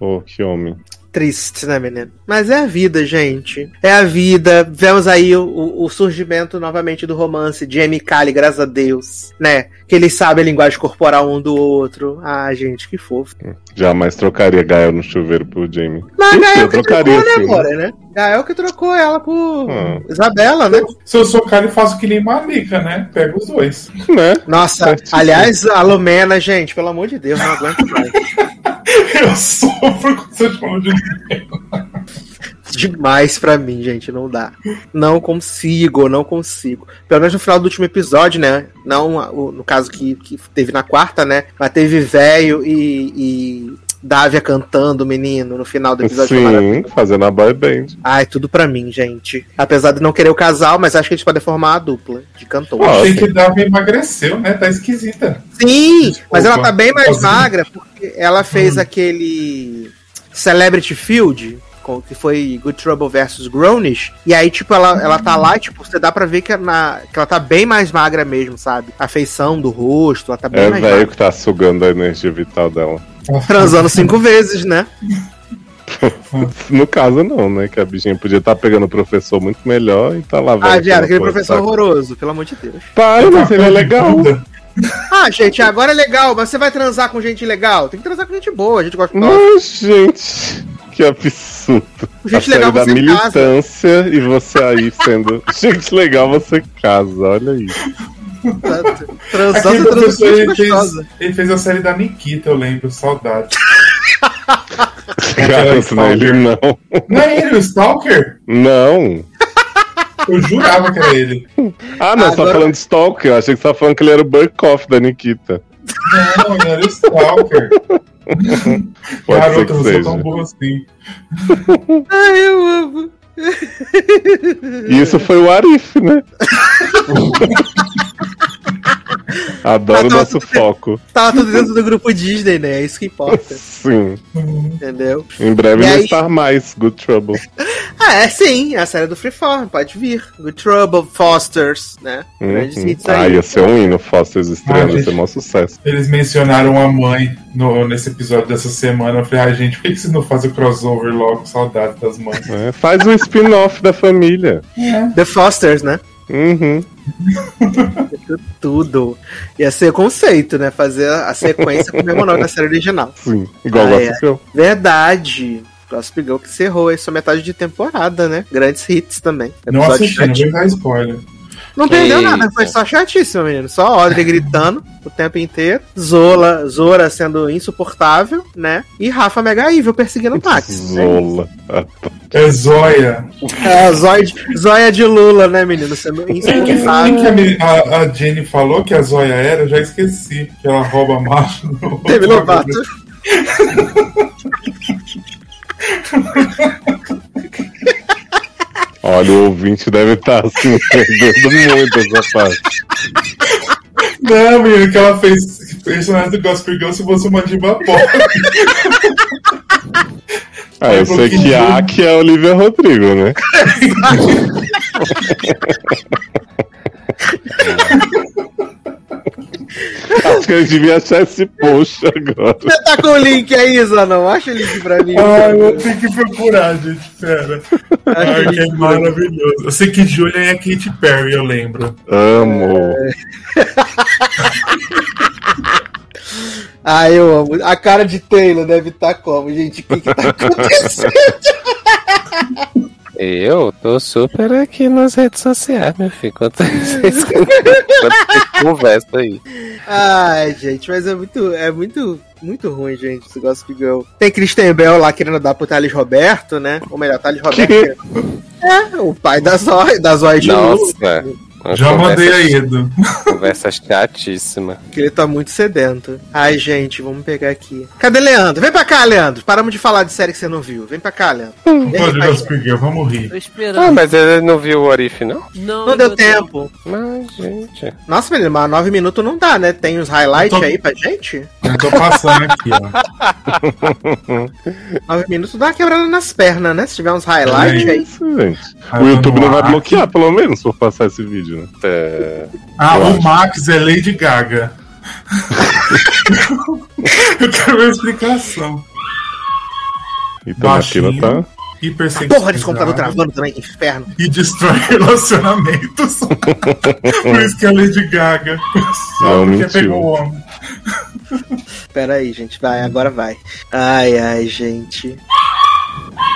Oh, que homem. Triste, né, menino? Mas é a vida, gente. É a vida. Vemos aí o, o- surgimento novamente do romance de Amy Cali, graças a Deus, né? Que eles sabem a linguagem corporal um do outro. Ah, gente, que fofo. Jamais trocaria Gael no chuveiro por Jamie. Mas Gael eu que trocaria trocou, né, sim. amor, né? Gael que trocou ela por Ah. Isabela, né? Se eu sou cara, eu faço que nem Malika, né? Pega os dois. Né? Nossa, Certíssimo. aliás, a Lumena, gente, pelo amor de Deus, não aguento mais. Eu sofro com você falando de demais pra mim, gente. Não dá. Não consigo, não consigo. Pelo menos no final do último episódio, né? Não no caso que, que teve na quarta, né? Mas teve velho e, e Dávia cantando, menino, no final do episódio. Sim, fazendo a boy band. Ai, tudo pra mim, gente. Apesar de não querer o casal, mas acho que eles podem formar a dupla de cantores. Ah, Achei que Davi emagreceu, né? Tá esquisita. Sim, Desculpa. mas ela tá bem mais magra porque ela fez aquele Celebrity Field, com- que foi Good Trouble versus Grownish, e aí, tipo, ela, ela tá lá, e, tipo, você dá pra ver que, na, que ela tá bem mais magra mesmo, sabe? A feição do rosto, ela tá bem É mais velho magra. que tá sugando a energia vital dela. Transando cinco vezes, né? No caso, não, né? Que a bichinha podia estar pegando o professor muito melhor e tá lá Ah, vendo viado, aquela aquele professor saca? horroroso, pelo amor de Deus. Para, mas ele é legal. Ah, gente, agora é legal, mas você vai transar com gente legal? Tem que transar com gente boa, a gente gosta de Mas, gente, que absurdo. Gente a legal, série da você militância e você aí sendo. gente legal, você casa, olha isso. Transar, ele fez, ele fez a série da Nikita, eu lembro, saudade. Garanto, não, ele não. Não é ele, o Stalker? Não. Eu jurava que era ele. Ah, não, você tá Agora- falando de Stalker. Eu achei que você tava falando que ele era o Burkoff da Nikita. Não, ele era o Stalker. Pode ser Garota, eu sou seja. tão burro assim. Ai, eu amo. Isso foi o Arif, né? Adoro o Ah, nosso foco. Tava tudo dentro do grupo Disney, né? É isso que importa. Sim. Entendeu? Em breve E não aí- estar mais Good Trouble. Ah, é sim, é a série do Freeform, pode vir. Good Trouble, Fosters, né? Grandes Uhum. hits Ah, aí. ia ser um hino, Fosters estreando, Ah, ia ser um maior sucesso. Eles mencionaram a mãe no, nesse episódio dessa semana. Eu falei, ah, gente, por que, que vocês não fazem o crossover logo? Saudade das mães. É, faz um spin-off da família. The Fosters, né? Uhum. Tudo. Ia ser conceito, né? Fazer a sequência com o mesmo nome da série original. Sim, igual Ah, o é. Gossip Girl. Verdade. Gossip Girl que encerrou aí sua metade de temporada, né? Grandes hits também. Não Episódio assisti, não chatinho. vou dar spoiler. Não perdeu Eita. nada, foi só chatíssimo, menino. Só Audrey gritando o tempo inteiro. Zola, Zora sendo insuportável, né? E Rafa Mega Evil perseguindo o Max. Zola. É Zóia. É, Zóia de, Zóia de Lula, né, menino? Sendo que, quem que insuportável. a, a- a Jenny falou que a Zóia era? Eu já esqueci. Que ela rouba macho. no- Demi Lovato. Olha, o ouvinte deve estar assim, perdendo muito essa parte. Não, menino, que ela fez personagem do Gospel Girl se fosse uma diva pop. Ah, eu sei que a Aki é a Olivia Rodrigo, né? Acho que a gente devia achar esse post agora. Você tá com o link aí, Zanão? Acha o link pra mim. Ai, eu tenho que procurar, gente, sério. Ai, que é maravilhoso. Eu sei que Julia é a Katy Perry, eu lembro. Amo. Ah, eu amo. A cara de Taylor deve estar como, gente? O que que tá acontecendo? Eu tô super aqui nas redes sociais, meu filho. Enquanto vocês enquanto vocês conversam aí. Ai, gente, mas é muito, é muito, muito ruim, gente, esse Gossip Girl. Tem Christian Bell lá querendo dar pro Thales Roberto, né? Ou melhor, Thales Roberto. É, o pai da Zóia, da Zóia de. Nossa. Uma Já mandei aí, Edu. Conversa chatíssima. Que ele tá muito sedento. Ai, gente, vamos pegar aqui. Cadê Leandro? Vem pra cá, Leandro. Paramos de falar de série que você não viu. Vem pra cá, Leandro. Vem Pode cá. Gospel Girl, vamos rir. Tô esperando. Ah, mas ele não viu o Orif, não? Não, Não deu tempo. Mas, gente. Nossa, menino, mas nove minutos não dá, né? Tem os highlights Tô- aí pra gente? Eu tô passando aqui, ó. Nove minutos dá uma quebrada nas pernas, né? Se tiver uns highlights É aí. Isso, gente. O YouTube não vai bloquear, pelo menos, por passar esse vídeo, né? É, Ah, Eu o acho. Max é Lady Gaga. eu quero ver a explicação. Então a Baixinho. tá. Hipersexualizado. Porra desse computador travando também, que inferno. E destrói relacionamentos. Por isso que é Lady Gaga. Só Não, porque mentiu. pegou o homem. Pera aí, gente. Vai, agora vai. Ai, ai, gente.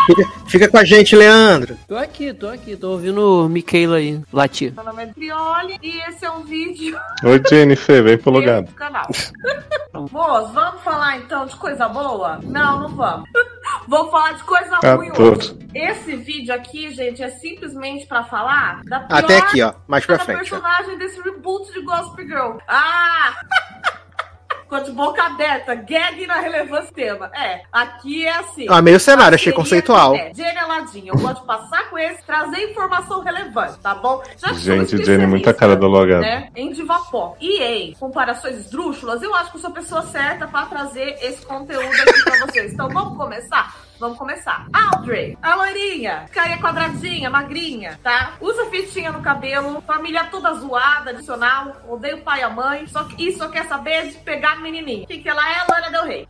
Fica, fica com a gente, Leandro. Tô aqui, tô aqui, tô ouvindo Michaela aí, latir. Meu nome é Trioli e esse é um vídeo Oi, Jennifer, vem pro lugar. do canal. Moço, vamos falar então de coisa boa? Não, não vamos. Vamos falar de coisa ruim Ator. hoje. Esse vídeo aqui, gente, é simplesmente pra falar da pior Até aqui, ó. Mais pra da frente. ó. personagem desse reboot de Gossip Girl. Ah! Ficou de boca aberta, gag na relevância do tema. É, aqui é assim. Ah, meio cenário, achei Parceria conceitual. É, Jenny Aladinha, eu gosto de passar com esse, trazer informação relevante, tá bom? Já Gente, Jenny, muita cara do logado. né? Em Divapó. E em comparações esdrúxulas, eu acho que eu sou a pessoa certa pra trazer esse conteúdo aqui pra vocês. Então vamos começar? Vamos começar. Audrey, a loirinha, carinha quadradinha, magrinha, tá? Usa fitinha no cabelo, família toda zoada, adicional, odeia o pai e a mãe, só que, e só quer saber de pegar menininho. O que, que ela é? Loira Del Rey.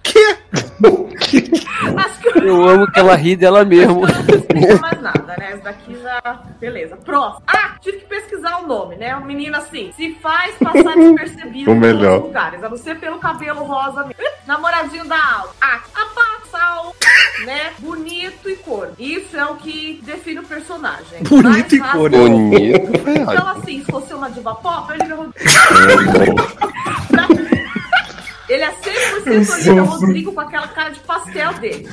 Acho que Eu amo que ela ri dela mesmo. não mais nada, né? esse daqui já. Beleza. Próximo. Ah, tive que pesquisar o nome, né? O menino assim, se faz passar despercebido melhor. em lugares, a não ser pelo cabelo rosa mesmo. Namoradinho da aula. Ah, a né? Bonito e cor. Isso é o que define o personagem. Bonito e cor. Bonito. foi Então, assim, se fosse uma diva pop, ele é Rodrigo. Ele é 100% Olivia. Rodrigo com aquela cara de pastel dele.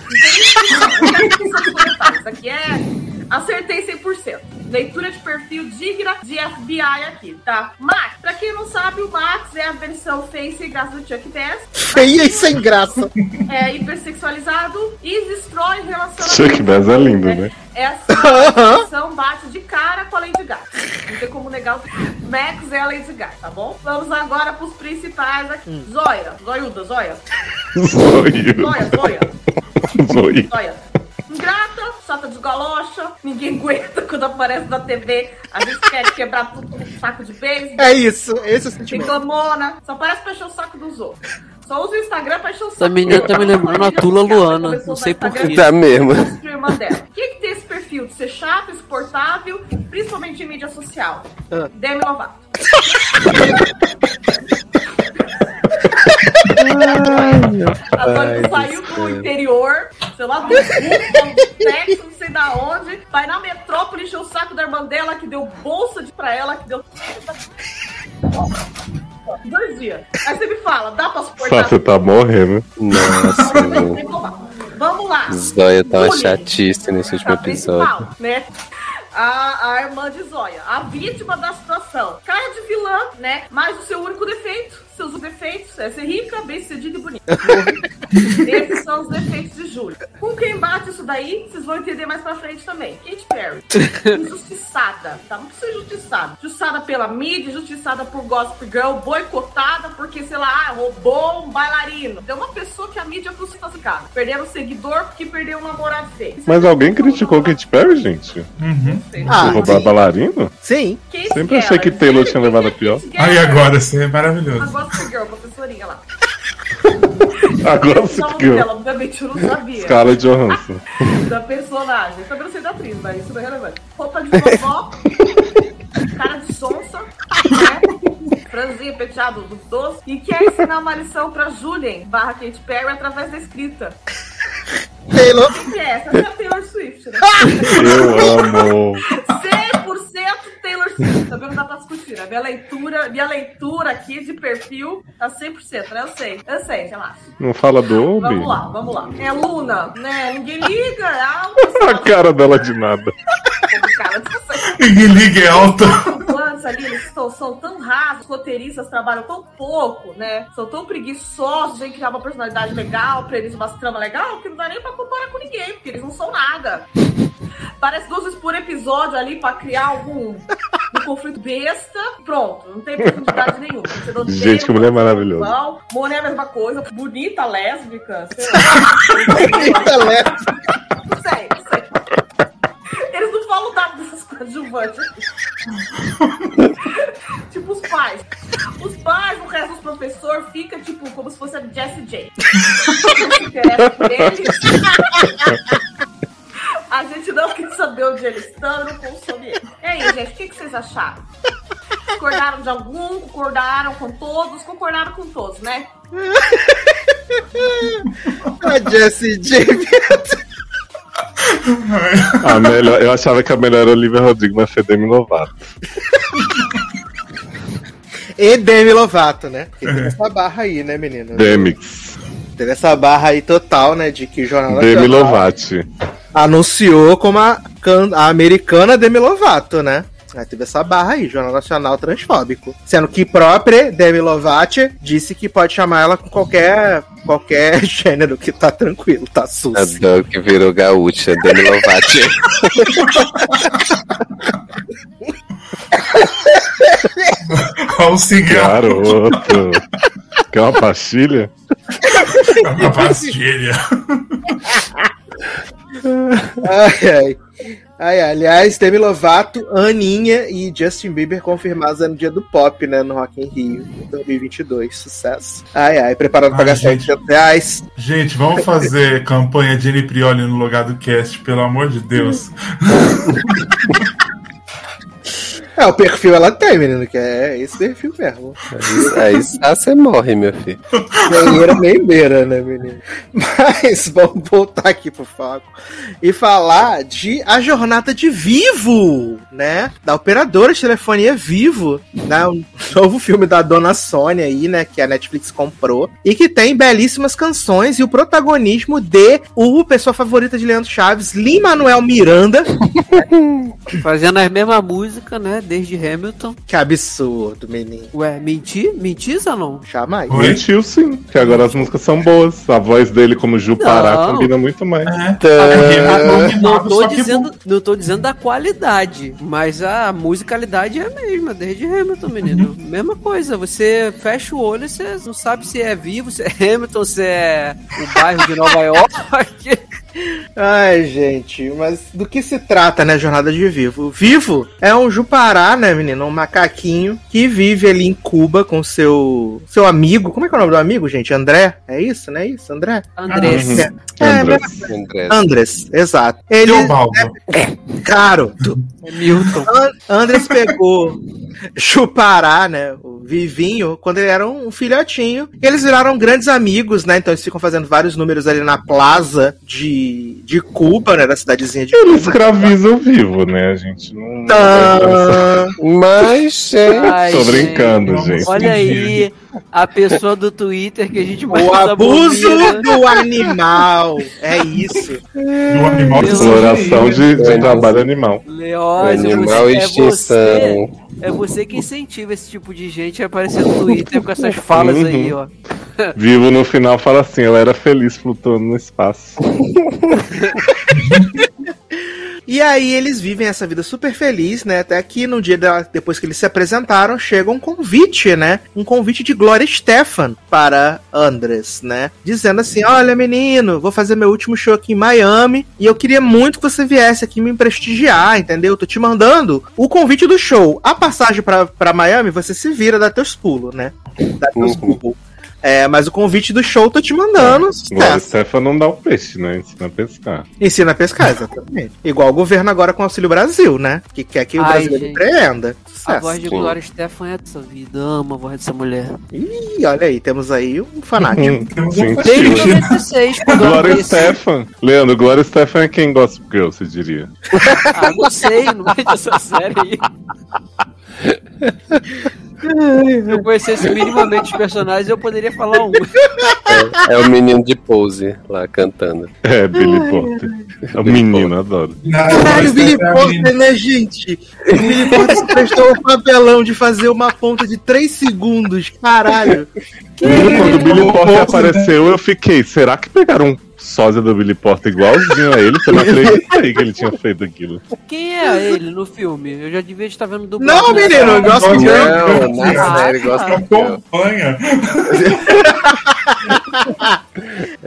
Isso aqui é. Acertei 100%. Leitura de perfil digna de FBI aqui, tá? Max, pra quem não sabe, o Max é a versão face e graça do Chuck Bass. Feia e sem graça. É hipersexualizado e destrói relacionamentos. Chuck Bass é lindo, né? Essa versão bate de cara com a Lady Gaga. Não tem como negar o Max é a Lady Gaga, tá bom? Vamos agora pros principais aqui. Zóia, Zoiuda, Zóia. Zoio. Zóia, Zóia, Zoio. Zóia. Ingrata, chata de galocha, ninguém aguenta quando aparece na TV. A gente quer quebrar tudo com um saco de beisebol. É isso, esse é o sentimento. Reclamona, só parece pra encher o saco dos outros. Só usa o Instagram pra encher o saco Essa menina tá me lembrando a Tula Luana, não sei por Instagram, quê. Tá mesmo. O que, que tem esse perfil de ser chato, insuportável, principalmente em mídia social? Ah. Demi Lovato. A Tônica saiu do interior, sei lá, do Texas, não sei da onde, vai na metrópole encher o saco da irmã dela, que deu bolsa de pra ela, que deu. Dois dias. Aí você me fala, dá pra suportar? Sassi tá morrendo. Nossa. Vamos lá. Zóia tava Bullying. chatice nesse último episódio. né? A, a irmã de Zóia, a vítima da situação. Cara de vilã, né? Mas o seu único defeito, seus defeitos é ser rica, bem sucedida e bonita. Esses são os defeitos de Júlia. Com quem bate isso daí, vocês vão entender mais pra frente também. Katy Perry. Injustiçada, tá? Não precisa injustiçada. Injustiçada pela mídia, injustiçada por Gossip Girl, boicotada porque, sei lá, ah, roubou um bailarino. Tem uma pessoa que a mídia crucificada. Perderam um seguidor porque perdeu um namorado feio. Mas alguém criticou Katy Perry, gente? Ah, Por roubar sim. bailarino? Sim. Quem Sempre achei que Taylor tinha levado a pior. Aí agora, isso é maravilhoso. Gossip Girl, professorinha lá. O nome criou. dela, obviamente eu não sabia. Scarlett Johansson. Da personagem. Também não sei da atriz, mas isso não é relevante. Roupa de vovó, cara de sonsa, né? Franzinha penteado dos doces. E quer ensinar uma lição pra Julien barra Katy Perry através da escrita. Taylor. Que é essa? É a Taylor Swift, né? Eu amo. 100% Taylor Swift. Também não dá pra discutir. né? Minha leitura, minha leitura aqui de perfil tá 100%, né? Eu sei. Eu sei, relaxa. Não fala do Obi? Vamos lá, vamos lá. É Luna, né? Ninguém liga. É alta, A cara dela de nada. Ninguém liga, é alta. Ali, eles estão, são tão rasos, os roteiristas trabalham tão pouco, né? São tão preguiçosos em criar uma personalidade legal, pra eles uma trama legal, que não dá nem pra comparar com ninguém, porque eles não são nada. Parece duas vezes por episódio ali pra criar algum um conflito besta. Pronto, não tem profundidade nenhuma. Você não Gente, tem que mulher maravilhosa. Igual, é a mesma coisa, bonita, lésbica, sei lá. Bonita, lésbica. Não sei, não sei. Eles não falam nada dessas coadjuvantes. tipo os pais. Os pais, o resto dos professores fica tipo como se fosse a Jessie J. A gente não quer saber onde eles estão não consome eles. E aí, gente, o que, que vocês acharam? Concordaram de algum? Concordaram com todos? Concordaram com todos, né? A Jessie J. A melhor, eu achava que a melhor era Olivia Rodrigo, mas foi Demi Lovato. E Demi Lovato, né? Porque teve essa barra aí, né, menino? Demix. Teve essa barra aí total, né? De que o Jornal Demi Nacional Lovato. anunciou como a, a americana Demi Lovato, né? Aí teve essa barra aí, Jornal Nacional transfóbico. Sendo que própria Demi Lovato disse que pode chamar ela com qualquer, qualquer gênero, que tá tranquilo, tá A sus. Doug virou gaúcha, Demi Lovato. Olha o cigarro. Garoto. Quer uma pastilha? Uma pastilha. Ai, ai. Ai, aliás, Demi Lovato, Aninha e Justin Bieber confirmados no dia do pop, né? No Rock in Rio 2022. Sucesso. Ai, ai, preparado pra Ai, gastar gente. 800 reais. Gente, vamos fazer campanha Jenny Prioli no Logado Cast, pelo amor de Deus. É, o perfil ela tem, menino, que é esse perfil mesmo. Aí só você morre, meu filho. Banheira meio beira, né, menino? Mas vamos voltar aqui pro foco e falar de A Jornada de Vivo, né? Da operadora de telefonia Vivo, né? Um novo filme da dona Sônia aí, né? Que a Netflix comprou. E que tem belíssimas canções e o protagonismo de o pessoa favorita de Leandro Chaves, Lin-Manuel Miranda. Fazendo a mesma música, né? Desde Hamilton. Que absurdo, menino. Ué, mentir? Mentir, Zanon? Jamais. Mentiu sim, que agora as músicas são boas. A voz dele como Ju Pará combina muito mais. Não tô, dizendo, não tô dizendo da qualidade, mas a musicalidade é a mesma, desde Hamilton, menino. Mesma coisa, você fecha o olho e você não sabe se é vivo, se é Hamilton, se é o bairro de Nova York. Ai, gente, mas do que se trata, né, Jornada de Vivo? Vivo é um Jupará, né, menino? Um macaquinho que vive ali em Cuba com seu seu amigo. Como é que é o nome do amigo, gente? André? É isso, né? Isso, André? Andrés. É, é, Andrés. Andrés. Andrés, exato. Ele, Teobaldo. é, caro. É Milton. An- Andrés pegou Chupará, né? O Vivinho, quando ele era um filhotinho. E eles viraram grandes amigos, né? Então eles ficam fazendo vários números ali na plaza de, de Cuba, né? Da cidadezinha de Ele Cuba. escraviza o vivo, né? A gente não. Tá. Mas, gente. Ai, Tô gente. brincando, gente. Olha aí a pessoa do Twitter que a gente mais O abuso do animal. É isso. Do animal Deus Exploração de, de trabalho animal. Leózio, Animal você, é extinção. você, é você que incentiva esse tipo de gente a aparecer no Twitter com essas falas Uhum. aí, ó. Vivo no final fala assim: eu era feliz flutuando no espaço. E aí eles vivem essa vida super feliz, né? Até que no dia da- depois que eles se apresentaram, chega um convite, né? Um convite de Gloria Stefan para Andres, né? Dizendo assim: Olha, menino, vou fazer meu último show aqui em Miami e eu queria muito que você viesse aqui me prestigiar, entendeu? Tô te mandando o convite do show. A passagem pra, pra Miami, você se vira, dá teus pulos, né? Dá teus Uhum. pulos. É, mas o convite do show tô te mandando. Agora sucesso. Stefan não dá o peixe, né? Ensina a pescar. Ensina a pescar, exatamente. Igual o governo agora com o Auxílio Brasil, né? Que quer que o Ai, Brasil gente. empreenda. A Sucesso. voz de Glória Stefan é dessa vida. Amo a voz dessa mulher. Ih, olha aí, temos aí um fanático. Temos Sim. um Desde fetiche. 96, quando eu Glória. Stefan. Leandro, Glória Stefan é quem Gossip Girl, você diria. Ah, não sei, não vejo essa série aí. Se eu conhecesse minimamente os personagens, eu poderia falar um. É o menino de pose lá cantando. É, Billy Potter. É o menino, adoro. Caralho, o Billy é a Porter, né, gente? O Billy Porter se prestou o papelão de fazer uma ponta de 3 segundos. Caralho. Quando o Billy Potter rosto, apareceu, eu fiquei, será que pegaram um sósia do Billy Potter igualzinho a ele? Eu não acreditei que ele tinha feito aquilo. Quem é ele no filme? Eu já devia estar vendo dublado. Não, né? menino, eu gosto de Não, na série tá. gosta de Acompanha.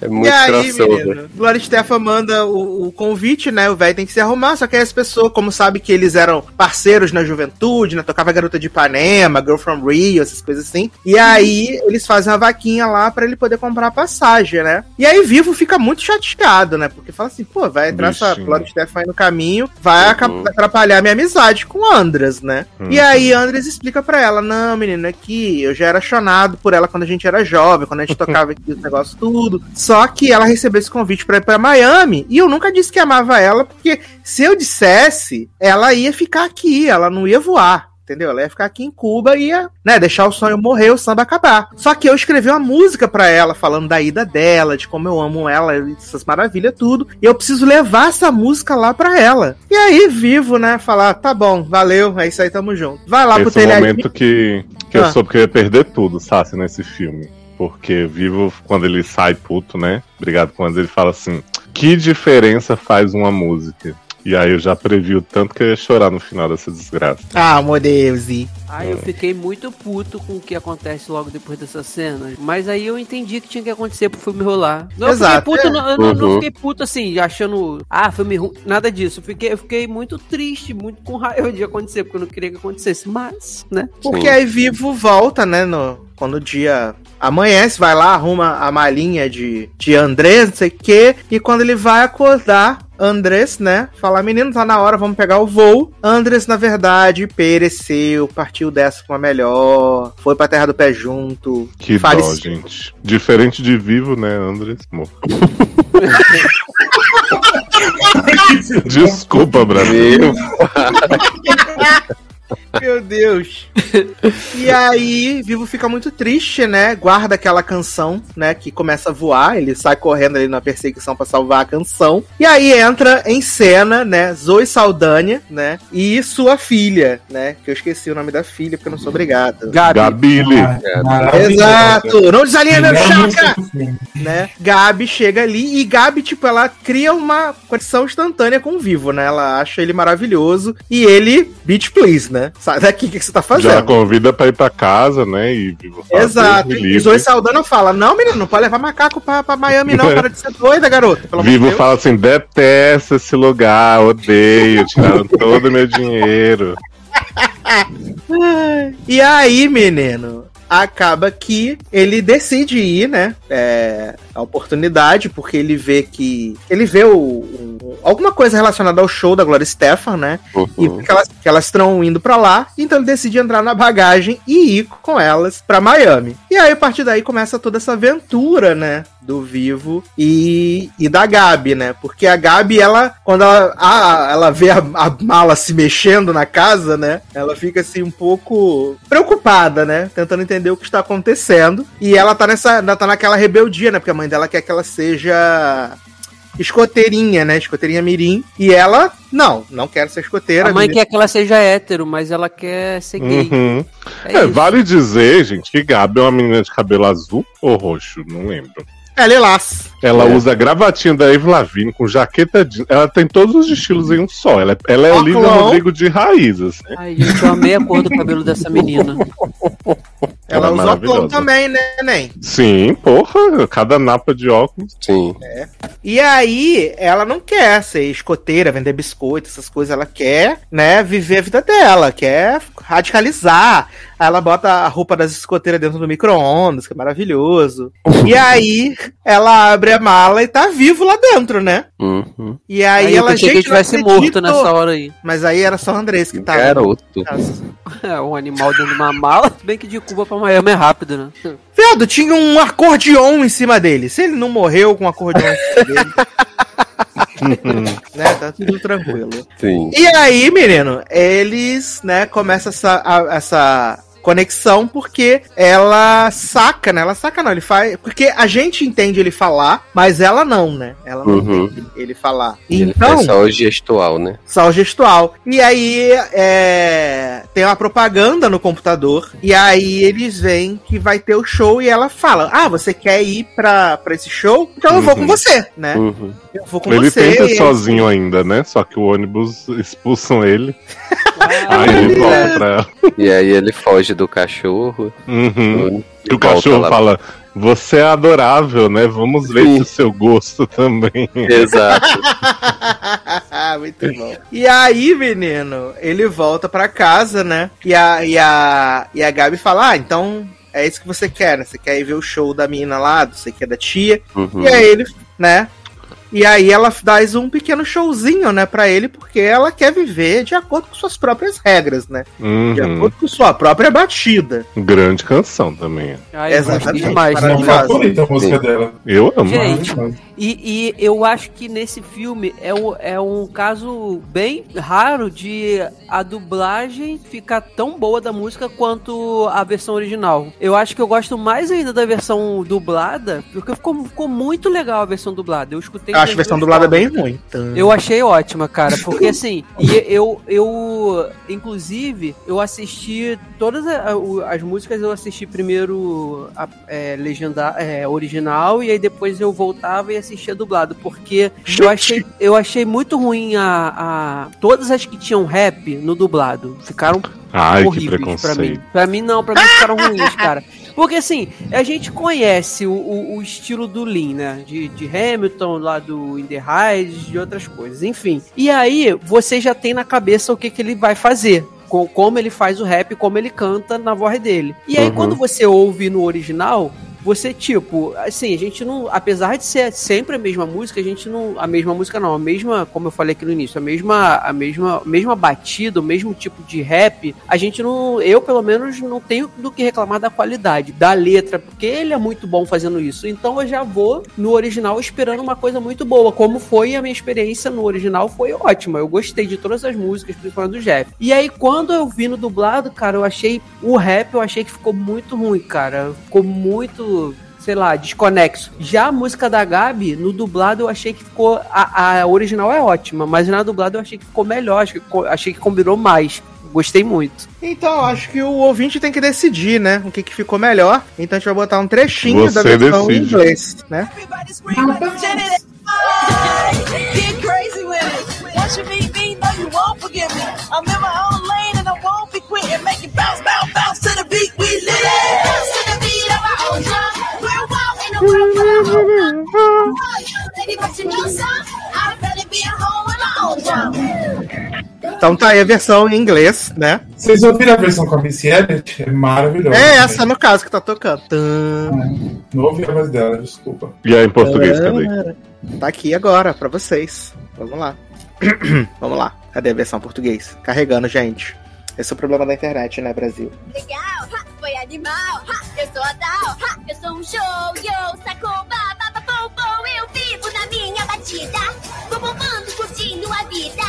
É muito e aí, menino, Glória Stefan manda o, o convite, né? O velho tem que se arrumar, só que aí as pessoas, como sabe que eles eram parceiros na juventude, né? Tocava Garota de Ipanema, Girl from Rio, essas coisas assim. E aí eles fazem uma vaquinha lá pra ele poder comprar a passagem, né? E aí Vivo fica muito chateado, né? Porque fala assim, pô, vai entrar essa Bichinho. Glória Stefan aí no caminho, vai aca- atrapalhar minha amizade com o Andras, né? E aí Andres explica pra ela, não, menina, aqui eu já era chonado por ela quando a gente era jovem, quando a gente tocava aqui os negócios tudo. Só que ela recebeu esse convite pra ir pra Miami e eu nunca disse que amava ela, porque se eu dissesse, ela ia ficar aqui, ela não ia voar. Entendeu? Ela ia ficar aqui em Cuba e ia, né, deixar o sonho morrer, o samba acabar. Só que eu escrevi uma música pra ela, falando da ida dela, de como eu amo ela, essas maravilhas, tudo. E eu preciso levar essa música lá pra ela. E aí, vivo, né, falar, tá bom, valeu, é isso aí, tamo junto. Vai lá pro Esse é o telhadinho. momento que, que eu Ah. soube que eu ia perder tudo, Sassi, nesse filme. Porque Vivo, quando ele sai puto, né? Obrigado quando ele fala assim: Que diferença faz uma música? E aí eu já previ o tanto que eu ia chorar no final dessa desgraça. Ah, meu Deus. e- Aí eu fiquei muito puto com o que acontece logo depois dessa cena. Mas aí eu entendi que tinha que acontecer pro filme rolar. Não, Exato, eu fiquei puto, é. não, eu não- não Uhum. fiquei puto assim, achando, ah, filme ruim, nada disso. Eu fiquei, eu fiquei muito triste, muito com raiva de acontecer, porque eu não queria que acontecesse. Mas, né? Porque aí Vivo volta, né, no, quando o dia amanhece, vai lá, arruma a malinha de, de Andrés, não sei o quê, e quando ele vai acordar, Andrés, né, fala, menino, tá na hora, vamos pegar o voo. Andrés, na verdade, pereceu, partiu dessa pra melhor, foi pra terra do pé junto. Que faleceu. dó, gente. Diferente de vivo, né, Andres? Amor. Desculpa, Brasil. Meu Deus. e aí, Vivo fica muito triste, né? Guarda aquela canção, né? Que começa a voar. Ele sai correndo ali na perseguição pra salvar a canção. E aí entra em cena, né? Zoe Saldanha, né? E sua filha, né? Que eu esqueci o nome da filha porque eu não sou obrigado. Gabi. Gabile. Exato! Não desalinha meu chaca! né? Gabi chega ali e Gabi, tipo, ela cria uma conexão instantânea com o Vivo, né? Ela acha ele maravilhoso e ele, bitch please, né? Sai daqui, o que, que você tá Já fazendo? convida pra ir pra casa, né? E Exato. "Deus me E livre." Zoe Saldana fala: Não, menino, não pode levar macaco pra, pra Miami, não. Para de ser doida, garoto. Pelo Vivo Deus. fala assim: detesto esse lugar, odeio, tiraram todo o meu dinheiro. E aí, menino, acaba que ele decide ir, né? É, a oportunidade, porque ele vê que. Ele vê o, o- alguma coisa relacionada ao show da Gloria Stefan, né? E Uhum. que elas que elas estão indo pra lá, então ele decide entrar na bagagem e ir com elas pra Miami. E aí, a partir daí, começa toda essa aventura, né? Do Vivo e, e da Gabi, né? Porque a Gabi, ela, quando ela, a- ela vê a, a mala se mexendo na casa, né? Ela fica assim um pouco preocupada, né? Tentando entender o que está acontecendo. E ela tá nessa. ela tá naquela rebeldia, né? Porque a mãe dela quer que ela seja escoteirinha, né? Escoteirinha mirim. E ela, não, não quero ser escoteira. A mãe menina- quer que ela seja hétero, mas ela quer ser gay. Uhum. É É, vale dizer, gente, que Gabi é uma menina de cabelo azul ou roxo, não lembro. É Lilás. Ela É. usa gravatinha da Eve Lavigne com jaqueta jeans. Ela tem todos os estilos em um só. Ela é, ela é Óculos. Olivia Rodrigo de raiz, assim. Ai, gente, eu amei a cor do cabelo dessa menina. Ela Ela é usa óculos também, né, Nen? Sim, porra, cada napa de óculos. Sim. E aí, ela não quer ser escoteira, vender biscoito, essas coisas. Ela quer, né, viver a vida dela, quer radicalizar. Aí ela bota a roupa das escoteiras dentro do micro-ondas, que é maravilhoso. e aí, ela abre a mala e tá vivo lá dentro, né? Uhum. E aí, Aí eu ela pensei que ele gente, tivesse morto nessa hora aí. Mas aí era só o Andrés que tava. Garoto. É, um animal dentro de uma mala. Bem que de Cuba pra Miami é rápido, né? Viado, tinha um acordeon em cima dele. Se ele não morreu com o acordeon em cima dele. né, tá tudo tranquilo. Sim. E aí, menino, eles, né, começam essa, a- essa conexão porque ela saca, né? Ela saca não, ele faz. Porque a gente entende ele falar, mas ela não, né? Ela não Uhum. entende ele falar. E ele Então, faz só o gestual, né? só o gestual. E aí é, tem uma propaganda no computador. E aí eles veem que vai ter o show e ela fala: Ah, você quer ir pra, pra esse show? Então eu vou com Uhum. você, né? Uhum. Eu vou com Ele você. tenta e- sozinho ainda, né? Só que o ônibus expulsam ele. Aí ele volta pra ela. E aí ele foge do cachorro. Uhum. E E o cachorro lá. fala: Você é adorável, né? Vamos ver Sim. se o seu gosto também. Exato. Muito bom. E aí, menino, ele volta pra casa, né? E a, e a, e a Gabi fala: Ah, então é isso que você quer, né? Você quer ir ver o show da menina lá, não sei o que, da tia. Uhum. E aí ele, né? E aí ela faz um pequeno showzinho, né, pra ele, porque ela quer viver de acordo com suas próprias regras, né? De Uhum. acordo com sua própria batida. Grande canção também. Ai, eu Exatamente. demais. É Maravilhosa. dela. Eu amo. Gente, E, e eu acho que nesse filme é um, é um caso bem raro de a dublagem ficar tão boa da música quanto a versão original. Eu acho que eu gosto mais ainda da versão dublada, porque ficou, ficou muito legal a versão dublada. Eu escutei. Eu acho a versão dublada formas. bem ruim. Então... Eu achei ótima, cara, porque assim, e eu, eu, inclusive, eu assisti todas as músicas, eu assisti primeiro a é, legenda, é, original, e aí depois eu voltava e assistir dublado, porque eu achei, eu achei muito ruim a, a. Todas as que tinham rap no dublado. Ficaram Ai, que horríveis pra mim. Pra mim não, pra mim ficaram ruins, cara. Porque assim, a gente conhece o, o- o estilo do Lin, né? De, de Hamilton, lá do In The Heights, de outras coisas, enfim. E aí, você já tem na cabeça o que, que ele vai fazer. com- Como ele faz o rap, como ele canta na voz dele. E aí, Uhum. quando você ouve no original, você, tipo, assim, a gente não. Apesar de ser sempre a mesma música, a gente não. A mesma música não, a mesma, como eu falei aqui no início, a mesma, a mesma, mesma batida, o mesmo tipo de rap, a gente não. Eu, pelo menos, não tenho do que reclamar da qualidade, da letra, porque ele é muito bom fazendo isso. Então eu já vou no original esperando uma coisa muito boa. Como foi a minha experiência no original, foi ótima. Eu gostei de todas as músicas, principalmente do Jeff. E aí, quando eu vi no dublado, cara, eu achei. O rap eu achei que ficou muito ruim, cara. Ficou muito sei lá, desconexo. Já a música da Gabi, no dublado eu achei que ficou. A, a original é ótima, mas na dublado eu achei que ficou melhor, acho que achei que combinou mais. Gostei muito. Então, acho que o ouvinte tem que decidir, né? O que, que ficou melhor. Então a gente vai botar um trechinho da Você versão em decide. inglês, né? Então tá aí a versão em inglês, né? Vocês ouviram a versão com a Missy Elliott? É maravilhosa. É essa, no caso, que tá tocando. Tum. Não ouvi a voz dela, desculpa. E aí em português, cadê? Tá aqui agora, pra vocês. Vamos lá. Vamos lá. Cadê a versão português? Carregando, gente. Esse é o problema da internet, né, Brasil? Legal, foi animal, ha, eu sou a Dal, ha, eu sou um show, yo, sacou, baba, bom, bom, eu vivo na minha batida, vou bombando, curtindo a vida,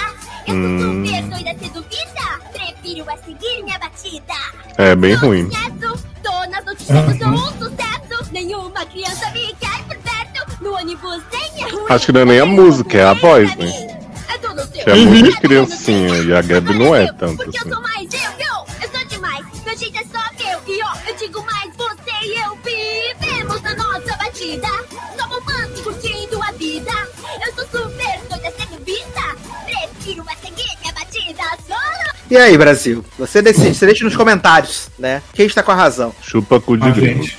eu sou Hum. super doida, sem dúvida, prefiro é seguir minha batida. É bem ruim. Sucesso, tô nas notícias, eu sou um sucesso, nenhuma criança me quer por perto, no ônibus nem é ruim. Acho que não é nem a música, é a voz, né? É. Que é muito de criancinha, e a Gabi não é tanto Porque eu assim. Na nossa batida. Só bombando, curtindo a vida. Eu sou super doida, sendo vista. Prefiro é seguir minha batida. Solo. E aí, Brasil? Você decide, você deixa nos comentários, né? Quem está com a razão? Chupa cu de gringo.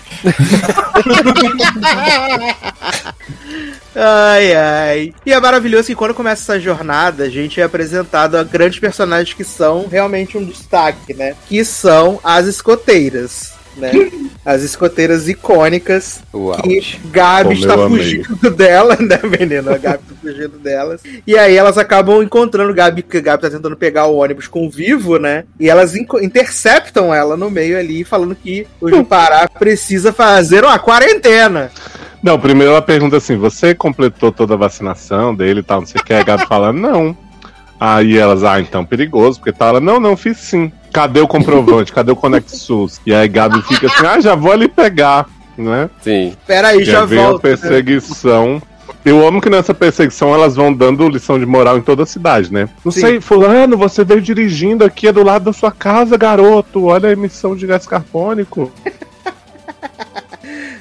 Ai, ai. E é maravilhoso que quando começa essa jornada, a gente é apresentado a grandes personagens que são realmente um destaque, né? Que são as escoteiras. Né? As escoteiras icônicas Uau. que Gabi está fugindo dela, né, menina? A Gabi está fugindo delas. E aí elas acabam encontrando Gabi, porque Gabi tá tentando pegar o ônibus com o Vivo, né? E elas interceptam ela no meio ali, falando que o Jupará precisa fazer uma quarentena. Não, primeiro ela pergunta assim: você completou toda a vacinação dele e tal, não sei o que. A Gabi fala, não. Aí elas, ah, então perigoso, porque tá ela, não, não, fiz sim. Cadê o comprovante? Cadê o Conect SUS? E aí Gabi fica assim, ah, já vou ali pegar, né? Sim. Pera aí, E já aí vem a volto. né? perseguição. Eu amo que nessa perseguição elas vão dando lição de moral em toda a cidade, né? Não Sim. sei, fulano, você veio dirigindo aqui, é do lado da sua casa, garoto. Olha a emissão de gás carbônico.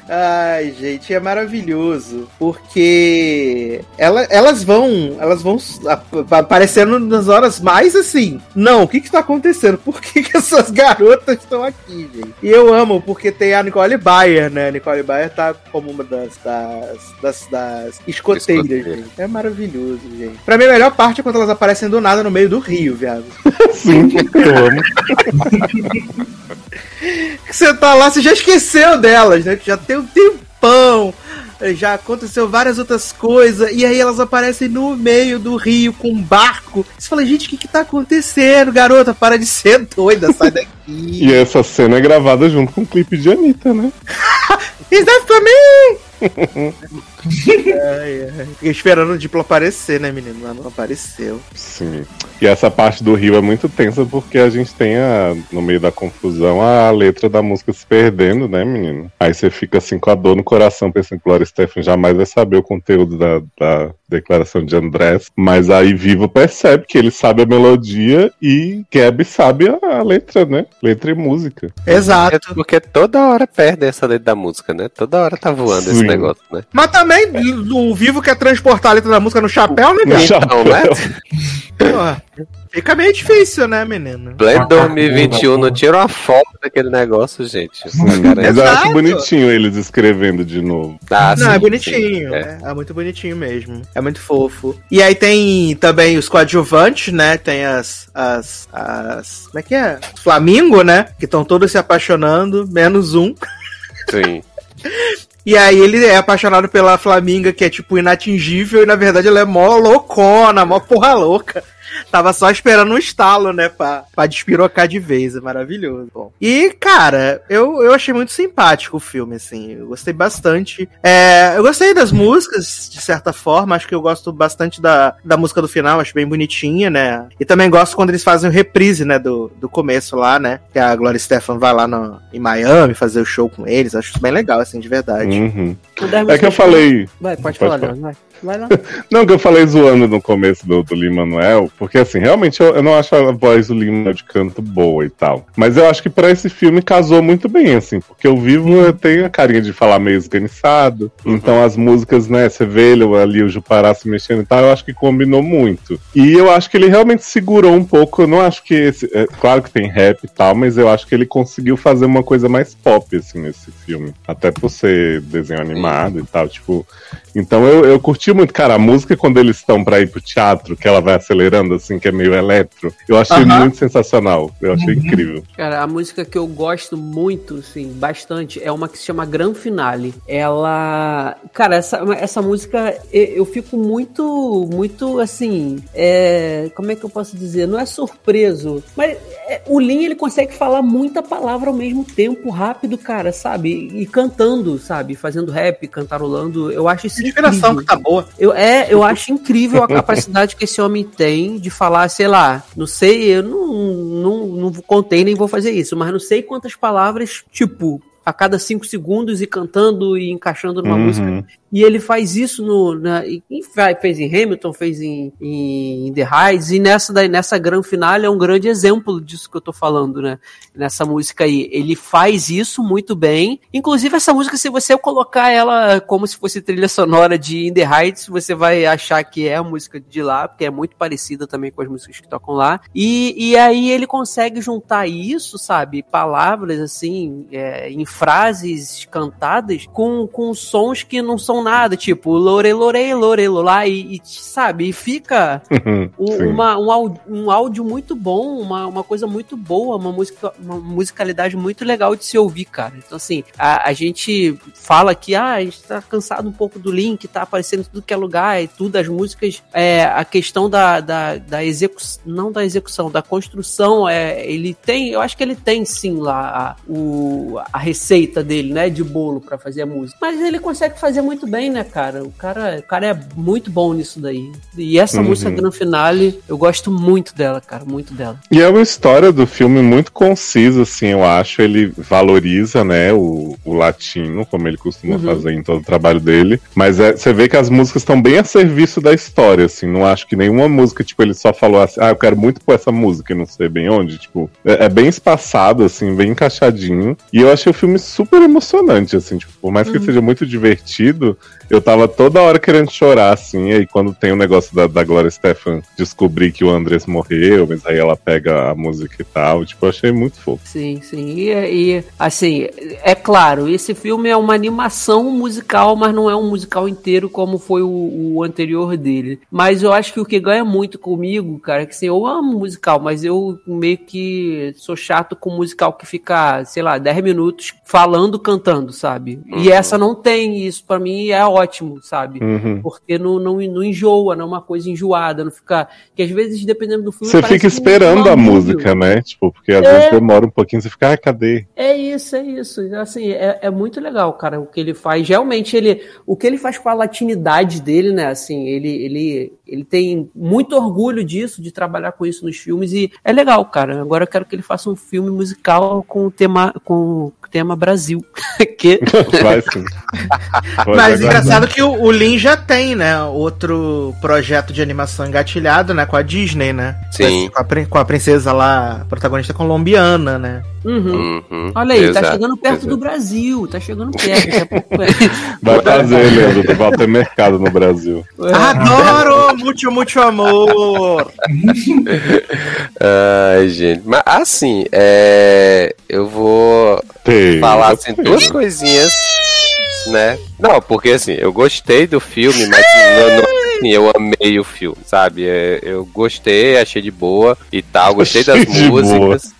Ai, gente, é maravilhoso. Porque ela- elas vão. Elas vão ap- aparecendo nas horas mais assim. Não, o que que tá acontecendo? Por que, que essas garotas estão aqui, gente? E eu amo, porque tem a Nicole Bayer, né? A Nicole Bayer tá como uma das, das, das, das escoteiras, Escoteira. gente. É maravilhoso, gente. Pra mim, a melhor parte é quando elas aparecem do nada no meio do rio, viado. Sim, eu amo. você tá lá, você já esqueceu delas, né? Já tem um tempão. Já aconteceu várias outras coisas, e aí elas aparecem no meio do rio com um barco. Você fala, gente, o que que tá acontecendo, garota? Para de ser doida, sai daqui. E essa cena é gravada junto com o clipe de Anitta, né? Is that for me? Ai, ai. Fiquei esperando o Diplo aparecer, né, menino? Mas não apareceu. Sim. E essa parte do Rio é muito tensa porque a gente tem a, no meio da confusão a letra da música se perdendo, né, menino? Aí você fica assim com a dor no coração, pensando que Gloria Stefan jamais vai saber o conteúdo da, da, declaração de Andrés, mas aí Vivo percebe que ele sabe a melodia e Gabi sabe a letra, né? Letra e música. Exato. É Porque toda hora perde essa letra da música, né? Toda hora tá voando esse Sim. negócio, né? Mas também o Vivo quer transportar a letra da música no chapéu, né, No cara? chapéu. Então, né? Fica meio difícil, né, menino? Pleno 2021, não tira uma foto daquele negócio, gente. Cara, Mas eu acho Exato. bonitinho eles escrevendo de novo. Ah, Não, sim, é bonitinho. sim, é. É. é muito bonitinho mesmo. É muito fofo. E aí tem também os coadjuvantes, né? Tem as. as, as como é que é? Os Flamingo, né? Que estão todos se apaixonando, menos um. Sim. E aí ele é apaixonado pela Flaminga, que é tipo inatingível, e na verdade ela é mó loucona, mó porra louca. Tava só esperando um estalo, né, pra, pra despirocar de vez, é maravilhoso. Bom. E, cara, eu, eu achei muito simpático o filme, assim, eu gostei bastante. É, eu gostei das músicas, de certa forma, acho que eu gosto bastante da, da música do final, acho bem bonitinha, né. E também gosto quando eles fazem o reprise, né, do, do começo lá, né, que a Gloria Stefan vai lá no, em Miami fazer o show com eles, acho isso bem legal, assim, de verdade. Uhum. É que eu falei. Vai, pode, Pode falar, falar. Leandro, vai. Vai lá. Não, que eu falei zoando no começo do, do Lin-Manuel, porque assim, realmente eu, eu não acho a voz do Lin-Manuel de canto boa e tal. Mas eu acho que pra esse filme casou muito bem, assim, porque o Vivo tem a carinha de falar meio esganiçado, então as músicas, né, você vê ele ali, o Jupará se mexendo e tal, eu acho que combinou muito. E eu acho que ele realmente segurou um pouco, eu não acho que esse, é, claro que tem rap e tal, mas eu acho que ele conseguiu fazer uma coisa mais pop, assim, nesse filme. Até por ser desenho animado e tal, tipo, então eu, eu curti muito, cara, a música quando eles estão pra ir pro teatro, que ela vai acelerando assim, que é meio eletro, eu achei Aham. muito sensacional. Eu achei incrível. Cara, a música que eu gosto muito, assim, bastante, é uma que se chama Gran Finale. Ela. Cara, essa, essa música eu, eu fico muito, muito assim. É, como é que eu posso dizer? Não é surpreso, mas é, o Lin ele consegue falar muita palavra ao mesmo tempo, rápido, cara, sabe? E cantando, sabe? Fazendo rap, cantarolando. Eu acho isso Inspiração incrível. que tá boa. Eu, é, eu acho incrível a capacidade que esse homem tem de falar, sei lá, não sei, eu não, não, não contei nem vou fazer isso, mas não sei quantas palavras, tipo, a cada cinco segundos e cantando e encaixando numa Uhum. música. E ele faz isso no. Na, fez em Hamilton, fez em, em The Heights, e nessa, daí, nessa gran finale é um grande exemplo disso que eu tô falando, né? Nessa música aí. Ele faz isso muito bem. Inclusive, essa música, se você colocar ela como se fosse trilha sonora de In The Heights, você vai achar que é a música de lá, porque é muito parecida também com as músicas que tocam lá. E, e aí ele consegue juntar isso, sabe? Palavras assim, é, em frases cantadas, com, com sons que não são nada, tipo lore, lore, lore, lá e, e, sabe? E fica um, Sim. uma, um, áudio, um áudio muito bom, uma, uma coisa muito boa, uma, música, uma musicalidade muito legal de se ouvir, cara. Então, assim, a, a gente fala que ah, a gente tá cansado um pouco do Link, tá aparecendo tudo que é lugar e tudo, as músicas, é, a questão da, da, da execução, não da execução, da construção, é, ele tem, eu acho que ele tem sim lá a, o, a receita dele, né, de bolo pra fazer a música. Mas ele consegue fazer muito bem, né, cara? O cara, o cara é muito bom nisso daí. E essa Uhum. música Gran Finale, eu gosto muito dela, cara, muito dela. E é uma história do filme muito concisa, assim, eu acho. Ele valoriza, né, o, o latino, como ele costuma Uhum. fazer em todo o trabalho dele. Mas é, você vê que as músicas estão bem a serviço da história, assim. Não acho que nenhuma música, tipo, ele só falou assim, ah, eu quero muito pôr essa música e não sei bem onde. Tipo, é, é bem espaçado, assim, bem encaixadinho. E eu achei o filme super emocionante, assim, tipo, por mais que Uhum. seja muito divertido, eu tava toda hora querendo chorar, assim, aí quando tem o negócio da, da Gloria Stefan descobrir que o Andrés morreu, mas aí ela pega a música e tal, tipo, eu achei muito fofo. Sim, sim. E, e, assim, é claro, esse filme é uma animação musical, mas não é um musical inteiro como foi o, o anterior dele. Mas eu acho que o que ganha muito comigo, cara, é que assim, eu amo musical, mas eu meio que sou chato com musical que fica, sei lá, 10 minutos falando, cantando, sabe? E essa não tem isso, pra mim é ótimo, sabe? Uhum. Porque não, não, não enjoa, não é uma coisa enjoada, não fica. Que às vezes, dependendo do filme. Você fica esperando a música, né? Tipo, porque às É. vezes demora um pouquinho, você fica, ah, cadê? É isso, é isso. Assim, é, é muito legal, cara, o que ele faz. Realmente, ele, o que ele faz com a latinidade dele, né? Assim, ele, ele Ele tem muito orgulho disso, de trabalhar com isso nos filmes, e é legal, cara. Agora eu quero que ele faça um filme musical com o tema, com tema Brasil. que... Vai sim. Mas engraçado que o, o Lin já tem, né? Outro projeto de animação engatilhado, né? Com a Disney, né? Sim. Com a, com a princesa lá, protagonista colombiana, né? Uhum. Uhum, Olha aí, tá exato, chegando perto exato. do Brasil, tá chegando perto. É. Vai fazer, Leandro. Vai ter mercado no Brasil. Adoro! Muito, muito amor! Ai, gente. Mas assim, é... eu vou Tem. falar assim, duas coisinhas, né? Não, porque assim, eu gostei do filme, mas não, não, assim, eu amei o filme, sabe? É, Eu gostei, achei de boa e tal, gostei das músicas.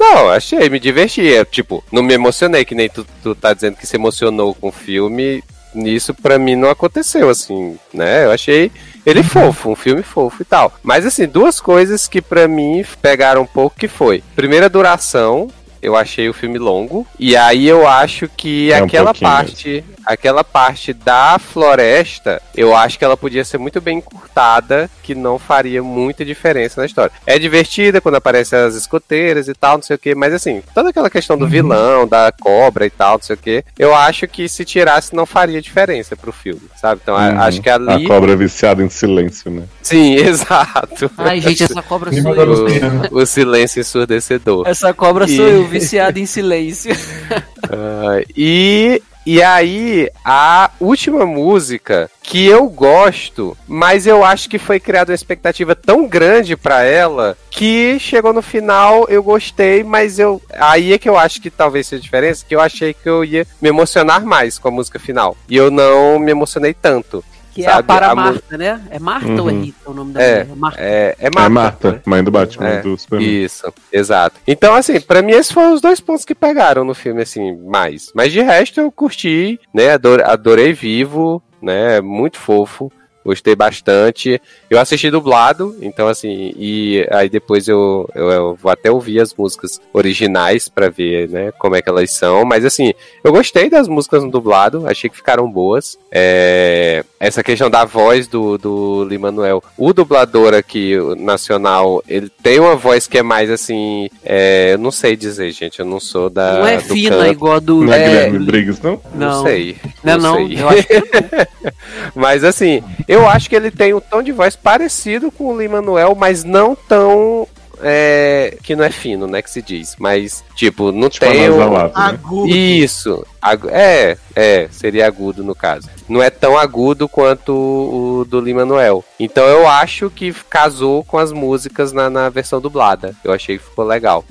Não, achei, me diverti. É, tipo, não me emocionei, que nem tu, tu tá dizendo que se emocionou com o filme. Nisso, pra mim, não aconteceu, assim, né? Eu achei ele fofo, um filme fofo e tal. Mas, assim, duas coisas que pra mim pegaram um pouco que foi. Primeira duração, eu achei o filme longo. E aí eu acho que É um aquela pouquinho parte, aquela parte da floresta, eu acho que ela podia ser muito bem encurtada, que não faria muita diferença na história. É divertida quando aparecem as escoteiras e tal, não sei o que, mas assim, toda aquela questão do vilão, da cobra e tal, não sei o que, eu acho que se tirasse não faria diferença pro filme, sabe? Então Uhum. acho que ali. A cobra viciada em silêncio, né? Sim, exato. Ai, gente, essa cobra sou eu. da O, o silêncio ensurdecedor. Essa cobra sou E- eu, viciado em silêncio. Ah, e, e aí, a última música que eu gosto, mas eu acho que foi criada uma expectativa tão grande pra ela que chegou no final, eu gostei, mas eu. Aí é que eu acho que talvez seja a diferença, que eu achei que eu ia me emocionar mais com a música final. E eu não me emocionei tanto. Que é a sabe? para A mu- Marta, né? É Marta ou é Uhum. Rita o nome da É, mulher? Marta. é, é É Marta. Marta, mãe do Batman, É, do Superman. Isso, exato. Então, assim, pra mim esses foram os dois pontos que pegaram no filme, assim, mais. Mas de resto eu curti, né? Adorei, adorei vivo, né? Muito fofo. Gostei bastante. Eu assisti dublado, então assim, e aí depois eu, eu, eu vou até ouvir as músicas originais pra ver, né, como é que elas são. Mas assim, eu gostei das músicas no dublado, achei que ficaram boas. É, essa questão da voz do, do Lin-Manuel, o dublador aqui, o nacional, ele tem uma voz que é mais assim, é, eu não sei dizer, gente, eu não sou da. Não é do fina canto. igual a do. Não é, É, Guilherme Briggs, não? Não, Não. sei. Não, é não. sei. Eu acho que mas assim, eu acho que ele tem um tom de voz parecido com o Lin-Manuel, mas não tão. é, que não é fino, né? Que se diz. Mas, tipo, não Tipo tem. anasalado, né? Agudo. Isso. Agu- É, é, seria agudo no caso. Não é tão agudo quanto o do Lin-Manuel. Então eu acho que casou com as músicas na, na versão dublada. Eu achei que ficou legal.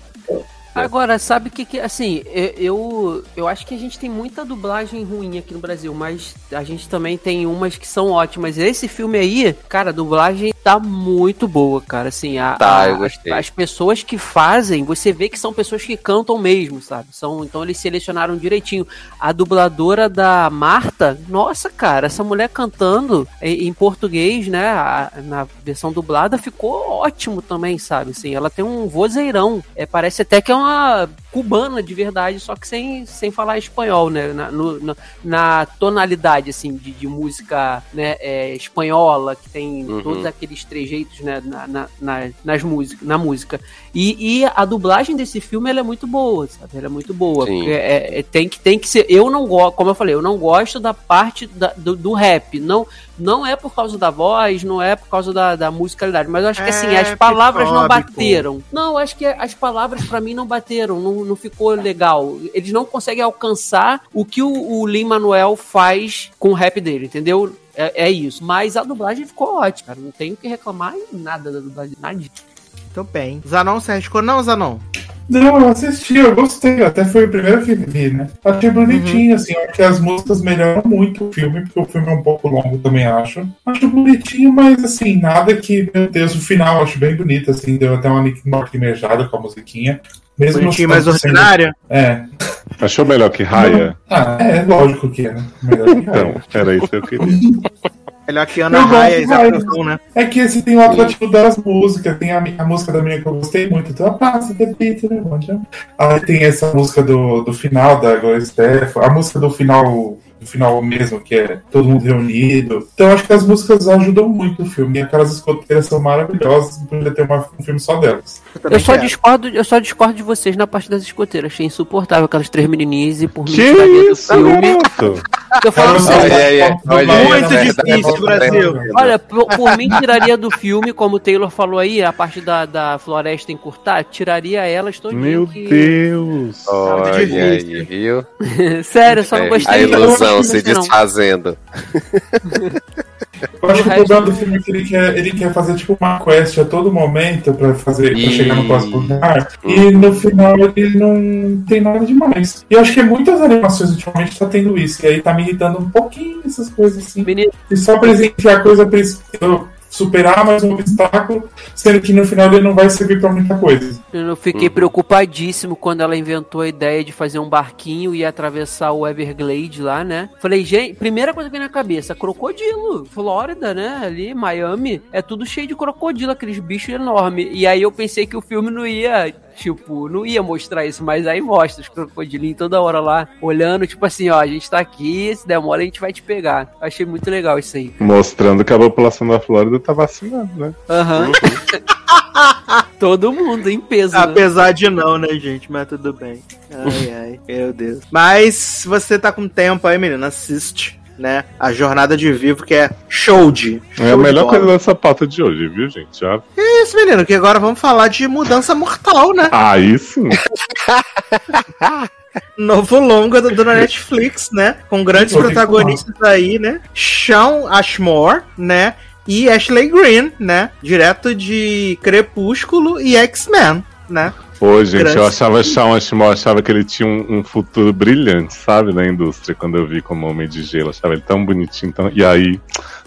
Agora, sabe o que, que assim, eu, eu acho que a gente tem muita dublagem ruim aqui no Brasil, mas a gente também tem umas que são ótimas. Esse filme aí, cara, dublagem tá muito boa, cara, assim, a, Tá, a- eu gostei. as, as pessoas que fazem, você vê que são pessoas que cantam mesmo, sabe? São, então eles selecionaram direitinho. A dubladora da Marta, nossa, cara, essa mulher cantando em, em português, né, a- na versão dublada ficou ótimo também, sabe? Assim, ela tem um vozeirão, é, parece até que é uma cubana de verdade, só que sem, sem falar espanhol, né? Na, no- na, na tonalidade, assim, de, de música né, é, espanhola, que tem Uhum. todos aqueles trejeitos né, na, na, na- nas música, na música. E, e a dublagem desse filme ela é muito boa, sabe? Ela é muito boa. É, é- tem, que, tem que ser. Eu não gosto, como eu falei, eu não gosto da parte da- do, do rap. Não, não é por causa da voz, não é por causa da, da musicalidade. Mas eu acho que assim, É as palavras não bateram. Não, acho que as palavras pra mim não bateram, não, não ficou legal. Eles não conseguem alcançar o que o, o Lin Manuel faz com o rap dele, entendeu? É, é isso. Mas a dublagem ficou ótima, cara. Não tenho o que reclamar em nada da dublagem. Nada. Muito bem. Zanon, você arriscou não, Zanon? Não, eu assisti, eu gostei. Até foi o primeiro que vi, né? Achei bonitinho, assim. Acho que as músicas melhoram muito o filme, porque o filme é um pouco longo também, acho. Acho bonitinho, mas assim, nada que, meu Deus, o final acho bem bonito, assim. Deu até uma lacrimejada com a musiquinha. Mesmo Bonitinho, não mais ordinário? É. Achou melhor que Raya? Ah, é, lógico que é? Melhor que Raya. Então, era isso que eu queria. Melhor que Ana Raia e de Zé né? É que esse tem o atrativo das músicas. Tem a, a música da minha que eu gostei muito. Então, a passa, repita, né? Aí tem essa música do, do final da Gloria Stefan. A música do final o final mesmo, que é todo mundo reunido. Então eu acho que as músicas ajudam muito o filme. E aquelas escoteiras são maravilhosas, podia ter uma- um filme só delas. Eu só, discordo, eu só discordo de vocês na parte das escoteiras. Achei insuportável aquelas três menininhas e por mim Que do isso, filme. garoto? Eu falo Olha, sério. Olha olha aí, Muito é difícil, verdade, Brasil. é Olha, por, por mim tiraria do filme, como o Taylor falou aí, a parte da, da floresta encurtar, tiraria elas todinha. Meu que... Deus. Olha aí, viu? Sério, eu só não É, gostei a ilusão não se desfazendo. Eu acho que o problema do filme é que ele quer, ele quer fazer tipo uma quest a todo momento pra, fazer, pra chegar no próximo lugar. E no final ele não tem nada demais. E eu acho que muitas animações ultimamente tá tendo isso. E aí tá me irritando um pouquinho essas coisas assim. Menino, E só pra enfiar coisa eu superar mais um obstáculo, sendo que no final ele não vai servir pra muita coisa. Eu fiquei preocupadíssimo quando ela inventou a ideia de fazer um barquinho e atravessar o Everglade lá, né? Falei, gente, primeira coisa que veio na cabeça, crocodilo. Flórida, né? Ali, Miami, é tudo cheio de crocodilo, aqueles bichos enormes. E aí eu pensei que o filme não ia, tipo, não ia mostrar isso, mas aí mostra os crocodilinhos toda hora lá, olhando, tipo assim, ó, a gente tá aqui, se der mole a gente vai te pegar. Achei muito legal isso aí. Mostrando que a população da Flórida tá vacinando, né? Aham. Todo mundo em peso. né? Apesar de não, né, gente? Mas tudo bem. Ai, ai, meu Deus. Mas se você tá com tempo aí, menina, assiste, né? A Jornada de Vivo, que é show de. É a show melhor coisa dessa pauta de hoje, viu, gente? Já... É isso, menino, que agora vamos falar de mudança mortal, né? Aí sim. Novo longa do, do Netflix, né? Com grandes protagonistas aí, né? Sean Ashmore, né? E Ashley Greene, né? Direto de Crepúsculo e X-Men, né? Pô, gente, eu achava Shawn Ashmore, eu achava que ele tinha um, um futuro brilhante, sabe, na indústria, quando eu vi como Homem de Gelo. Eu achava ele tão bonitinho, tão... e aí,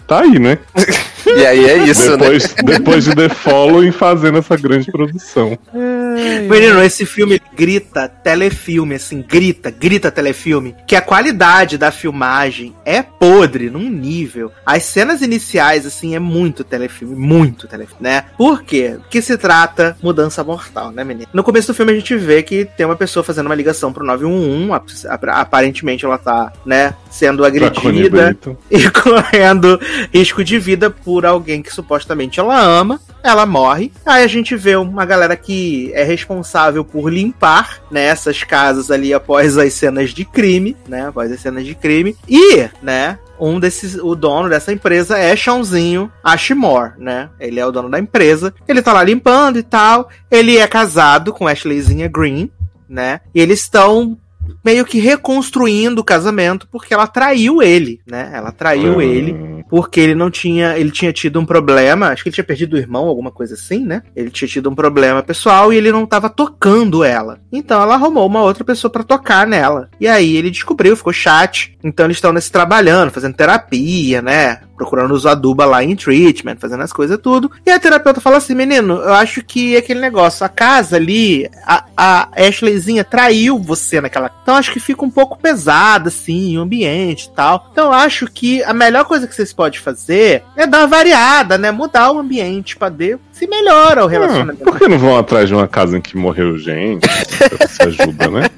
tá aí, né? E aí é isso, depois, né? depois de The Following fazendo essa grande produção. Menino, esse filme grita telefilme, assim, grita, grita telefilme. Que a qualidade da filmagem é podre num nível. As cenas iniciais, assim, é muito telefilme, muito telefilme, né? Por quê? Que se trata mudança mortal, né, menino? No começo do filme a gente vê que tem uma pessoa fazendo uma ligação pro 911, ap- ap- aparentemente ela tá, né, sendo Connie agredida e correndo risco de vida por alguém que supostamente ela ama. Ela morre. Aí a gente vê uma galera que é responsável por limpar né, essas casas ali após as cenas de crime, né? Após as cenas de crime. E, né? Um desses, o dono dessa empresa é Chãozinho Ashmore, né? Ele é o dono da empresa. Ele tá lá limpando e tal. Ele é casado com Ashleyzinha Green, né? E eles estão meio que reconstruindo o casamento porque ela traiu ele, né? Ela traiu Hum. ele porque ele não tinha, ele tinha tido um problema, acho que ele tinha perdido o irmão, alguma coisa assim, né? Ele tinha tido um problema pessoal e ele não tava tocando ela. Então ela arrumou uma outra pessoa pra tocar nela. E aí ele descobriu, ficou chat. Então eles estão nesse trabalhando, fazendo terapia, né? Procurando os aduba lá em treatment, fazendo as coisas tudo. E a terapeuta fala assim: menino, eu acho que é aquele negócio, a casa ali, a, a Ashleyzinha traiu você naquela. Então acho que fica um pouco pesado, assim, o ambiente e tal. Então acho que a melhor coisa que vocês podem fazer é dar uma variada, né? Mudar o ambiente pra ver se melhora o Ah, relacionamento. por que não vão atrás de uma casa em que morreu gente? Isso ajuda, né?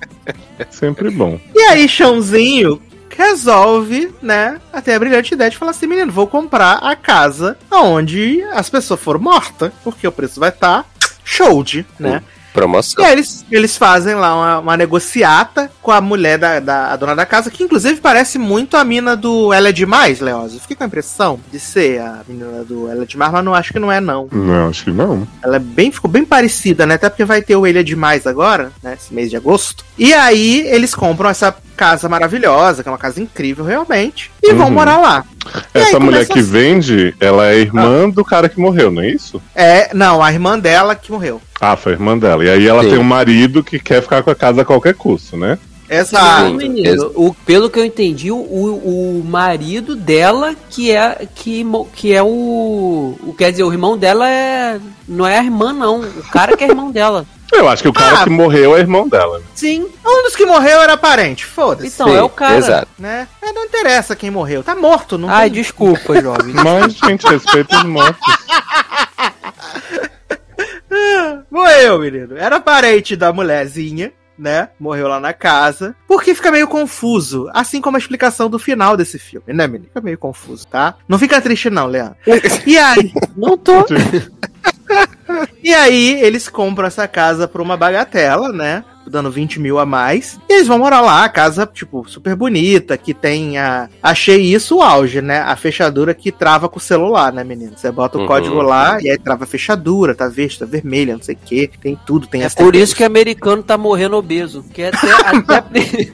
Sempre bom. E aí, Chãozinho resolve, né, até a brilhante ideia de falar assim, menino, vou comprar a casa onde as pessoas foram mortas, porque o preço vai estar show de, né? Promoção. E aí eles, eles fazem lá uma, uma negociata com a mulher da, da a dona da casa, que inclusive parece muito a mina do Ela é Demais, Leoz. Eu fiquei com a impressão de ser a menina do Ela é Demais, mas não acho que não é, não. Não, acho que não. Ela é bem, ficou bem parecida, né? Até porque vai ter o Ele é Demais agora, né? Esse mês de agosto. E aí eles compram essa casa maravilhosa, que é uma casa incrível realmente, e vão Uhum. morar lá. E Essa mulher que assim. vende, ela é irmã do cara que morreu, não é isso? É, não, a irmã dela que morreu. Ah, foi a irmã dela. E aí ela Sim. tem um marido que quer ficar com a casa a qualquer custo, né? Exato. Menino, o, pelo que eu entendi, o, o marido dela que é que, mo- que é o, o quer dizer, o irmão dela é não é a irmã não, o cara que é irmão dela. Eu acho que o cara Ah. que morreu é irmão dela. né? Sim. Um dos que morreu era parente, foda-se. Então, é o cara. Exato. Né? É, não interessa quem morreu, tá morto, não Ai, tem- desculpa, jovem. Mas, gente, respeita os mortos. Morreu, menino. Era parente da mulherzinha, né? Morreu lá na casa. Porque fica meio confuso. Assim como a explicação do final desse filme, né, menino? Fica meio confuso, tá? Não fica triste, não, Leandro. E aí. Não tô. E aí, eles compram essa casa por uma bagatela, né? Dando 20 mil a mais. E eles vão morar lá, a casa, tipo, super bonita, que tem a. Achei isso o auge, né? A fechadura que trava com o celular, né, menino? Você bota o Uhum. código lá e aí trava a fechadura, tá verde, tá vermelha, não sei o que. Tem tudo, tem É as por isso que americano tá morrendo obeso. Que é até, até,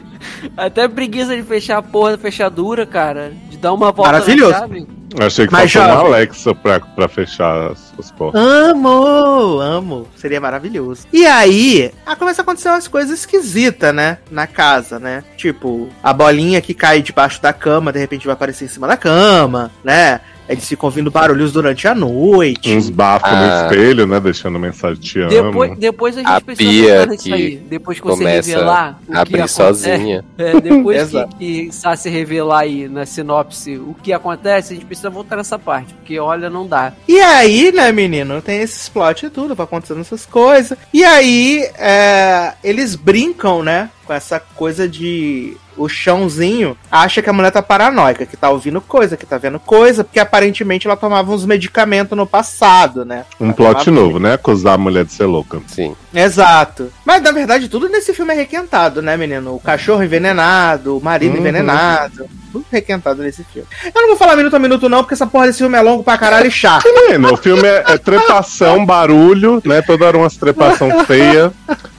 até preguiça de fechar a porra da fechadura, cara. De dar uma volta Maravilhoso. na chave. Achei que Mas faltou uma. Alexa pra, pra fechar as, as portas. Amo, amo. Seria maravilhoso. E aí, ah, começa a acontecer umas coisas esquisitas, né? Na casa, né? Tipo, a bolinha que cai debaixo da cama, de repente vai aparecer em cima da cama, né? Eles ficam ouvindo barulhos durante a noite. Uns bafos Ah. no espelho, né? Deixando mensagem te amo. Depois, depois a gente A precisa nisso que aí. Depois que você começa revelar o a que abrir acontece. sozinha. É, depois que, que Sassi revelar aí na sinopse o que acontece, a gente precisa voltar nessa parte. Porque olha, não dá. E aí, né, menino, tem esses plot e tudo, vai acontecendo essas coisas. E aí, é, eles brincam, né, com essa coisa de. O chãozinho acha que a mulher tá paranoica, que tá ouvindo coisa, que tá vendo coisa, porque aparentemente ela tomava uns medicamentos no passado, né? Um Ela plot tomava- novo, né? Acusar a mulher de ser louca. Sim. Exato. Mas na verdade, tudo nesse filme é requentado, né, menino? O cachorro envenenado, o marido Uhum. envenenado. Tudo requentado nesse filme. Eu não vou falar minuto a minuto, não, porque essa porra desse filme é longo pra caralho e chato. Menino, o filme é, é trepação, barulho, né? Toda hora umas trepação feia.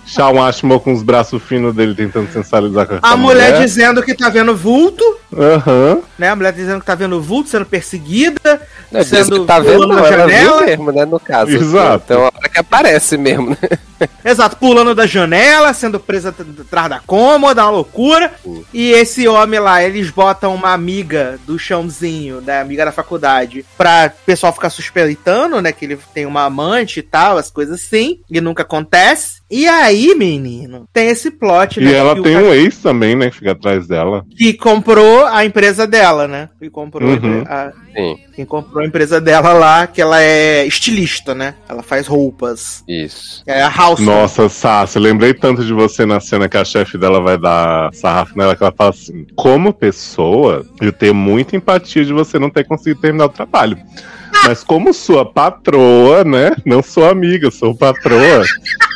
Shawn Ashmore com os braços finos dele tentando sensualizar com essa A mulher dizendo que tá vendo vulto, Aham. né? A mulher dizendo que tá vendo vulto, sendo perseguida, Não, sendo que tá vendo, na janela. mesmo, né, no caso. Exato. Então, a hora que aparece mesmo, né? Exato, pulando da janela, sendo presa atrás da cômoda, uma loucura. E esse homem lá, eles botam uma amiga do chãozinho, né? Amiga da faculdade, pra pessoal ficar suspeitando, né? Que ele tem uma amante e tal, as coisas assim. E nunca acontece. E aí, menino, tem esse plot, E né? ela que o tem um ex também, né? Que fica atrás dela. que comprou a empresa dela, né? Que comprou Uhum. a, Sim, quem comprou a empresa dela lá, que ela é estilista, né? Ela faz roupas. isso. É a House. Nossa, Sassi, lembrei tanto de você na cena que a chefe dela vai dar sarrafo nela, que ela fala assim: como pessoa, eu tenho muita empatia de você não ter conseguido terminar o trabalho. Mas como sua patroa, né? Não sou amiga, sou patroa.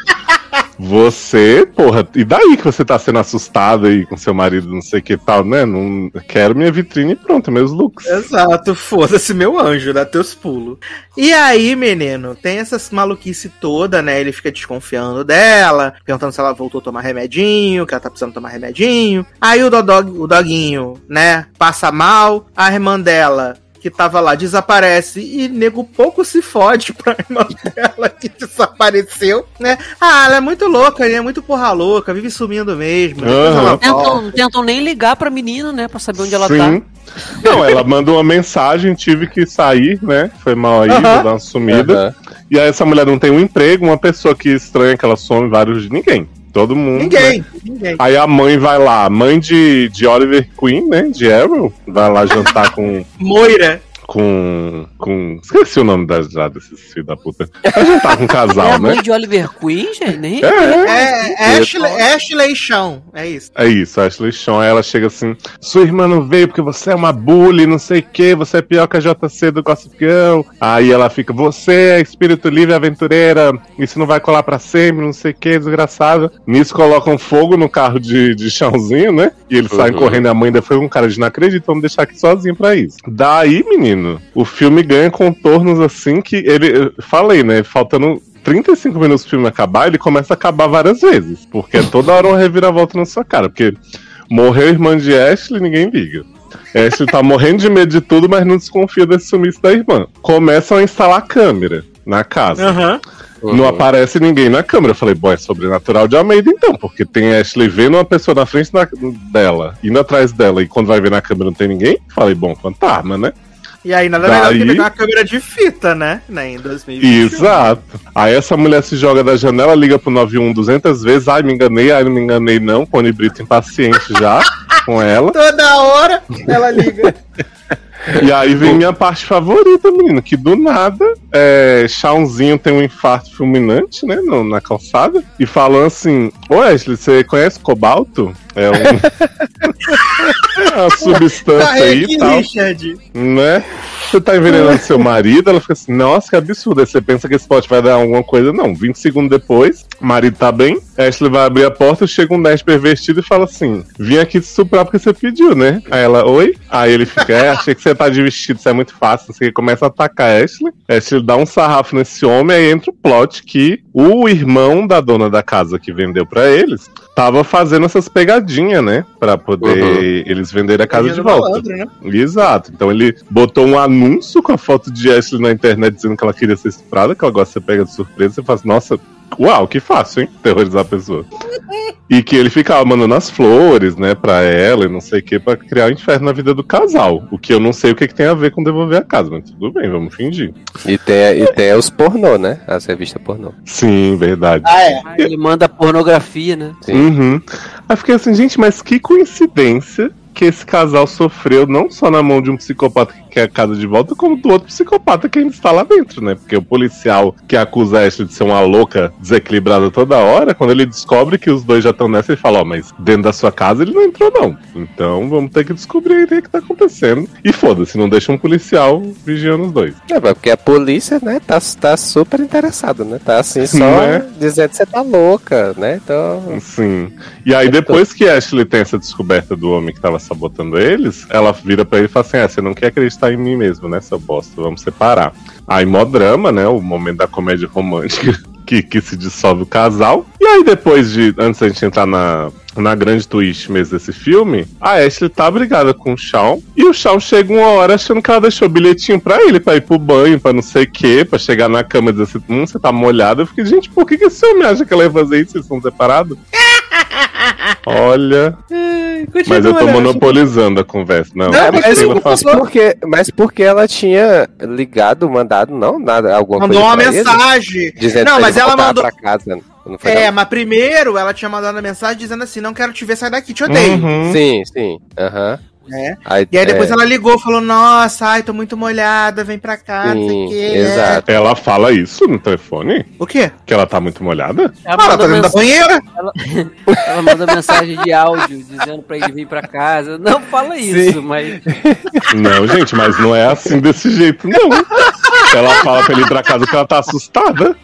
Você, porra, e daí que você tá sendo assustada aí com seu marido, não sei o que tal, né? Não quero minha vitrine e pronto, meus looks. Exato, foda-se meu anjo, dá teus pulos. E aí, menino, tem essas maluquice toda, né? Ele fica desconfiando dela, perguntando se ela voltou a tomar remedinho, que ela tá precisando tomar remedinho. Aí o, dodog, o doguinho, né, passa mal, a irmã dela. Que tava lá, desaparece e nego pouco se fode pra irmã dela que desapareceu, né? Ah, ela é muito louca, ela é muito porra louca, vive sumindo mesmo. volta. Tentam, não tentam nem ligar pra menina, né? Pra saber onde ela Sim. tá. Não, ela manda uma mensagem, tive que sair, né? Foi mal aí, Aham. vou dar uma sumida. Aham. E aí essa mulher não tem um emprego, uma pessoa que estranha que ela some vários de ninguém. Todo mundo. né? Ninguém, ninguém. Aí a mãe vai lá, mãe de, de Oliver Queen, né? De Arrow, vai lá jantar com. Moira. Com. com. Esqueci o nome da, já desses filhos da puta. Vai jantar com um É casal, a mãe né? de Oliver Queen, gente? Nem É, É, é. Ashley, Ashley Chão, é isso. É isso, a Ashley aí ela chega assim, sua irmã não veio porque você é uma bully, não sei o que, você é pior que a JC do Gossip Girl. Aí ela fica, você é espírito livre aventureira, isso não vai colar pra sempre, não sei o que, desgraçada. Nisso colocam fogo no carro de, de chãozinho, né? E eles saem Uhum. correndo, e a mãe ainda foi um cara de não acredito, vamos deixar aqui sozinho pra isso. Daí, menino, o filme ganha contornos assim que ele, falei, né, faltando 35 minutos pro filme acabar, ele começa a acabar várias vezes. Porque é toda hora uma reviravolta na sua cara. Porque morreu a irmã de Ashley, ninguém liga. Ashley tá morrendo de medo de tudo, mas não desconfia desse sumiço da irmã. Começam a instalar câmera na casa. Aham. Não aparece ninguém na câmera. Eu falei, bom, é sobrenatural de Almeida então, porque tem Ashley vendo uma pessoa na frente da- dela, indo atrás dela, e quando vai ver na câmera não tem ninguém. Falei, bom, fantasma, né? E aí, nada melhor do que Daí- pegar uma câmera de fita, né? né? Em 2021. Exato. Aí essa mulher se joga da janela, liga pro 91 200 vezes. Ai, me enganei, ai, não me enganei não. Pony Brito impaciente já com ela. Toda hora ela liga. E aí vem minha parte favorita, menino, que do nada, é, Chãozinho tem um infarto fulminante, né, no- na calçada, e falando assim, ô Ashley, você conhece cobalto? É, um, é uma substância aí e tal. Richard. né? Você tá envenenando seu marido, ela fica assim, nossa, que absurdo. Aí você pensa que esse pote vai dar alguma coisa. Não, 20 segundos depois, o marido tá bem, Ashley vai abrir a porta, chega um nerd pervertido e fala assim: vim aqui te suprar porque você pediu, né? Aí ela, oi? Aí ele fica, é, achei que você tá de vestido, isso é muito fácil. Você começa a atacar a Ashley, Ashley dá um sarrafo nesse homem, aí entra o plot que o irmão da dona da casa que vendeu pra eles tava fazendo essas pegadinhas, né? Pra poder Uhum. eles venderem a casa de Pegadinha volta. malandro, né? Exato. Então ele botou um anúncio com a foto de Ashley na internet dizendo que ela queria ser estuprada, que ela gosta de ser pega de surpresa. Você fala assim, nossa, uau, que fácil, hein? Terrorizar a pessoa. E que ele ficava mandando as flores, né, pra ela e não sei o que, pra criar o inferno na vida do casal. O que eu não sei o que, que tem a ver com devolver a casa, mas tudo bem, vamos fingir. E tem, e tem os pornô, né? As revistas pornô. Sim, verdade. Ah, é. Ele manda pornografia, né? Uhum. Aí fiquei assim, gente, mas que coincidência que esse casal sofreu não só na mão de um psicopata que quer a casa de volta, como do outro psicopata que ainda está lá dentro, né? Porque o policial que acusa a Ashley de ser uma louca desequilibrada toda hora, quando ele descobre que os dois já estão nessa, ele fala, ó, mas dentro da sua casa ele não entrou, não. Então vamos ter que descobrir o que tá acontecendo. E foda-se, não deixa um policial vigiando os dois. É, porque a polícia, né, tá, tá super interessada, né? Tá assim, só Né? dizendo que você tá louca, né? Então. Sim. E aí, depois que Ashley tem essa descoberta do homem que tava sabotando eles, ela vira pra ele e fala assim: Ah, você não quer acreditar em mim mesmo, né, seu bosta? Vamos separar. Aí, mó drama, né? O momento da comédia romântica que, que se dissolve o casal. E aí, depois de. Antes da gente entrar na. Na grande twist mesmo desse filme, a Ashley tá brigada com o Shawn. E o Shawn chega uma hora achando que ela deixou bilhetinho pra ele, pra ir pro banho, pra não sei o quê, pra chegar na cama e dizer assim: hum, você tá molhada. Eu fiquei, gente, por que, que esse homem acha que ela ia fazer isso? Vocês são separados? Olha. Mas eu tô monopolizando a conversa. Não, não mas, faço- porque, mas porque ela tinha ligado, mandado, não, nada, alguma Mandou coisa uma pra ele? mensagem. Dizendo Não, pra mas ela mandou- pra casa. Não foi É, mas primeiro ela tinha mandado a mensagem dizendo assim: não quero te ver, sai daqui, te odeio. Uhum. Sim, sim. Aham. É. Aí, E aí depois é, ela ligou, falou: Nossa, ai, tô muito molhada, vem pra cá, não sei o Sim, quê. exato. Ela fala isso no telefone? O quê? Que ela tá muito molhada? Ela Ah, ela manda tá dentro da banheira? Ela, ela manda mensagem de áudio dizendo pra ele vir pra casa. Não fala isso, mas. Não, gente, mas não é assim desse jeito, não. Ela fala pra ele ir pra casa que ela tá assustada.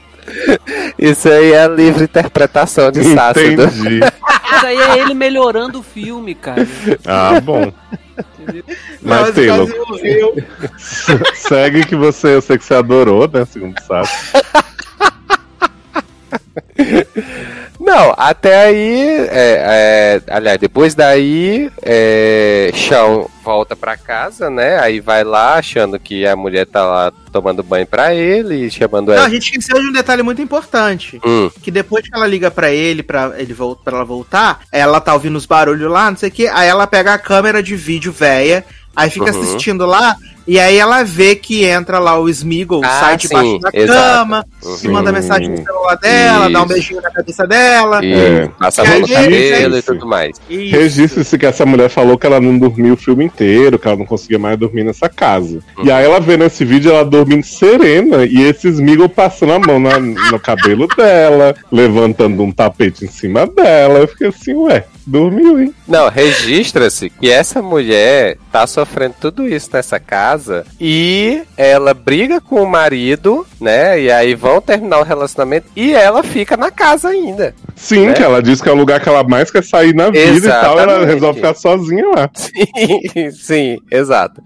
Isso aí é a livre interpretação de Sácido. Entendi. Isso aí é ele melhorando o filme, cara. Ah, bom. Mas, o Taylor, segue que você, eu sei que você adorou, né? Segundo sabe. Não, até aí, é, é, aliás, depois daí, é, Shawn volta pra casa, né? Aí vai lá achando que a mulher tá lá tomando banho pra ele, chamando Não, ela. a gente esqueceu de um detalhe muito importante. Hum. Que depois que ela liga pra ele, pra, ele vol pra ela voltar, ela tá ouvindo os barulhos lá, não sei o que, aí ela pega a câmera de vídeo velha, aí fica Uhum. assistindo lá, e aí ela vê que entra lá o Smeagol, Ah, sai debaixo sim, da exato. cama, Uhum. e manda mensagem no celular dela, dá um Isso. beijinho na cabeça dela. E É. passa a mão no cabelo e isso. tudo mais. Isso. Registre-se que essa mulher falou que ela não dormiu o filme inteiro, que ela não conseguia mais dormir nessa casa. E aí ela vê nesse vídeo ela dormindo serena e esse Smeagol passando a mão na- no cabelo dela, levantando um tapete em cima dela. Eu fiquei assim, ué, dormiu, hein? Não, registra-se que essa mulher tá sofrendo tudo isso nessa casa e ela briga com o marido, né? E aí vão terminar o relacionamento e ela fica na casa ainda. Sim, Né? que ela diz que é o lugar que ela mais quer sair na vida e tal, ela Exatamente. resolve ficar sozinha lá. Sim, sim, exato.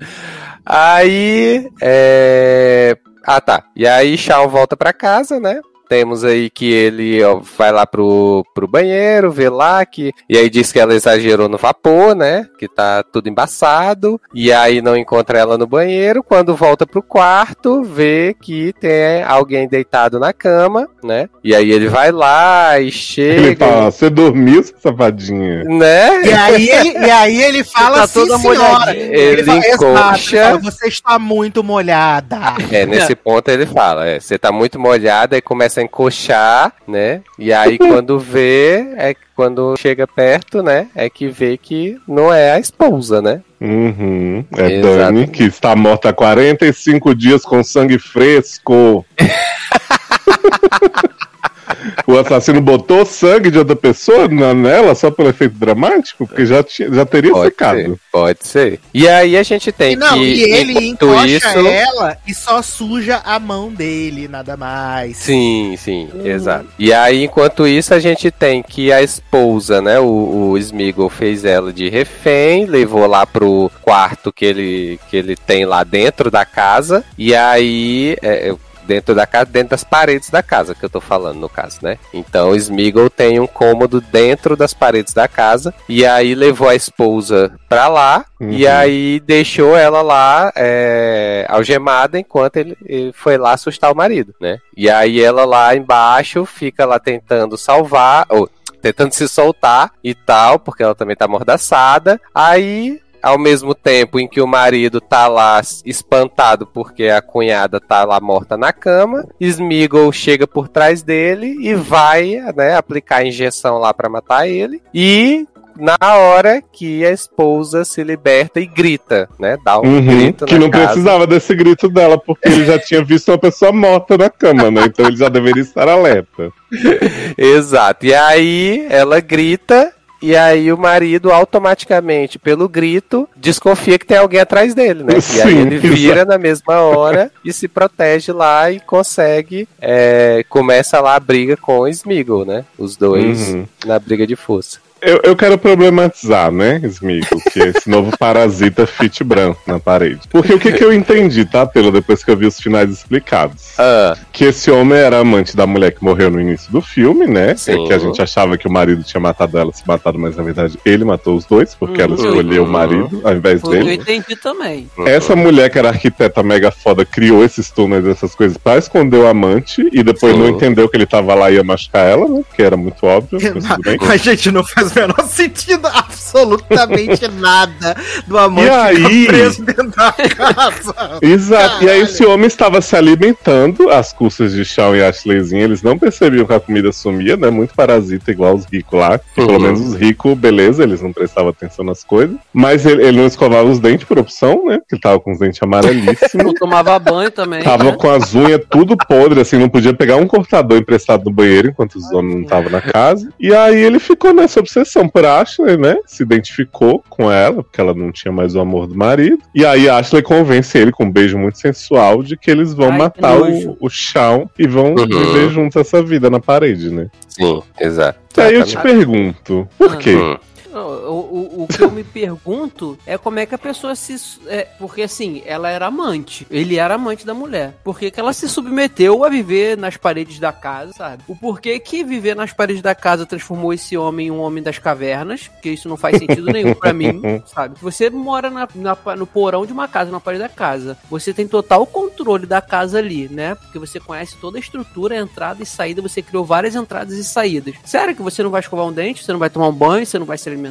Aí, é... Ah, tá. E aí, Shawn volta pra casa, né? Temos aí que ele ó, vai lá pro, pro banheiro, vê lá que. E aí diz que ela exagerou no vapor, né? Que tá tudo embaçado. E aí não encontra ela no banheiro. Quando volta pro quarto, vê que tem alguém deitado na cama, né? E aí ele vai lá e Ele chega. fala, você dormiu, sua safadinha? Né? E aí, ele, e aí ele fala Tá assim, toda senhora. molhadinha. Ele fala, encoxa. ele fala, você está muito molhada. É, nesse ponto ele fala, é, você tá muito molhada e começa a encoxar, né? E aí quando vê, é quando chega perto, né? É que vê que não é a esposa, né? Uhum. É Exato. Dani, que está morta há 45 dias com sangue fresco. o assassino botou sangue de outra pessoa na- nela só pelo efeito dramático? Porque já, tinha- já teria Pode secado. ser, pode ser. E aí a gente tem E não, que. e ele enquanto encoxa isso- ela e só suja a mão dele, nada mais. Sim, sim, Hum. exato. E aí, enquanto isso, a gente tem que a esposa, né? O, o Smeagol fez ela de refém, levou lá pro quarto que ele, que ele tem lá dentro da casa. E aí. é, Dentro da casa, dentro das paredes da casa que eu tô falando, no caso, né? Então o Smeagol tem um cômodo dentro das paredes da casa. E aí levou a esposa pra lá. E aí deixou ela lá é, algemada enquanto ele, ele foi lá assustar o marido, né? E aí ela lá embaixo fica lá tentando salvar, ou tentando se soltar e tal, porque ela também tá mordaçada. Aí ao mesmo tempo em que o marido tá lá espantado porque a cunhada tá lá morta na cama, Smeagol chega por trás dele e vai, né, aplicar a injeção lá pra matar ele. E na hora que a esposa se liberta e grita, né, dá um Uhum, grito que não casa. precisava desse grito dela, porque ele já tinha visto uma pessoa morta na cama, né? Então ele já deveria estar alerta. Exato. E aí ela grita e aí o marido automaticamente, pelo grito, desconfia que tem alguém atrás dele, né? e aí Sim, ele vira exato. na mesma hora e se protege lá e consegue. é, começa lá a briga com o Smeagol, né? Os dois Uhum. na briga de força. Eu, eu quero problematizar, né, Smigo, que é esse novo parasita fit branco na parede. Porque o que, que eu entendi, tá, Pelo depois que eu vi os finais explicados? Ah. Que esse homem era amante da mulher que morreu no início do filme, né? Sim. Que a gente achava que o marido tinha matado ela, se matado, mas na verdade ele matou os dois, porque ela Uhum. escolheu o marido ao invés Foi que eu dele. entendi também. Essa mulher que era arquiteta mega foda criou esses túneis, essas coisas pra esconder o amante e depois Sim. não entendeu que ele tava lá e ia machucar ela, né? Que era muito óbvio. mas tudo bem. Mas, gente, não faz o menor sentido absolutamente nada do amor E aí? preso dentro da casa. Exato, e aí esse homem estava se alimentando às custas de Shawn e Ashleyzinha, eles não percebiam que a comida sumia, né? Muito parasita, igual os ricos lá. Que Uhum. Pelo menos os ricos, beleza, eles não prestavam atenção nas coisas. Mas ele, ele não escovava os dentes por opção, né? Porque ele tava com os dentes amarelíssimos. Não tomava banho também. Tava né? com as unhas tudo podre, assim, não podia pegar um cortador emprestado no banheiro enquanto os homens não estavam na casa. E aí ele ficou nessa obsessão por Ashley, né? Se identificou com ela, porque ela não tinha mais o amor do marido. E aí Ashley convence ele com um beijo muito sensual de que eles vão Ai, matar o, o Shawn e vão Uhum. viver juntos essa vida na parede, né? Sim, exato. E aí eu te Exatamente. pergunto, por quê? Hum. O, o, o que eu me pergunto é como é que a pessoa se. é, porque assim, ela era amante. Ele era amante da mulher. Por que, que ela se submeteu a viver nas paredes da casa, sabe? O porquê que viver nas paredes da casa transformou esse homem em um homem das cavernas? Porque isso não faz sentido nenhum pra mim, sabe? Você mora na, na- no porão de uma casa, na parede da casa. Você tem total controle da casa ali, né? Porque você conhece toda a estrutura, entrada e saída. Você criou várias entradas e saídas. Sério que você não vai escovar um dente? Você não vai tomar um banho? Você não vai se alimentar?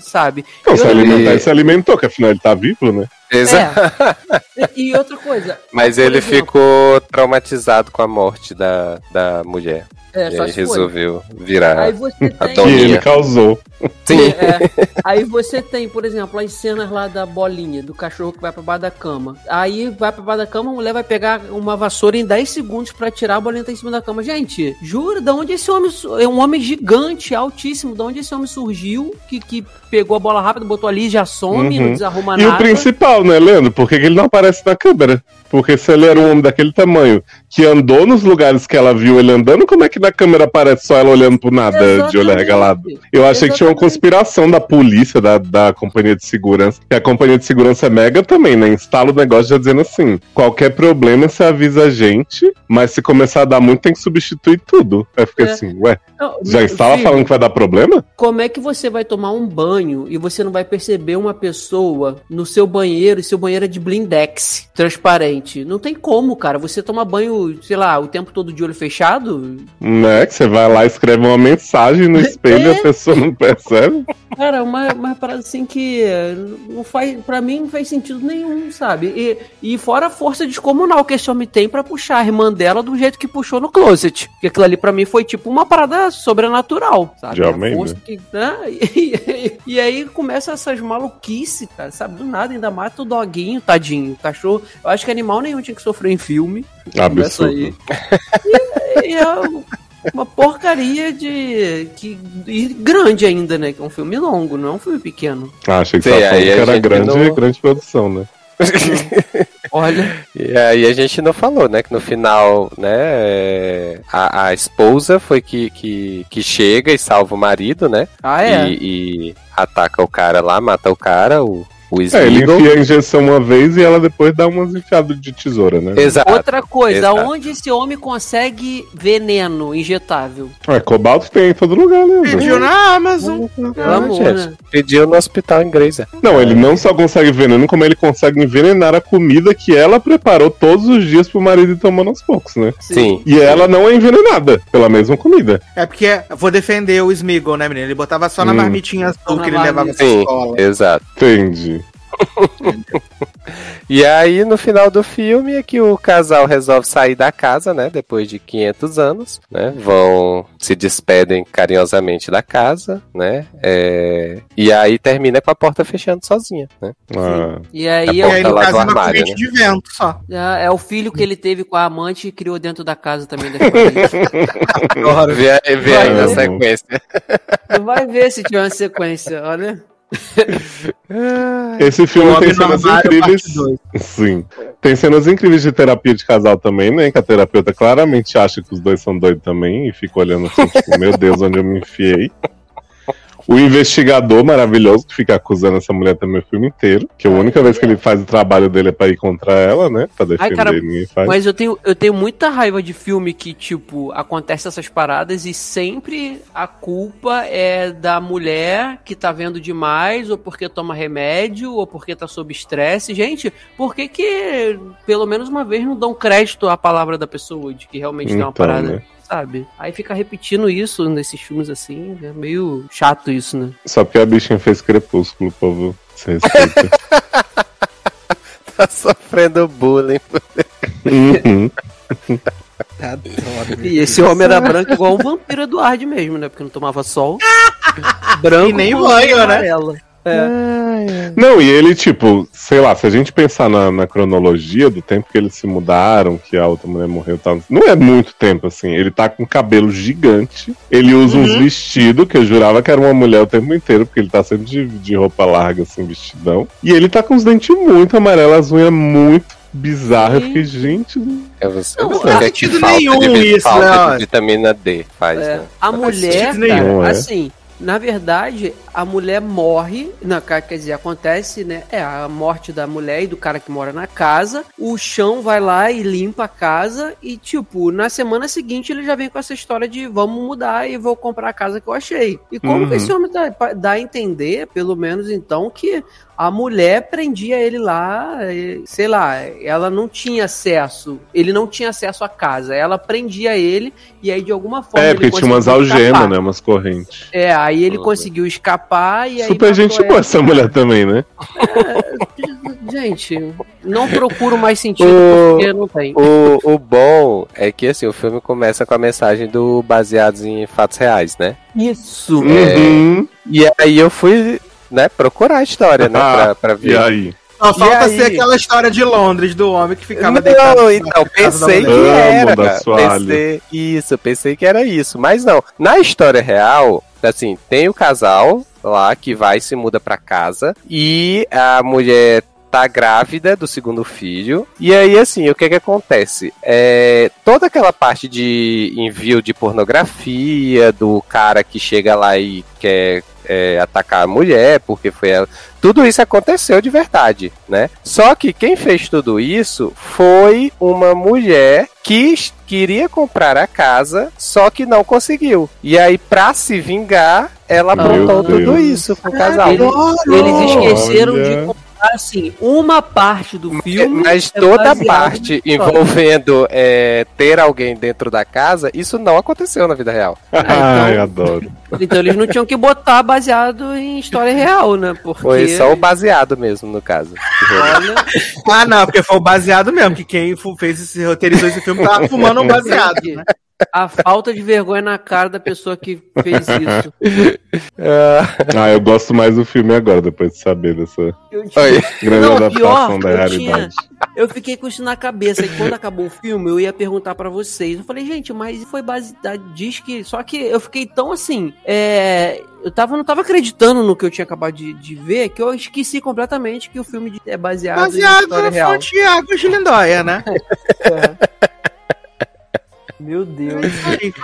Sabe? Não, se alimentar, ele se alimentou, que afinal ele tá vivo, né? Exato. É. E outra coisa. Mas ele exemplo, ficou traumatizado com a morte da, da mulher. É, e só aí se foi. resolveu virar Aí você a tem- Que ele causou. Sim. É. Aí você tem, por exemplo, as cenas lá da bolinha, do cachorro que vai pra baixo da cama. Aí vai pra baixo da cama, a mulher vai pegar uma vassoura em 10 segundos pra tirar a bolinha tá em cima da cama. Gente, jura, da onde esse homem. É um homem gigante, altíssimo. Da onde esse homem surgiu? Que, que pegou a bola rápida, botou ali, já some, Uhum. não desarruma E nada. o principal, né, Leandro? Por que que ele não aparece na câmera? Porque se ele era um homem daquele tamanho que andou nos lugares que ela viu ele andando, como é que na câmera aparece só ela olhando pro nada de olho Exatamente. regalado? Eu achei que tinha uma Exatamente. conspiração da polícia, da, da companhia de segurança. Que a companhia de segurança é mega também, né? Instala o negócio já dizendo assim: qualquer problema você avisa a gente, mas se começar a dar muito, tem que substituir tudo. Aí fiquei É. assim, ué, Não, já filho, falando que vai dar problema? Como é que você vai tomar um banho e você não vai perceber uma pessoa no seu banheiro e seu banheiro é de blindex transparente. Não tem como, cara. Você toma banho, sei lá, o tempo todo de olho fechado. Né? Que você vai lá, escreve uma mensagem no espelho e a pessoa não percebe. Cara, uma, uma parada assim que não faz, pra mim não faz sentido nenhum, sabe? E, e fora a força descomunal que esse homem tem pra puxar a irmã dela do jeito que puxou no closet. Porque aquilo ali pra mim foi tipo uma parada sobrenatural, sabe? De A homem, força né? que- né? E, e- e aí começa essas maluquices, cara, sabe? Do nada, ainda mata o doguinho, tadinho, o cachorro. Eu acho que animal nenhum tinha que sofrer em filme. Começa Absurdo. aí. E, e é uma porcaria de. Que, e grande ainda, né? Que é um filme longo, não é um filme pequeno. Ah, achei que Sim, você tava falando que era grande, não- grande produção, né? Olha. E aí a gente não falou, né? Que no final, né? A, a esposa foi que, que, que chega e salva o marido, né? Ah, é? E, e ataca o cara lá, mata o cara, o, o É, ele enfia a injeção uma vez e ela depois dá umas enfiadas de tesoura, né? Exato. Outra coisa, exato. aonde esse homem consegue veneno injetável? É, cobalto tem em todo lugar, né? Pediu na Amazon. Vamos, gente, né? Pediu no hospital em Grey's. Não, ele não só consegue veneno, como ele consegue envenenar a comida que ela preparou todos os dias pro marido ir tomando aos poucos, né? Sim. E ela não é envenenada pela mesma comida. É porque eu vou defender o Smeagol, né, menino? Ele botava só na Hum. marmitinha azul na que ele levava pra Sim, escola. exato. Entendi. E aí, no final do filme, é que o casal resolve sair da casa, né? Depois de 500 anos, né? Vão, se despedem carinhosamente da casa, né? É, E aí termina com a porta fechando sozinha, né? Ah, E aí, A E é, aí, no caso, é uma armário, corrente né? de vento só. é- é o filho que ele teve com a amante e criou dentro da casa também das famílias. Vê, aí- vê aí na sequência. Tu vai ver se tiver uma sequência, olha. Esse filme tem cenas incríveis. Sim. Tem cenas incríveis de terapia de casal também, né? Que a terapeuta claramente acha que os dois são doidos também e fica olhando assim, tipo, meu Deus, onde eu me enfiei. O investigador maravilhoso que fica acusando essa mulher também o filme inteiro. Que a única vez que ele faz o trabalho dele é pra ir contra ela, né? Pra defender Ai, cara, ninguém faz. Mas eu tenho, eu tenho muita raiva de filme que, tipo, acontece essas paradas e sempre a culpa é da mulher que tá vendo demais, ou porque toma remédio, ou porque tá sob estresse. Gente, por que que pelo menos uma vez não dão crédito à palavra da pessoa de que realmente tem uma Então, parada? né? Sabe? Aí fica repetindo isso nesses filmes assim, é meio chato isso, né? Só porque a bichinha fez crepúsculo, povo. Se respeita. Tá sofrendo bullying. Uhum. E esse homem era branco igual um vampiro Eduardo mesmo, né? Porque não tomava sol. branco E nem banho, né? amarela. É. Não, e ele, tipo, sei lá, se a gente pensar na, na cronologia do tempo que eles se mudaram, que a outra mulher morreu tal, não é muito tempo, assim. Ele tá com cabelo gigante, ele usa uns vestidos, que eu jurava que era uma mulher o tempo inteiro, porque ele tá sempre de, de roupa larga, assim, vestidão. E ele tá com os dentes muito amarelos, as unhas muito bizarras. Eu fiquei, gente. É você, Não, você não que sentido falta nenhum de, isso, falta né? de vitamina D faz, É, né? a mulher, cara, é. assim, na verdade, a mulher morre, na, quer dizer, acontece, né? É a morte da mulher e do cara que mora na casa. O chão vai lá e limpa a casa e, tipo, na semana seguinte ele já vem com essa história de vamos mudar e vou comprar a casa que eu achei. E como Uhum. que esse homem dá, dá a entender, pelo menos então, que a mulher prendia ele lá, e, sei lá, ela não tinha acesso, ele não tinha acesso à casa, ela prendia ele e aí de alguma forma É, ele porque tinha umas algemas, né? Umas correntes. É, aí ele conseguiu escapar e aí. Super gente boa essa mulher também, né? Gente, não procuro mais sentido O- porque não tem. O, o bom é que assim, o filme começa com a mensagem do baseados em fatos reais, né? Isso. Uhum. E aí eu fui, né, procurar a história, né, pra, pra ver. E aí? Só falta ser aquela história de Londres do homem que ficava Não, deitado. então, pensei que era. Pensei, isso, pensei que era isso. Mas não. Na história real, assim, tem o casal lá que vai e se muda pra casa. E a mulher tá grávida do segundo filho. E aí, assim, o que que acontece? É, toda aquela parte de envio de pornografia, do cara que chega lá e quer é, atacar a mulher, porque foi ela. Tudo isso aconteceu de verdade, né? Só que quem fez tudo isso foi uma mulher que queria comprar a casa, só que não conseguiu. E aí, pra se vingar, ela aprontou tudo isso pro casal. Eles, eles esqueceram Olha. de comprar assim, uma parte do filme. Mas é toda parte envolvendo é, ter alguém dentro da casa, isso não aconteceu na vida real. Ai, adoro. Então eles não tinham que botar baseado em história real, né? Porque. Foi só o baseado mesmo, no caso. Olha, Ah, não, porque foi o baseado mesmo, que quem fez esse roteirizou esse filme tava fumando um baseado, né? A falta de vergonha na cara da pessoa que fez isso. Ah, eu gosto mais do filme agora, depois de saber dessa Oi. grande Não, adaptação pior, da eu tinha-. Eu fiquei com isso na cabeça e quando acabou o filme eu ia perguntar pra vocês. Eu falei, gente, mas foi baseado. Diz que. Só que eu fiquei tão assim. É, eu tava, não tava acreditando no que eu tinha acabado de, de ver que eu esqueci completamente que o filme de- é baseado, em Baseado história no real. Santiago de Lindóia, né? Meu Deus.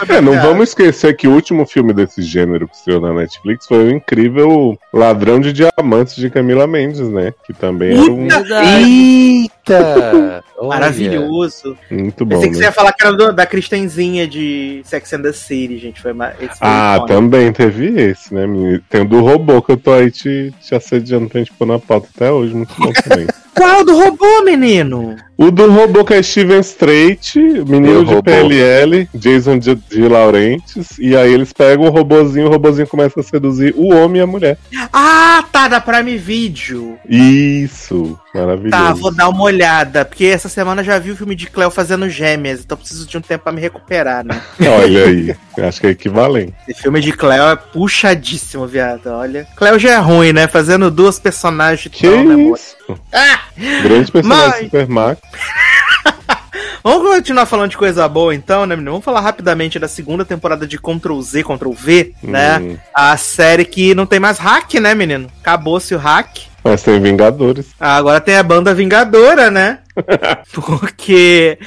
É, não vamos esquecer que o último filme desse gênero que estreou na Netflix foi o incrível Ladrão de Diamantes de Camila Mendes, né? Que também era um. Eita! Maravilhoso. Muito bom. Pensei que você Né? ia falar que era do- da Kristenzinha de Sex and the City, gente. Foi, ma- esse foi Ah, icônico. também teve esse, né? menino? Tem o do robô que eu tô aí te, te assediando pra gente pôr na pauta até hoje, muito bom também. Qual do robô, menino? O do robô que é Steven Strait, menino Meu de robô. PLL, Jason de, de Laurentiis, e aí eles pegam o robozinho, o robozinho começa a seduzir o homem e a mulher. Ah, tá, da Prime Video. Isso, maravilhoso. Tá, vou dar uma olhada, porque essa semana eu já vi o filme de Cleo fazendo gêmeas, então preciso de um tempo pra me recuperar, né? Olha aí, acho que é equivalente. Esse filme de Cleo é puxadíssimo, viado, olha. Cleo já é ruim, né? Fazendo duas personagens Que tom, né, isso? Ah! Grande personagem Mas- Super Max. Vamos continuar falando de coisa boa então, né, menino? Vamos falar rapidamente da segunda temporada de Ctrl Z, Ctrl V, né? Hum. A série que não tem mais hack, né, menino? Acabou-se o hack. Mas tem Vingadores. Ah, Agora tem a banda Vingadora, né? Porque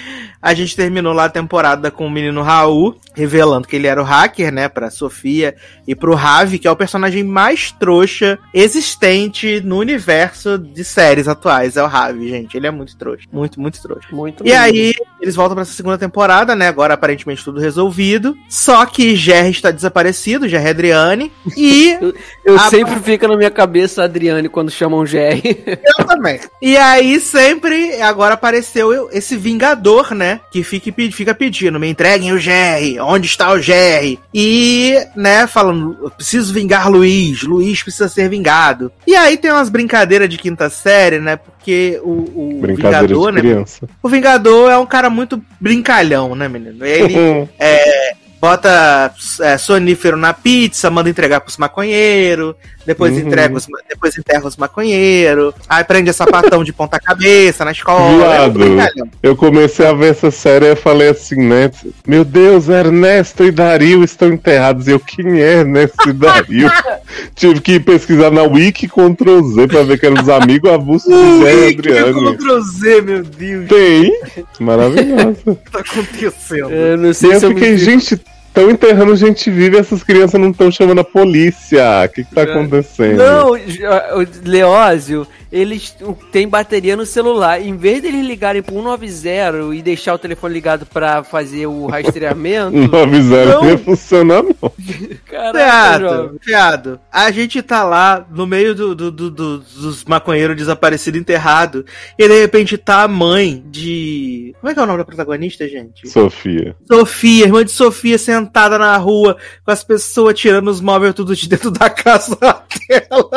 a gente terminou lá a temporada com o menino Raul, revelando que ele era o hacker, né? Pra Sofia e pro Ravi, que é o personagem mais trouxa existente no universo de séries atuais. É o Ravi, gente. Ele é muito trouxa. Muito, muito trouxa. Muito E aí, eles voltam pra essa segunda temporada, né? Agora aparentemente tudo resolvido. Só que Jerry está desaparecido, Jerry Adriane. E. Eu a- sempre fica na minha cabeça a Adriane quando chamam Jerry. Eu também. E aí, sempre, agora apareceu esse Vingador, né? Que fica, fica pedindo: me entreguem o Jerry, onde está o Jerry? E, né, falando: preciso vingar Luiz, Luiz precisa ser vingado. E aí tem umas brincadeiras de quinta série, né? Porque o, o Brincadeira Vingador, né? O Vingador é um cara muito brincalhão, né, menino? Ele é, bota é, sonífero na pizza, manda entregar pros maconheiros, depois, Uhum. entrega os, depois enterra os maconheiros, aí prende sapatão de ponta cabeça na escola. é Viado, brincalhão. eu comecei a ver essa série e falei assim, né? Meu Deus, Ernesto e Dario estão enterrados. E eu, quem é Ernesto e Dario? Tive que pesquisar na Wiki Ctrl Z pra ver que eram os amigos avulsos do Zé Adriano. Ctrl Z, meu Deus. Tem, maravilhoso. O que tá acontecendo? Eu não E sei eu se eu fiquei, me... gente, estão enterrando gente viva e essas crianças não estão chamando a polícia. O que, que tá acontecendo? Não, Leózio, eles têm bateria no celular. Em vez deles ligarem pro 190 e deixar o telefone ligado pra fazer o rastreamento. Não avisaram Não. que ia funcionar, não. Caraca, Fiado. A gente tá lá no meio do, do- do- do- dos maconheiros desaparecidos enterrado e de repente tá a mãe de. Como é que é o nome da protagonista, gente? Sofia. Sofia, irmã de Sofia, sentada na rua com as pessoas tirando os móveis tudo de dentro da casa dela.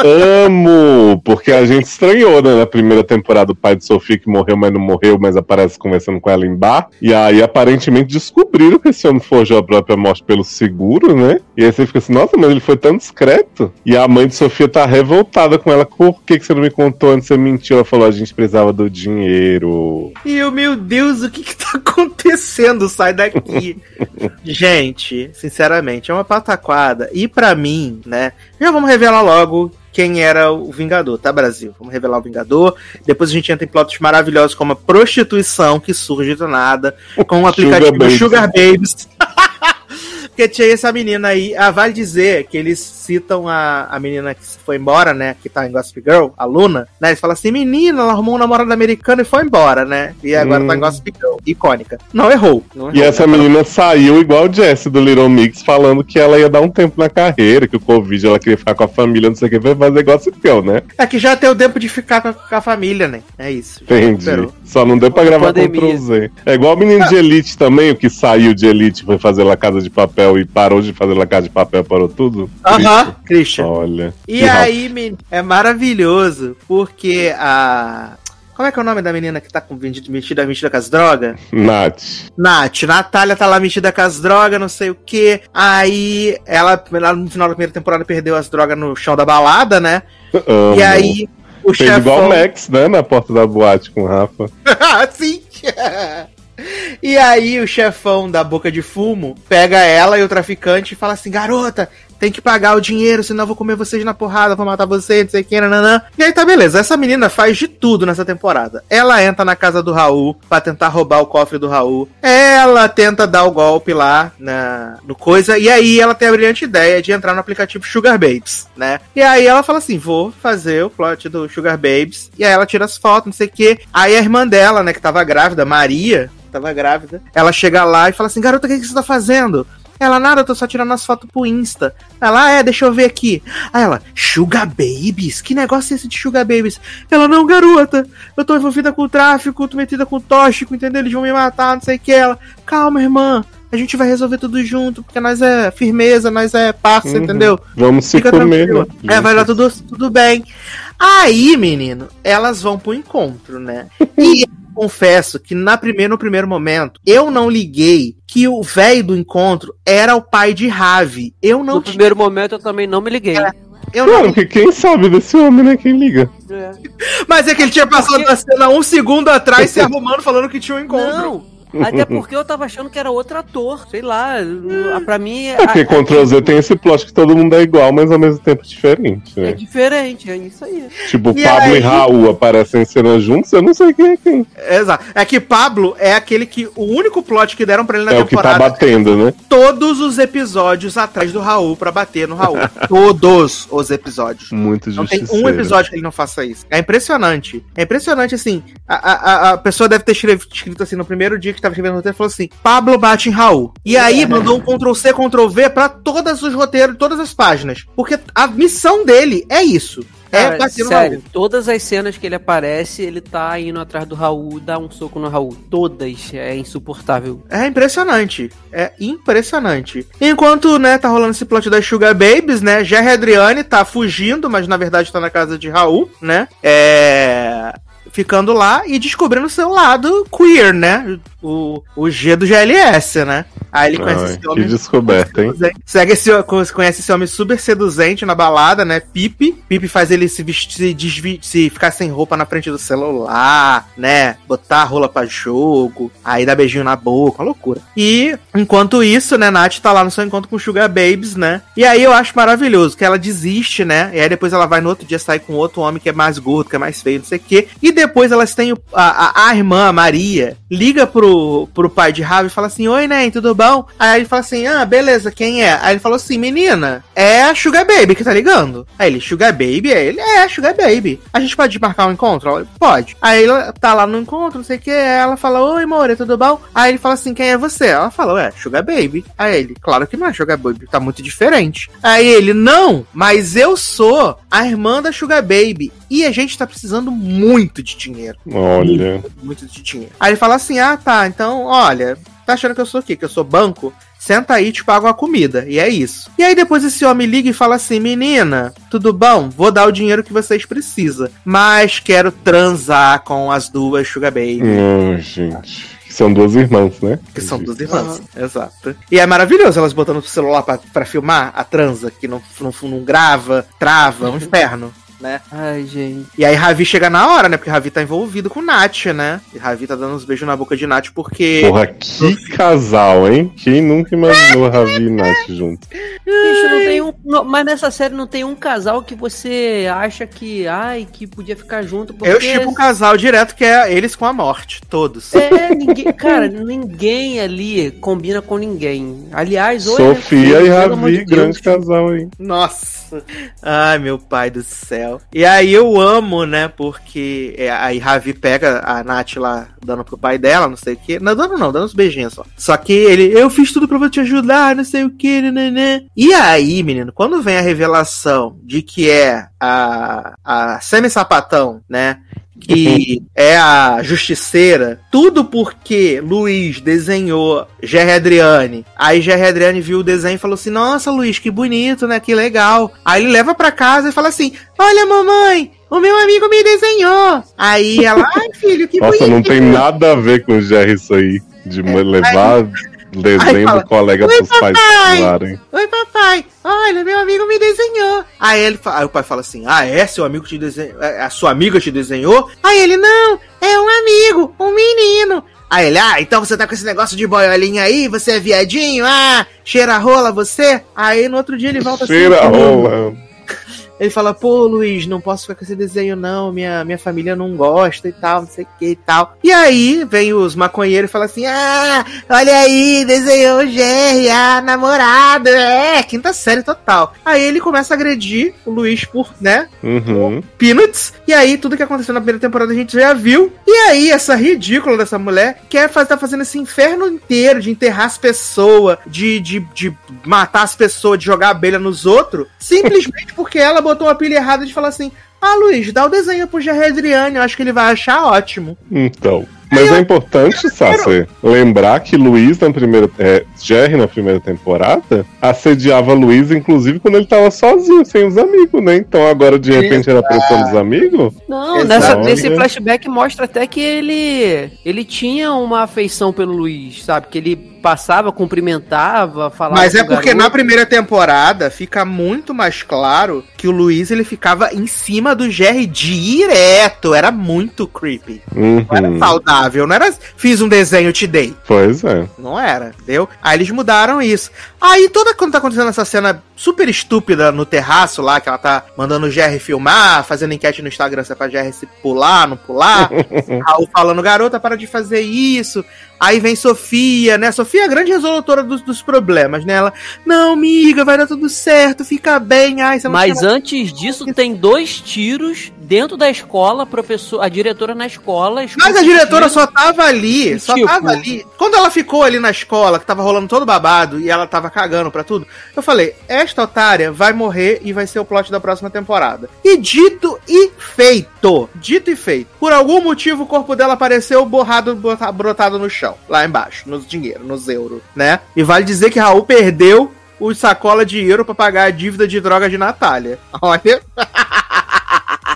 Amo! Porque a gente estranhou, né? Na primeira temporada, o pai de Sofia que morreu, mas não morreu, mas aparece conversando com ela em bar. E aí, aparentemente, descobriram que esse homem forjou a própria morte pelo seguro, né? E aí você fica assim, nossa, mas ele foi tão discreto. E a mãe de Sofia tá revoltada com ela. Por que, que você não me contou antes? Você mentiu. Ela falou, a gente precisava do dinheiro. E eu, meu Deus, o que que tá acontecendo? Sai daqui. Gente, sinceramente, é uma pataquada. E pra mim, né? Já vamos revelar logo quem era o Vingador, tá, Brasil? Vamos revelar o Vingador. Depois a gente entra em plotos maravilhosos como a prostituição que surge do nada, com o aplicativo Babies. Sugar Babies. Porque tinha essa menina aí, ah, vale dizer que eles citam a, a menina que foi embora, né? Que tá em Gossip Girl, a Luna, né? Eles falam assim, menina, ela arrumou um namorado americano e foi embora, né? E agora Hum. tá em Gossip Girl, icônica. Não errou. Não E errou. essa menina saiu igual o Jess do Little Mix, falando que ela ia dar um tempo na carreira, que o Covid ela queria ficar com a família, não sei o que, vai fazer Gossip Girl, né? É que já tem o tempo de ficar com a, com a família, né? É isso. Entendi. Só não deu pra gravar Pandemia. Ctrl Z. É igual o menino de Elite também, o que saiu de Elite foi fazer La Casa de Papel e parou de fazer La Casa de Papel, parou tudo. Aham, Christian. Olha. E aí, men- é maravilhoso, porque a. Como é que é o nome da menina que tá com vendido- metida, metida com as drogas? Nath. Nath, Natália tá lá metida com as drogas, não sei o que. Aí ela, no final da primeira temporada, perdeu as drogas no chão da balada, né? Amo. E aí, o Fez igual chefão. o Max, né? Na porta da boate com o Rafa. Sim! E aí o chefão da boca de fumo pega ela e o traficante e fala assim: garota, tem que pagar o dinheiro, senão eu vou comer vocês na porrada, vou matar vocês, não sei o que, nananã. E aí tá beleza, essa menina faz de tudo nessa temporada. Ela entra na casa do Raul pra tentar roubar o cofre do Raul. Ela tenta dar o golpe lá na, no coisa. E aí ela tem a brilhante ideia de entrar no aplicativo Sugar Babes, né? E aí ela fala assim: vou fazer o plot do Sugar Babes. E aí ela tira as fotos, não sei o que. Aí a irmã dela, né, que tava grávida, Maria, tava grávida, ela chega lá e fala assim: garota, o que, que você tá fazendo? Ela, nada, eu tô só tirando as fotos pro Insta. Ela, ah, é, deixa eu ver aqui. Aí ela, Sugar Babies? Que negócio é esse de Sugar Babies? Ela, não, garota, eu tô envolvida com o tráfico, tô metida com o tóxico, entendeu? Eles vão me matar, não sei o que. Ela, calma, irmã, a gente vai resolver tudo junto, porque nós é firmeza, nós é parça, Uhum. entendeu? Vamos se Fica comer, tranquilo. né? É, vai dar tudo, tudo bem. Aí, menino, elas vão pro encontro, né? E confesso que na primeiro, no primeiro momento, eu não liguei que o velho do encontro era o pai de Ravi. Eu não No primeiro momento eu também não me liguei. Eu Claro, não... porque quem sabe desse homem, né? Quem liga? Mas é que ele tinha passado da cena um segundo atrás se arrumando, falando que tinha um encontro. Não, até porque eu tava achando que era outro ator. Sei lá, pra mim É porque Ctrl Z tem esse plot que todo mundo é igual, mas ao mesmo tempo diferente, é né? diferente, é isso aí. Tipo, E Pablo aí- e Raul aparecem em cena juntos, eu não sei quem é quem. Exato. É que Pablo é aquele que. O único plot que deram pra ele na é o que tá temporada batendo, né? todos os episódios atrás do Raul pra bater no Raul. todos os episódios. Muito Não tem um episódio que ele não faça isso. É impressionante. É impressionante, assim. A, a, a pessoa deve ter escrito assim no primeiro dia que tava escrevendo o roteiro, falou assim: Pablo bate em Raul. E aí mandou um Ctrl C, Ctrl V pra todos os roteiros, todas as páginas. Porque a missão dele é isso. É Cara, no sério, todas as cenas que ele aparece, ele tá indo atrás do Raul, dá um soco no Raul. Todas, é insuportável. É impressionante. É impressionante. Enquanto, né, tá rolando esse plot das Sugar Babies, né? Jerry Adriane tá fugindo, mas na verdade tá na casa de Raul, né? É. Ficando lá e descobrindo o seu lado queer, né? O, o G do GLS, né? Aí ele conhece Ai, esse que homem. descoberta, hein? Segue esse, conhece esse homem super seduzente na balada, né? Pipe. Pipe faz ele se vestir, se, se ficar sem roupa na frente do celular, né? Botar a rola pra jogo, aí dá beijinho na boca, uma loucura. E enquanto isso, né, Nath tá lá no seu encontro com Sugar Babes, né? E aí eu acho maravilhoso que ela desiste, né? E aí depois ela vai no outro dia sair com outro homem que é mais gordo, que é mais feio, não sei o quê. E depois elas têm a, a, a irmã, a Maria, liga pro, pro pai de Ravi e fala assim: Oi, Nen, tudo bom? Aí ele fala assim: Ah, beleza, quem é? Aí ele falou assim: Menina, é a Sugar Baby que tá ligando. Aí ele: Sugar Baby? Aí ele: É, Sugar Baby. A gente pode marcar um encontro? Ela, pode. Aí ela tá lá no encontro, não sei o que. Ela fala: Oi, More, tudo bom? Aí ele fala assim: Quem é você? Ela fala: É, Sugar Baby. Aí ele: Claro que não é Sugar Baby, tá muito diferente. Aí ele: Não, mas eu sou a irmã da Sugar Baby. E a gente tá precisando muito de dinheiro. Olha. Muito, muito de dinheiro. Aí ele fala assim: Ah, tá, então, olha, tá achando que eu sou o quê? Que eu sou banco? Senta aí, te pago a comida. E é isso. E aí depois esse homem liga e fala assim: Menina, tudo bom? Vou dar o dinheiro que vocês precisam. Mas quero transar com as duas Sugar Baby. Hum, gente. São duas irmãs, né? Que são duas irmãs. Exato. E é maravilhoso elas botando o celular pra, pra filmar a transa, que não, não, não grava, trava, um inferno. Né? Ai, gente. E aí Ravi chega na hora, né? Porque Ravi tá envolvido com Nath, né? E Ravi tá dando uns beijos na boca de Nath porque. Porra, que casal, hein? Quem nunca imaginou Ravi e Nath juntos? Bicho, não tem um. não- mas nessa série não tem um casal que você acha que. Ai, que podia ficar junto. Porque... Eu tipo um casal direto que é eles com a morte, todos. É, ninguém, cara, ninguém ali combina com ninguém. Aliás, hoje. Sofia e Ravi, de grande casal, hein? Nossa. Ai, meu pai do céu. E aí eu amo, né? Porque é, aí Ravi pega a Nath lá dando pro pai dela, não sei o que. Não dando não, dando uns beijinhos só. Só que ele, eu fiz tudo pra te ajudar, não sei o que, né? E aí, menino, quando vem a revelação de que é a, a semi-sapatão, né? Que é a justiceira, tudo porque Luiz desenhou Gerry Adriane. Aí Gerry Adriane viu o desenho e falou assim: Nossa, Luiz, que bonito, né? Que legal. Aí ele leva pra casa e fala assim: Olha, mamãe, o meu amigo me desenhou. Aí ela, ai, filho, que Nossa, bonito. não tem nada a ver com o Jerry isso aí. De mo- levar desenho do colega "Oi, pros pais papai." falarem. Oi, papai. Olha, meu amigo me desenhou. Aí, ele, aí o pai fala assim: Ah, é? Seu amigo te desenhou? A sua amiga te desenhou? Aí ele, não, é um amigo, um menino. Aí ele, ah, então você tá com esse negócio de boiolinha aí? Você é viadinho? Ah, cheira rola você? Aí no outro dia ele volta Cheira assim. rola. Ele fala, pô, Luiz, não posso ficar com esse desenho, não. Minha, minha família não gosta e tal, não sei o que e tal. E aí vem os maconheiros e falam assim: Ah, olha aí, desenhou o Jerry, a namorada. É, quinta série total. Aí ele começa a agredir o Luiz por, né? Uhum. Peanuts. E aí, tudo que aconteceu na primeira temporada a gente já viu. E aí, essa ridícula dessa mulher quer fazer, tá fazendo esse inferno inteiro de enterrar as pessoas, de, de, de matar as pessoas, de jogar abelha nos outros, simplesmente porque ela botou uma pilha errada de falar assim: Ah, Luiz, dá o desenho pro Jerry eu acho que ele vai achar ótimo. Então. Mas é importante, Sassi, lembrar que Luiz na primeira. É, Jerry na primeira temporada assediava Luiz, inclusive, quando ele tava sozinho, sem os amigos, né? Então agora de repente era pressão dos amigos. Não, Exato. nessa, Olha. nesse flashback mostra até que ele ele tinha uma afeição pelo Luiz, sabe? Que ele passava, cumprimentava, falava. Mas é porque na garoto. primeira temporada fica muito mais claro que o Luiz ele ficava em cima do Jerry direto. Era muito creepy. Uhum. Não era saudável, não era fiz um desenho, te dei. Pois é. Não era, entendeu? Aí eles mudaram isso. Aí toda quando tá acontecendo essa cena super estúpida no terraço lá, que ela tá mandando o Jerry filmar, fazendo enquete no Instagram se é pra Jerry se pular, não pular. Raul falando, garota, para de fazer isso. Aí vem Sofia, né? Sofia é a grande resolutora dos, dos problemas, né? Ela, não, amiga, vai dar tudo certo, fica bem. Ai, Mas antes disso, tem dois tiros dentro da escola, a professor, a diretora na escola. Mas a diretora só tava ali, só Tipo- tava ali. Quando ela ficou ali na escola, que tava rolando todo babado e ela tava cagando pra tudo, eu falei: esta otária vai morrer e vai ser o plot da próxima temporada. E dito e feito. Dito e feito. Por algum motivo o corpo dela apareceu borrado, brotado no chão, lá embaixo, nos dinheiro, nos euros, né? E vale dizer que Raul perdeu o sacola de euro pra pagar a dívida de droga de Natália. Olha.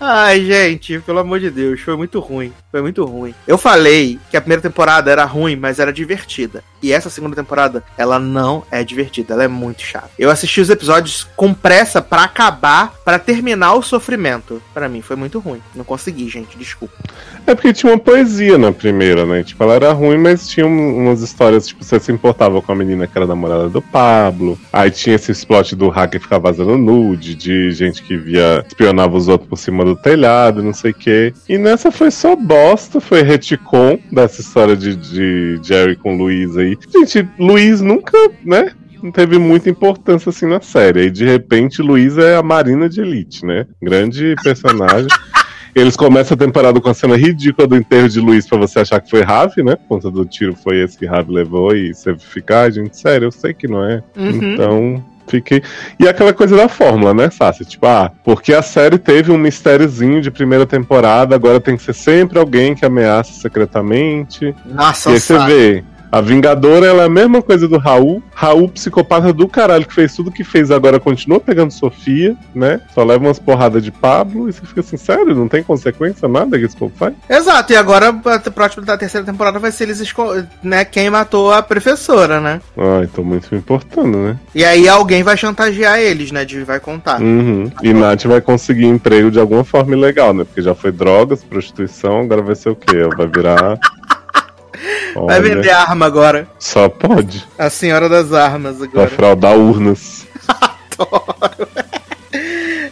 Ai, gente, pelo amor de Deus, foi muito ruim. Foi muito ruim. Eu falei que a primeira temporada era ruim, mas era divertida. E essa segunda temporada, ela não é divertida, ela é muito chata. Eu assisti os episódios com pressa pra acabar, pra terminar o sofrimento. Pra mim foi muito ruim. Não consegui, gente, desculpa. É porque tinha uma poesia na primeira, né? Tipo, ela era ruim, mas tinha um- umas histórias, tipo, você se importava com a menina que era namorada do Pablo. Aí tinha esse plot do hacker ficar vazando nude, de gente que via, espionava os outros por cima do telhado, não sei o quê. E nessa foi só bosta, foi retcon dessa história de, de Jerry com Luiz aí. Gente, Luiz nunca, né? Não teve muita importância assim na série. E de repente, Luiz é a Marina de Elite, né? Grande personagem. Eles começam a temporada com a cena ridícula do enterro de Luiz pra você achar que foi Ravi, né? Por conta do tiro foi esse que Ravi levou e você ficar, "Ah, gente, sério, eu sei que não é. Uhum. Então, fiquei. E aquela coisa da fórmula, né, Sácia? Tipo, ah, porque a série teve um mistériozinho de primeira temporada, agora tem que ser sempre alguém que ameaça secretamente. Nossa, e aí você vê. A Vingadora ela é a mesma coisa do Raul. Raul, psicopata do caralho, que fez tudo que fez agora, continua pegando Sofia, né? Só leva umas porradas de Pablo e você fica assim, sério, não tem consequência nada que esse povo faz? Exato, e agora a próxima da terceira temporada vai ser eles né, quem matou a professora, né? Ai, tô muito me importando, né? E aí alguém vai chantagear eles, né? De vai contar. Uhum. E Nath vai conseguir emprego de alguma forma ilegal, né? Porque já foi drogas, prostituição, agora vai ser o quê? Vai virar. Vai Olha, vender arma agora. Só pode. A senhora das armas Vai agora. fraudar urnas.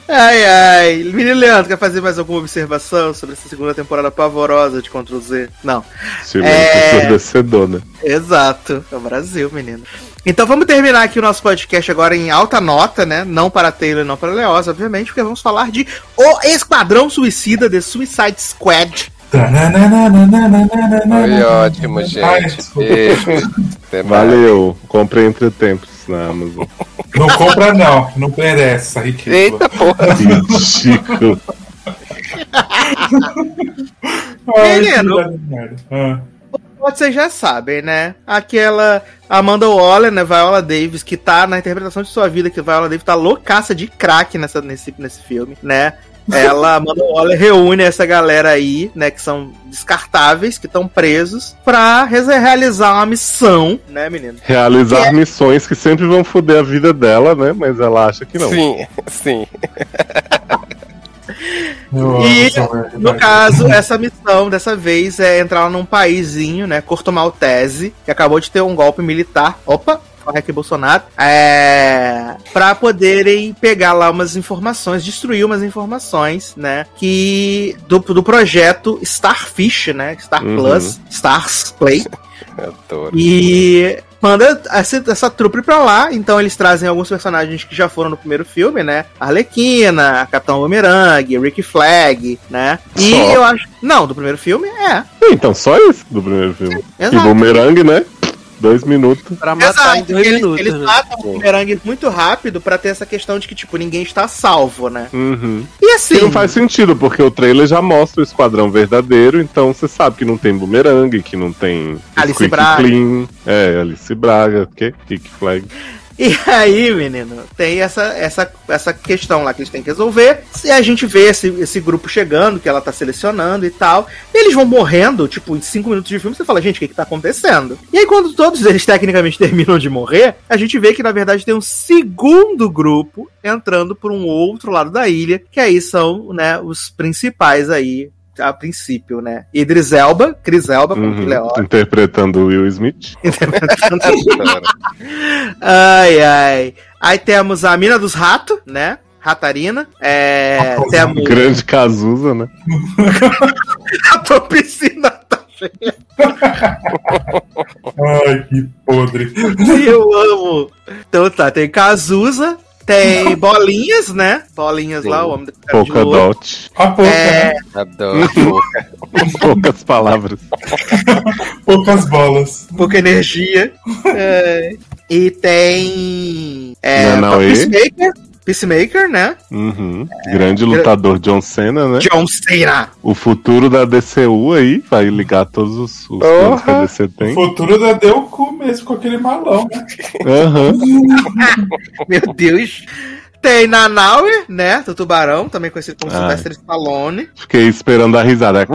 Ai, ai. Menino Leandro, quer fazer mais alguma observação sobre essa segunda temporada pavorosa de Ctrl Z? Não. Silêncio É. né? Exato. É o Brasil, menino. Então vamos terminar aqui o nosso podcast agora em alta nota, né? Não para Taylor, não para Leoz, obviamente, porque vamos falar de O Esquadrão Suicida, The Suicide Squad. Foi ótimo, gente. Beijo. Mais. Valeu. Comprei entre tempos na Amazon. Não compra, não. Não merece essa ridícula. Eita porra. Ridículo. Ai, Menino. Ah. Vocês já sabem, né? Aquela Amanda Waller, né? Viola Davis, que tá na interpretação de sua vida, que Viola Davis tá loucaça de crack nessa, nesse, nesse filme, né? Ela, Waller, reúne essa galera aí, né? Que são descartáveis, que estão presos, pra re- realizar uma missão, né, menino? Realizar missões que sempre vão foder a vida dela, né? Mas ela acha que não. Sim, sim. E, merda. no caso, essa missão dessa vez é entrar num paísinho, né? Corto Maltese, que acabou de ter um golpe militar. Opa! Aqui Bolsonaro, é, para poderem pegar lá umas informações, destruir umas informações, né, que do, do projeto Starfish, né, Star Uhum. Plus, Stars Play, e manda essa, essa trupe pra lá. Então eles trazem alguns personagens que já foram no primeiro filme, né? Arlequina, Capitão Boomerang, Rick Flag, né? E Só? eu acho. Não, do primeiro filme é. Então, só isso do primeiro filme. Exato. E Boomerang, né? Dois minutos. Pra matar Exato, em dois eles, minutos. eles né? matam o Boomerang muito rápido pra ter essa questão de que, tipo, ninguém está salvo, né? Uhum. E assim. Que não faz sentido, porque o trailer já mostra o esquadrão verdadeiro, então você sabe que não tem boomerang, que não tem Alice Braga. Clean, é, Alice Braga, que? Kick Flag. E aí, menino, tem essa, essa, essa questão lá que eles têm que resolver. E a gente vê esse, esse grupo chegando, que ela tá selecionando e tal. E eles vão morrendo, tipo, em 5 minutos de filme, você fala, gente, o que que tá acontecendo? E aí, quando todos eles tecnicamente terminam de morrer, a gente vê que, na verdade, tem um segundo grupo entrando por um outro lado da ilha, que aí são, né, os principais aí, a princípio, né? Idris Elba, Chris Elba, como Uhum. Leó. Interpretando o Will Smith. Ai, ai. Aí temos a Mina dos Ratos, né? Ratarina. É, temos Grande Cazuza, né? a tua piscina tá cheia. Ai, que podre. Eu amo. Então tá, tem Cazuza, tem bolinhas, né? Bolinhas lá, o homem da cara de Polka louro. Dot. A pouca, É? Adoro. boca. Poucas palavras. Poucas bolas. pouca energia. É, e tem. É, Nanauê. Peacemaker. Peacemaker, né? Uhum. Grande lutador John Cena, né? John Cena. O futuro da DCU aí vai ligar todos os, os planos que a DC O tem. futuro da deu o cu mesmo com aquele malão, né? Aham. Meu Deus. Tem Nanaue, né? Do Tubarão, também conhecido como Ai. Sylvester Stallone. Fiquei esperando a risada.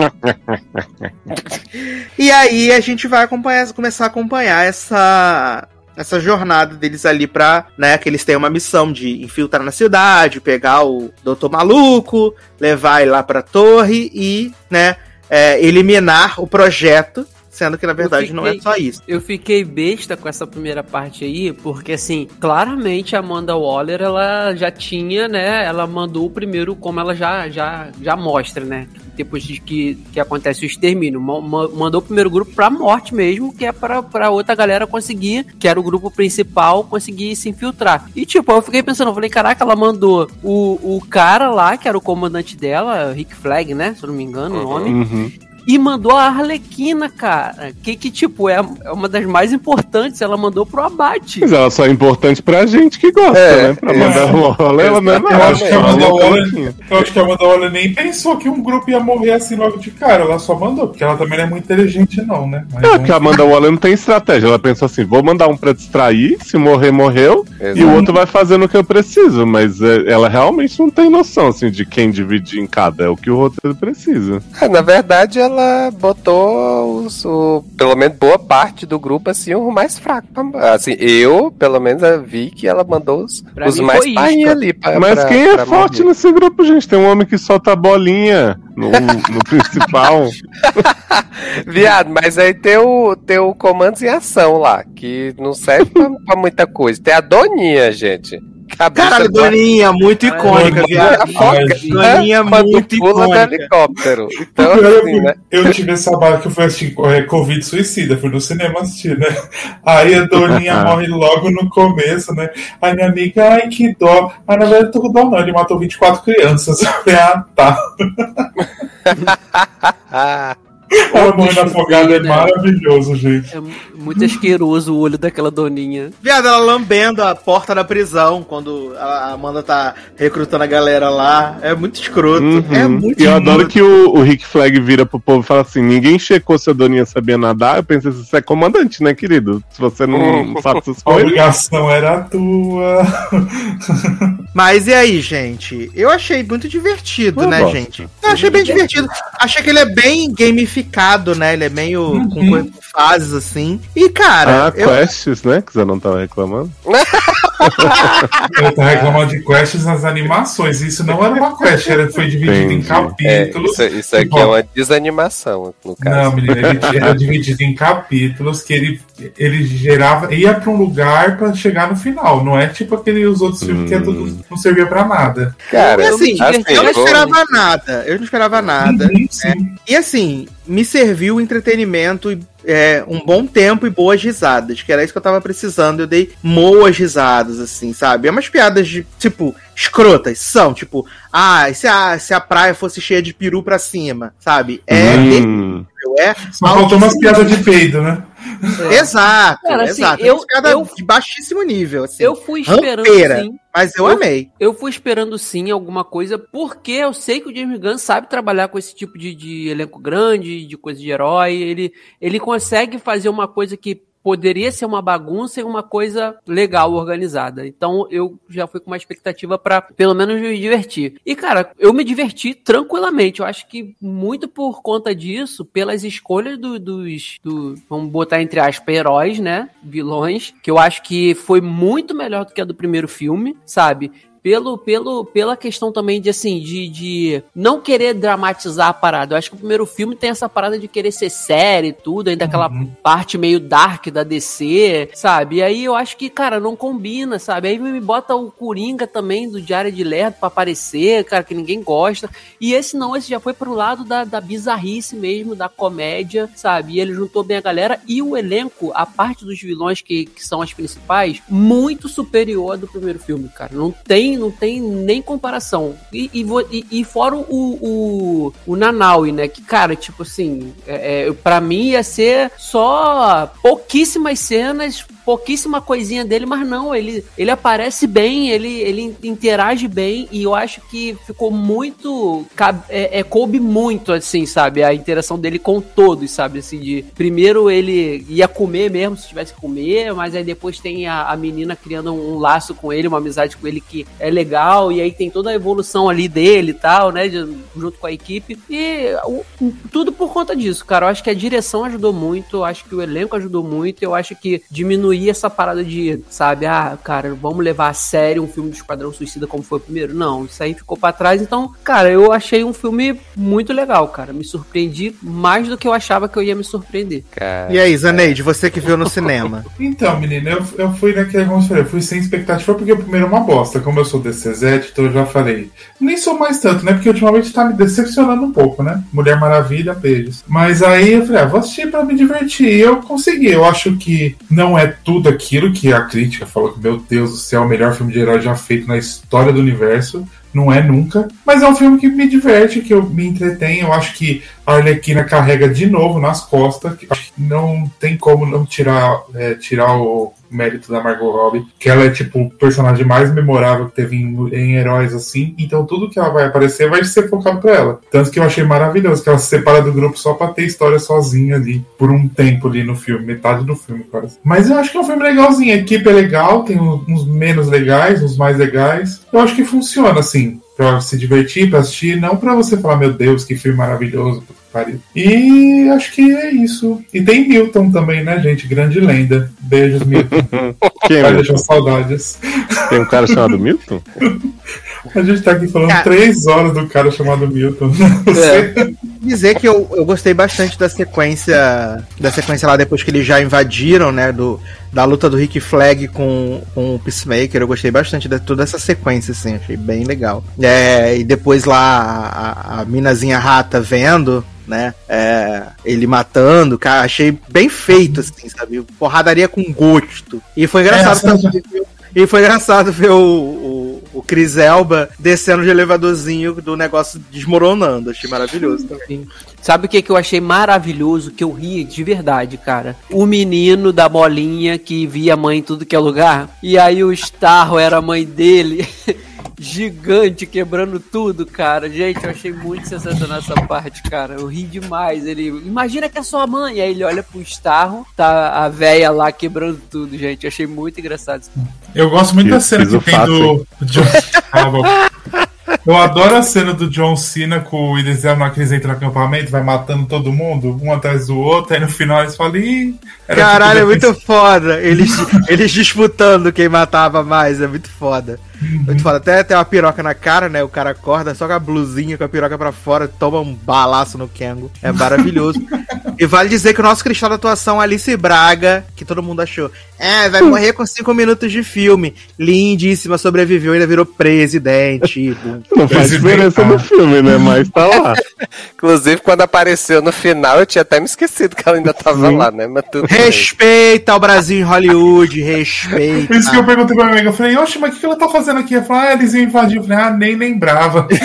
E aí a gente vai acompanhar, começar a acompanhar essa essa jornada deles ali pra, né, que eles têm uma missão de infiltrar na cidade, pegar o Doutor Maluco, levar ele lá pra torre e, né, é, eliminar o projeto, sendo que na verdade não é fiquei- só isso. Eu fiquei besta com essa primeira parte aí, porque assim, claramente a Amanda Waller, ela já tinha, né? Ela mandou o primeiro, como ela já já, já mostra, né? Depois de que, que acontece o extermínio. Ma- ma- Mandou o primeiro grupo pra morte mesmo, que é pra, pra outra galera conseguir, que era o grupo principal, conseguir se infiltrar. E tipo, eu fiquei pensando, eu falei, caraca, ela mandou o, o cara lá, que era o comandante dela, Rick Flag, né? Se eu não me engano o nome. Uhum. E mandou a Arlequina, cara. Que, que tipo, é, é uma das mais importantes. Ela mandou pro abate. Mas ela só é importante pra gente que gosta, É, né? Pra é. mandar o Lola, ela não é Eu nada. acho que a Amanda é Waller, eu acho que a Amanda Waller nem pensou que um grupo ia morrer assim logo de cara. Ela só mandou, porque ela também não é muito inteligente, não, né? Mas É, vamos- porque a Amanda Waller não tem estratégia. Ela pensou assim: vou mandar um pra distrair, se morrer, morreu, e Exato. o outro vai fazendo o que eu preciso. Mas é, ela realmente não tem noção assim, de quem dividir em cada. É o que o roteiro precisa. É, na verdade, ela botou os, o, pelo menos boa parte do grupo assim, o mais fraco. pra- Assim, eu, pelo menos, vi que ela mandou os, os mais painha ali. Pra, Mas pra- quem é forte morrer. nesse grupo, gente? Tem um homem que solta a bolinha no, no principal. Viado, mas aí tem o, tem o comandos em ação lá, que não serve pra, pra muita coisa. Tem a Doninha, gente. Cabeça Caralho, Doninha, muito icônica, Doninha, viado. Doninha, né? Quando muito pula do icônica. helicóptero. Então, eu, assim, né? eu tive essa bala que eu fui assistir é, Covid Suicida, fui no cinema assistir, né? Aí a Doninha morre logo no começo, né? Aí minha amiga, ai que dó. Mas na verdade tô com dó, não. Ele matou 24 crianças. Eu falei, ah, tá. Ela morrendo afogada é né? maravilhoso, gente. É mu- muito asqueroso o olho daquela doninha. Viado, ela lambendo a porta da prisão quando a Amanda tá recrutando a galera lá. É muito escroto. Uhum. É muito e eu adoro escroto. que o, o Rick Flag vira pro povo e fala assim: ninguém checou se a Doninha sabia nadar. Eu pensei, você é comandante, né, querido? Se você não sabe essas A coisas. obrigação era tua. Mas e aí, gente? Eu achei muito divertido, Eu né, gosto. gente? Eu achei bem divertido. Achei que ele é bem gamificado, né? Ele é meio com Uhum. coisas- fases assim. E, cara, Ah, eu, quests, né? Que você não tava reclamando. Eu tava reclamando de quests nas animações. Isso não era uma quest, era, foi dividido em Entendi. é, capítulos. isso, isso aqui é uma desanimação, no caso. Não, menina, ele era dividido em capítulos que ele, ele gerava, ia pra um lugar pra chegar no final. Não é tipo aquele os outros filmes que é tudo, não servia pra nada. Cara, E assim, assim, eu não vou- esperava nada. Eu não esperava nada. Uhum, sim. E assim, me serviu entretenimento e é, um bom tempo e boas risadas, que era isso que eu tava precisando. Eu dei boas risadas, assim, sabe? É umas piadas de, tipo, escrotas, são, tipo, ah, se a, se a praia fosse cheia de peru pra cima, sabe? É Hum. é. Faltou umas piadas de peido, né? Exato, Cara, assim, exato. eu- piadas eu- de baixíssimo nível, assim. Eu fui esperando Rampeira, sim. Mas eu Eu- amei. Eu fui esperando sim alguma coisa, porque eu sei que o James Gunn sabe trabalhar com esse tipo de, de elenco grande, de coisa de herói. Ele, ele consegue fazer uma coisa que poderia ser uma bagunça e uma coisa legal, organizada. Então eu já fui com uma expectativa pra pelo menos me divertir. E cara, eu me diverti tranquilamente. Eu acho que muito por conta disso, pelas escolhas do- dos, do, vamos botar entre aspas, heróis, né? Vilões, que eu acho que foi muito melhor do que a do primeiro filme, sabe? Pelo, pelo, pela questão também de assim, de, de não querer dramatizar a parada. Eu acho que o primeiro filme tem essa parada de querer ser série e tudo, ainda aquela parte meio dark da DC, sabe? E aí eu acho que, cara, não combina, sabe? Aí me bota o Coringa também do Diário de Lerdo pra aparecer, cara, que ninguém gosta. E esse não, esse já foi pro lado da, da bizarrice mesmo, da comédia, sabe? E ele juntou bem a galera e o elenco, a parte dos vilões que, que são as principais, muito superior ao do primeiro filme, cara. Não tem, não tem nem comparação. E, e, e- fora o, o, o Nanaui, né? Que, cara, tipo assim, é, é, pra mim ia ser só pouquíssimas cenas, pouquíssima coisinha dele, mas não, ele, ele aparece bem, ele, ele interage bem e eu acho que ficou muito. É, é, coube muito, assim, sabe? A interação dele com todos, sabe? Assim, de primeiro ele ia comer mesmo, se tivesse que comer, mas aí depois tem a, a menina criando um, laço com ele, uma amizade com ele que é legal, e aí tem toda a evolução ali dele e tal, né? de- junto com a equipe. E o- tudo por conta disso, cara. Eu acho que a direção ajudou muito, eu acho que o elenco ajudou muito, eu acho que diminuir essa parada de, sabe, ah, cara, vamos levar a sério um filme do Esquadrão Suicida como foi o primeiro. Não, isso aí ficou pra trás. Então, cara, eu achei um filme muito legal, cara. Me surpreendi mais do que eu achava que eu ia me surpreender. Cara, E aí, Zaneide, você que viu no cinema? Então, menina, eu, eu fui naquele, como eu falei, eu fui sem expectativa porque o primeiro é uma bosta. Como eu sou DCZ, então eu já falei. Nem sou mais tanto, né? Porque ultimamente tá me decepcionando um pouco, né? Mulher Maravilha, beijos. Mas aí eu falei, ah, vou assistir pra me divertir. E eu consegui. Eu acho que não é tudo aquilo que a crítica falou que, meu Deus do céu, é o melhor filme de herói já feito na história do universo. não é nunca. Mas é um filme que me diverte, que eu me entretém. Eu acho que a Arlequina carrega de novo nas costas. que não tem como não tirar, é, tirar o mérito da Margot Robbie, que ela é tipo o personagem mais memorável que teve em, em heróis assim. Então tudo que ela vai aparecer vai ser focado pra ela. Tanto que eu achei maravilhoso que ela se separa do grupo só pra ter história sozinha ali por um tempo ali no filme, metade do filme, quase. Mas eu acho que é um filme legalzinho. A equipe é legal, tem uns menos legais, uns mais legais. Eu acho que funciona assim. Pra se divertir, pra assistir, não pra você falar, meu Deus, que filme maravilhoso, pariu. E acho que é isso. E tem Milton também, né, gente? Grande lenda. Beijos, Milton. Quem, Vai deixar saudades. Tem um cara chamado Milton? A gente tá aqui falando Cara. três horas do cara chamado Milton. Você... dizer que eu, eu gostei bastante da sequência da sequência lá depois que eles já invadiram, né, do, da luta do Rick Flag com, com o Peacemaker, eu gostei bastante de toda essa sequência, assim, achei bem legal. É, e depois lá a, a minazinha rata vendo, né, é, ele matando, cara, achei bem feito, assim, sabe, porradaria com gosto. E foi engraçado É, também ver- e foi engraçado ver o, o, o Chris Elba descendo de elevadorzinho do negócio desmoronando. Achei maravilhoso também. Sabe o que, que eu achei maravilhoso? Que eu ri de verdade, cara. O menino da bolinha que via a mãe em tudo que é lugar. E aí o Starro era a mãe dele. Gigante, quebrando tudo, cara. Gente, eu achei muito sensacional essa parte, cara. Eu ri demais. Ele, imagina que é sua mãe. Aí ele olha pro Starro, tá a véia lá quebrando tudo, gente. Eu achei muito engraçado. Eu gosto muito da Fiz- cena que tem fato, do. John... Eu adoro a cena do John Cena com o eles na eles entram no acampamento, vai matando todo mundo, um atrás do outro, aí no final eles falam, ih. era Caralho, é tudo muito foda. Eles, eles disputando quem matava mais, é muito foda. Muito foda. Até tem uma piroca na cara, né? O cara acorda só com a blusinha, com a piroca pra fora, toma um balaço no Kengo. É maravilhoso. e vale dizer que o nosso cristal da atuação, Alice Braga, que todo mundo achou, é, vai morrer com cinco minutos de filme. Lindíssima, sobreviveu, ainda virou presidente. Não faz diferença no filme, né? Mas tá lá. Inclusive, quando apareceu no final, eu tinha até me esquecido que ela ainda tava Sim. lá, né? Mas tudo bem. Respeita o Brasil em Hollywood, respeita. Por isso que eu perguntei pra minha amiga, eu falei, oxe, mas o que que ela tá fazendo aqui? Ela falou, ah, eles iam invadir. Eu falei, ah, nem lembrava.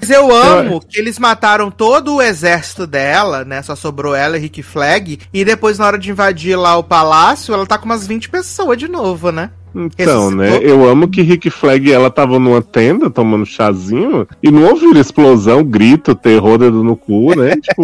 Mas eu amo que eles mataram todo o exército dela, né? Só sobrou ela e Rick Flag. E depois, na hora de invadir lá o palácio, ela tá com umas 20 pessoas de novo, né? Então, né? Eu amo que Rick Flag ela tava numa tenda tomando chazinho e não ouviram explosão, grito, terror, dedo no cu, né? tipo,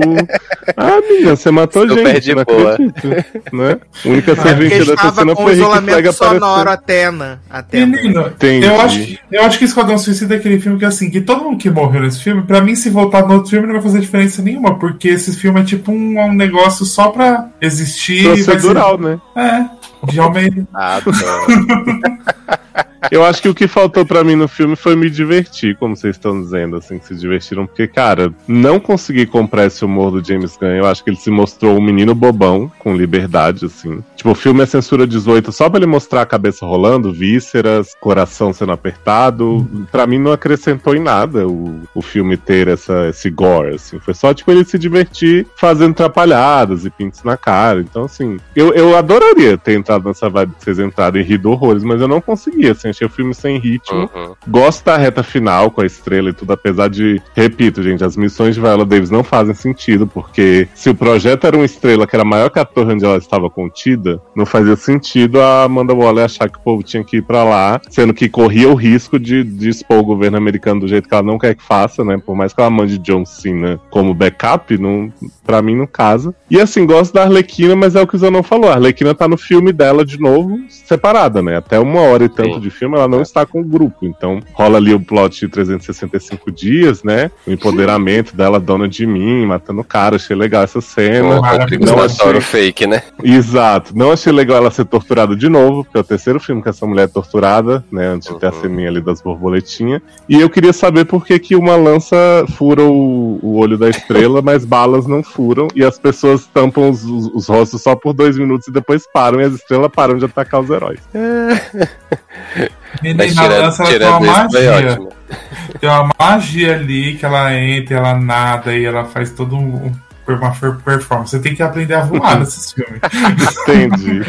ah, menina, você matou Super gente, de não boa. acredito. Né? A única dessa estava cena foi Rick Flag sonoro aparecendo. Atena. Atena. Menino, Entendi. eu acho, que- eu acho que Esquadrão Suicida é aquele filme que, assim, que todo mundo que morreu nesse filme, pra mim, se voltar no outro filme, não vai fazer diferença nenhuma, porque esse filme é tipo um, um negócio só pra existir. vai ser- Procedural, né? É, de Almeida. Adoro. Eu acho que o que faltou pra mim no filme foi me divertir, como vocês estão dizendo, assim, que se divertiram. Porque, cara, não consegui comprar esse humor do James Gunn. Eu acho que ele se mostrou um menino bobão, com liberdade, assim. Tipo, o filme é censura 18 só pra ele mostrar a cabeça rolando, vísceras, coração sendo apertado. Pra mim não acrescentou em nada o, o filme ter essa, esse gore, assim. Foi só, tipo, ele se divertir fazendo trapalhadas e pintos na cara. Então, assim, eu, eu adoraria ter entrado nessa vibe que vocês entraram e rido horrores, mas eu não consegui, assim. Achei o filme sem ritmo. Uhum. Gosto da reta final com a estrela e tudo, apesar de, repito, gente, as missões de Viola Davis não fazem sentido, porque se o projeto era uma estrela que era maior que a torre onde ela estava contida, não fazia sentido a Amanda Waller achar que o povo tinha que ir pra lá, sendo que corria o risco de, de expor o governo americano do jeito que ela não quer que faça, né? Por mais que ela mande John Cena como backup, não, pra mim não casa. E assim, gosto da Arlequina, mas é o que o Zanon falou, a Arlequina tá no filme dela de novo, separada, né? Até uma hora e tanto Sim. de filme, ela não está com o grupo. Então rola ali o plot de 365 dias, né? O empoderamento dela, dona de mim, matando o cara. Achei legal essa cena. O Rodrigo Não achei... fake, né? Exato. Não achei legal ela ser torturada de novo, porque é o terceiro filme que essa mulher é torturada, né? Antes de ter a Uhum. ceninha ali das borboletinhas. E eu queria saber por que, que uma lança fura o, o olho da estrela, mas balas não furam. E as pessoas tampam os, os- os rostos só por dois minutos e depois param, e as estrelas param de atacar os heróis. Mas Menina, tirando, ela tem uma tirando magia. Tem uma magia ali que ela entra, ela nada e ela faz todo um. uma per- performance. Você tem que aprender a voar nesses filmes. Entendi.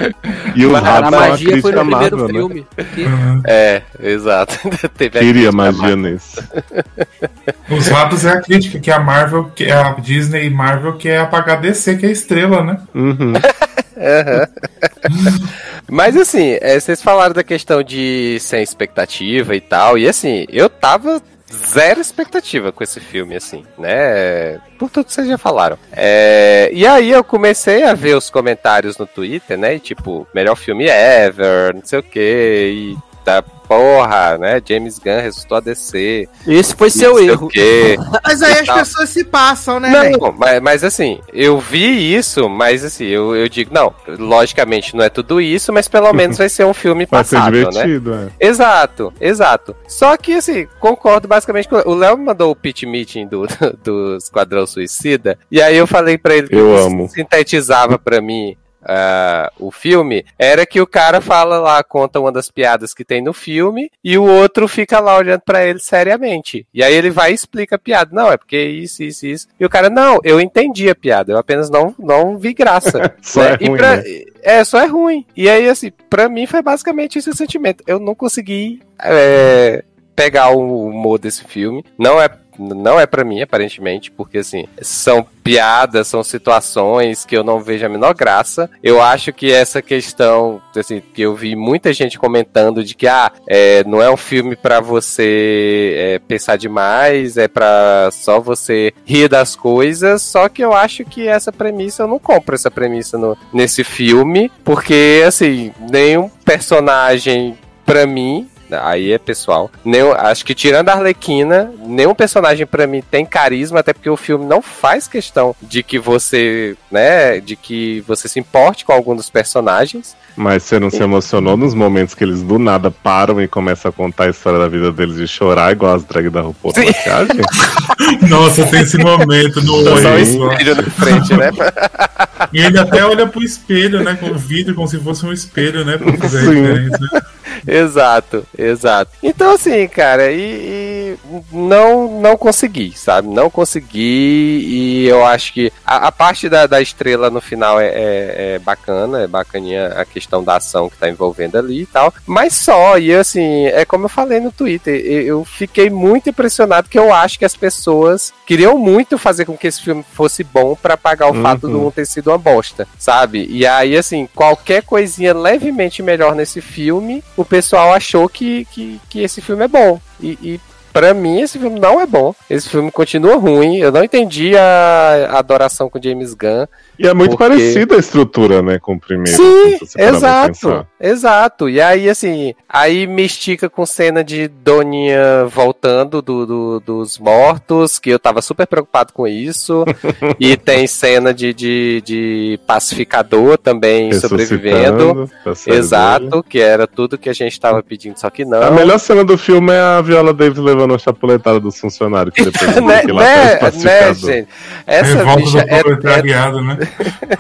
E a ratos são uma magia foi no primeiro Marvel, né? filme. Que- É, exato. Teve Queria magia nesse. Os ratos é a crítica que a Marvel, que a Disney e Marvel quer apagar DC, que é a estrela, né? Uhum. Mas assim, é, vocês falaram da questão de sem expectativa e tal, e assim, eu tava zero expectativa com esse filme, assim, né? Por tudo que vocês já falaram. É, e aí eu comecei a ver os comentários no Twitter, né? E tipo, melhor filme ever, não sei o que, e da porra, né? James Gunn ressuscitou a DC. Esse foi seu erro. Mas aí as tal. pessoas se passam, né, Não, não, mas, mas assim, eu vi isso, mas assim, eu, eu digo, não, logicamente não é tudo isso, mas pelo menos vai ser um filme Vai ser né? divertido, é. Exato, exato. Só que, assim, concordo basicamente com. O Léo me mandou o pitch meeting do, do Esquadrão Suicida, e aí eu falei pra ele que Eu amo. sintetizava pra mim. Ah, o filme era que o cara fala lá, conta uma das piadas que tem no filme, e o outro fica lá olhando pra ele seriamente. E aí ele vai e explica a piada. Não, é porque isso, isso, isso. E o cara, não, eu entendi a piada, eu apenas não, não vi graça. Só né? é ruim, pra- né? é, só é ruim. E aí, assim, pra mim foi basicamente esse o sentimento. Eu não consegui é, pegar o humor desse filme. Não é. Não é pra mim, aparentemente, porque assim, são piadas, são situações que eu não vejo a menor graça. Eu acho que essa questão, assim, que eu vi muita gente comentando de que, ah, é, não é um filme pra você é, pensar demais, é pra só você rir das coisas. Só que eu acho que essa premissa, eu não compro essa premissa no- nesse filme, porque, assim, nenhum personagem, pra mim, Aí é pessoal. Nenhum, acho que tirando a Arlequina, nenhum personagem pra mim tem carisma, até porque o filme não faz questão de que você, né, de que você se importe com algum dos personagens. Mas você não se emocionou nos momentos que eles do nada param e começam a contar a história da vida deles e chorar igual as drag da RuPaul na maquiagem? Nossa, tem esse momento no Só olho. espelho na frente, né? E ele até olha pro espelho, né? Com o vidro, como se fosse um espelho, né? Pra fazer a Sim. diferença. Exato, exato. Então, assim, cara, e, e não, não consegui, sabe? Não consegui e eu acho que a, a parte da, da estrela no final é, é- é bacana, é bacaninha a questão da ação que tá envolvendo ali e tal, mas só, e assim, é como eu falei no Twitter, eu, fiquei muito impressionado que eu acho que as pessoas queriam muito fazer com que esse filme fosse bom pra pagar o Uhum. fato do um ter sido uma bosta, sabe? E aí, assim, qualquer coisinha levemente melhor nesse filme, o pessoal achou que, que, que esse filme é bom. E, e Pra mim, esse filme não é bom. Esse filme continua ruim. Eu não entendi a, a adoração com James Gunn. E é muito Porque- parecida a estrutura, né, com o primeiro. Sim, exato, exato. E aí, assim, aí me estica com cena de Doninha voltando do, do- dos mortos, que eu tava super preocupado com isso. e tem cena de, de, de pacificador também sobrevivendo. Exato, que era tudo que a gente tava pedindo, só que não. A melhor cena do filme é a Viola Davis levando a chapuletada dos funcionários, que depois né, que lá né, né, pacificador. gente? Essa Revolta bicha do é, é, né?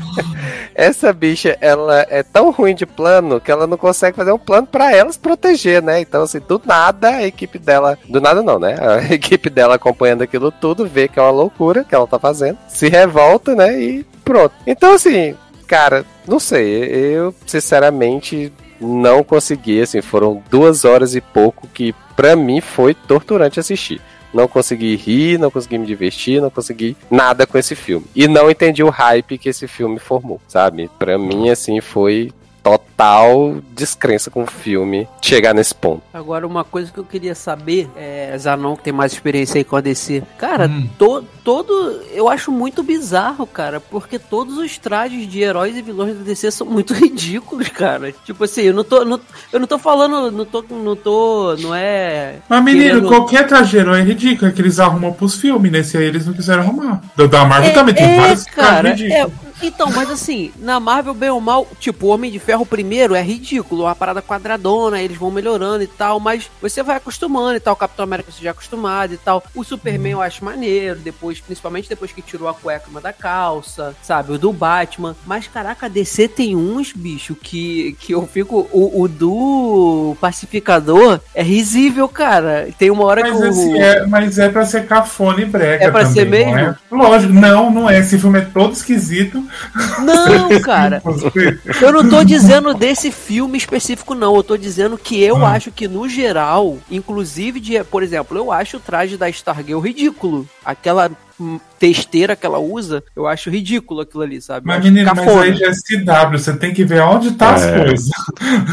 essa bicha, ela é tão ruim de plano que ela não consegue fazer um plano pra ela se proteger, né? Então, assim, do nada a equipe dela. Do nada não, né? A equipe dela acompanhando aquilo tudo, vê que é uma loucura que ela tá fazendo, se revolta, né? E pronto. Então, assim, cara, não sei. Eu, sinceramente, não consegui, assim, foram duas horas e pouco que pra mim foi torturante assistir. Não consegui rir, não consegui me divertir, não consegui nada com esse filme. E não entendi o hype que esse filme formou, sabe? Pra mim, assim, foi total descrença com o filme chegar nesse ponto. Agora, uma coisa que eu queria saber, é, Zanon, que tem mais experiência aí com a DC. Cara, Hum. to- todo. Eu acho muito bizarro, cara, porque todos os trajes de heróis e vilões da DC são muito ridículos, cara. Tipo assim, eu não tô. não- eu não tô falando. Não tô. Não tô. Não é. Mas, menino, querendo- qualquer trajeiro é ridículo, é que eles arrumam pros filmes, nesse aí eles não quiseram arrumar. Da- Marvel também tem é, vários cara, é, Então, mas assim, na Marvel, bem ou mal, tipo, o Homem de Ferro primeiro é ridículo, uma parada quadradona, eles vão melhorando e tal, mas você vai acostumando e tal, o Capitão América você já é acostumado e tal. O Superman eu acho maneiro, depois, principalmente depois que tirou a cueca da calça, sabe? O do Batman. Mas caraca, a DC tem uns, bicho, que, que eu fico. O, o do Pacificador é risível, cara. Tem uma hora Mas, que o. é, mas é pra ser cafona e brega É pra também, ser não mesmo? é? Lógico, não, não é. Esse filme é todo esquisito. Não, cara. Eu não tô dizendo desse filme específico, não. Eu tô dizendo que eu Ah. acho que, no geral, inclusive, de, por exemplo, eu acho o traje da Stargirl ridículo. Aquela testeira que ela usa, eu acho ridículo aquilo ali, sabe? Mas, menino, mas aí já é CW, você tem que ver onde tá as É. coisas.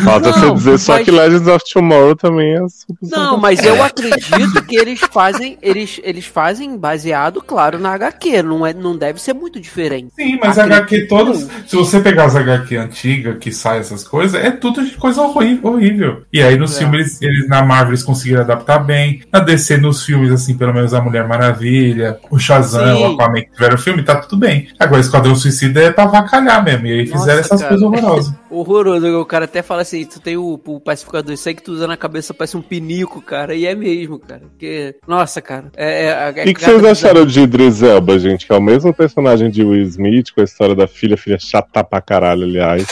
Falta você Não, dizer só mas- que Legends of Tomorrow também é super Não, mas eu acredito que eles fazem, eles, eles fazem baseado, claro, na HQ. Não, é, não deve ser muito diferente. Sim, mas Acredito HQ não. Se você pegar as HQ antigas que sai essas coisas, é tudo de coisa horrível. E aí nos É. filmes, eles, eles na Marvel eles conseguiram adaptar bem. Na DC, nos filmes, assim, pelo menos a Mulher Maravilha, o Shazam, Sim. o Aquaman que tiveram filme, tá tudo bem. Agora, Esquadrão Suicida é pra avacalhar mesmo. E aí Nossa, fizeram essas cara. coisas horrorosas. Horroroso. O cara até fala assim: tu tem o, o pacificador, isso aí que tu usa na cabeça parece um pinico, cara. E é mesmo, cara. Porque, nossa, cara. É, é, é E o que vocês acharam de Idris Elba, gente? Que é o mesmo personagem de Will Smith, com a história da filha, filha chata pra caralho, aliás.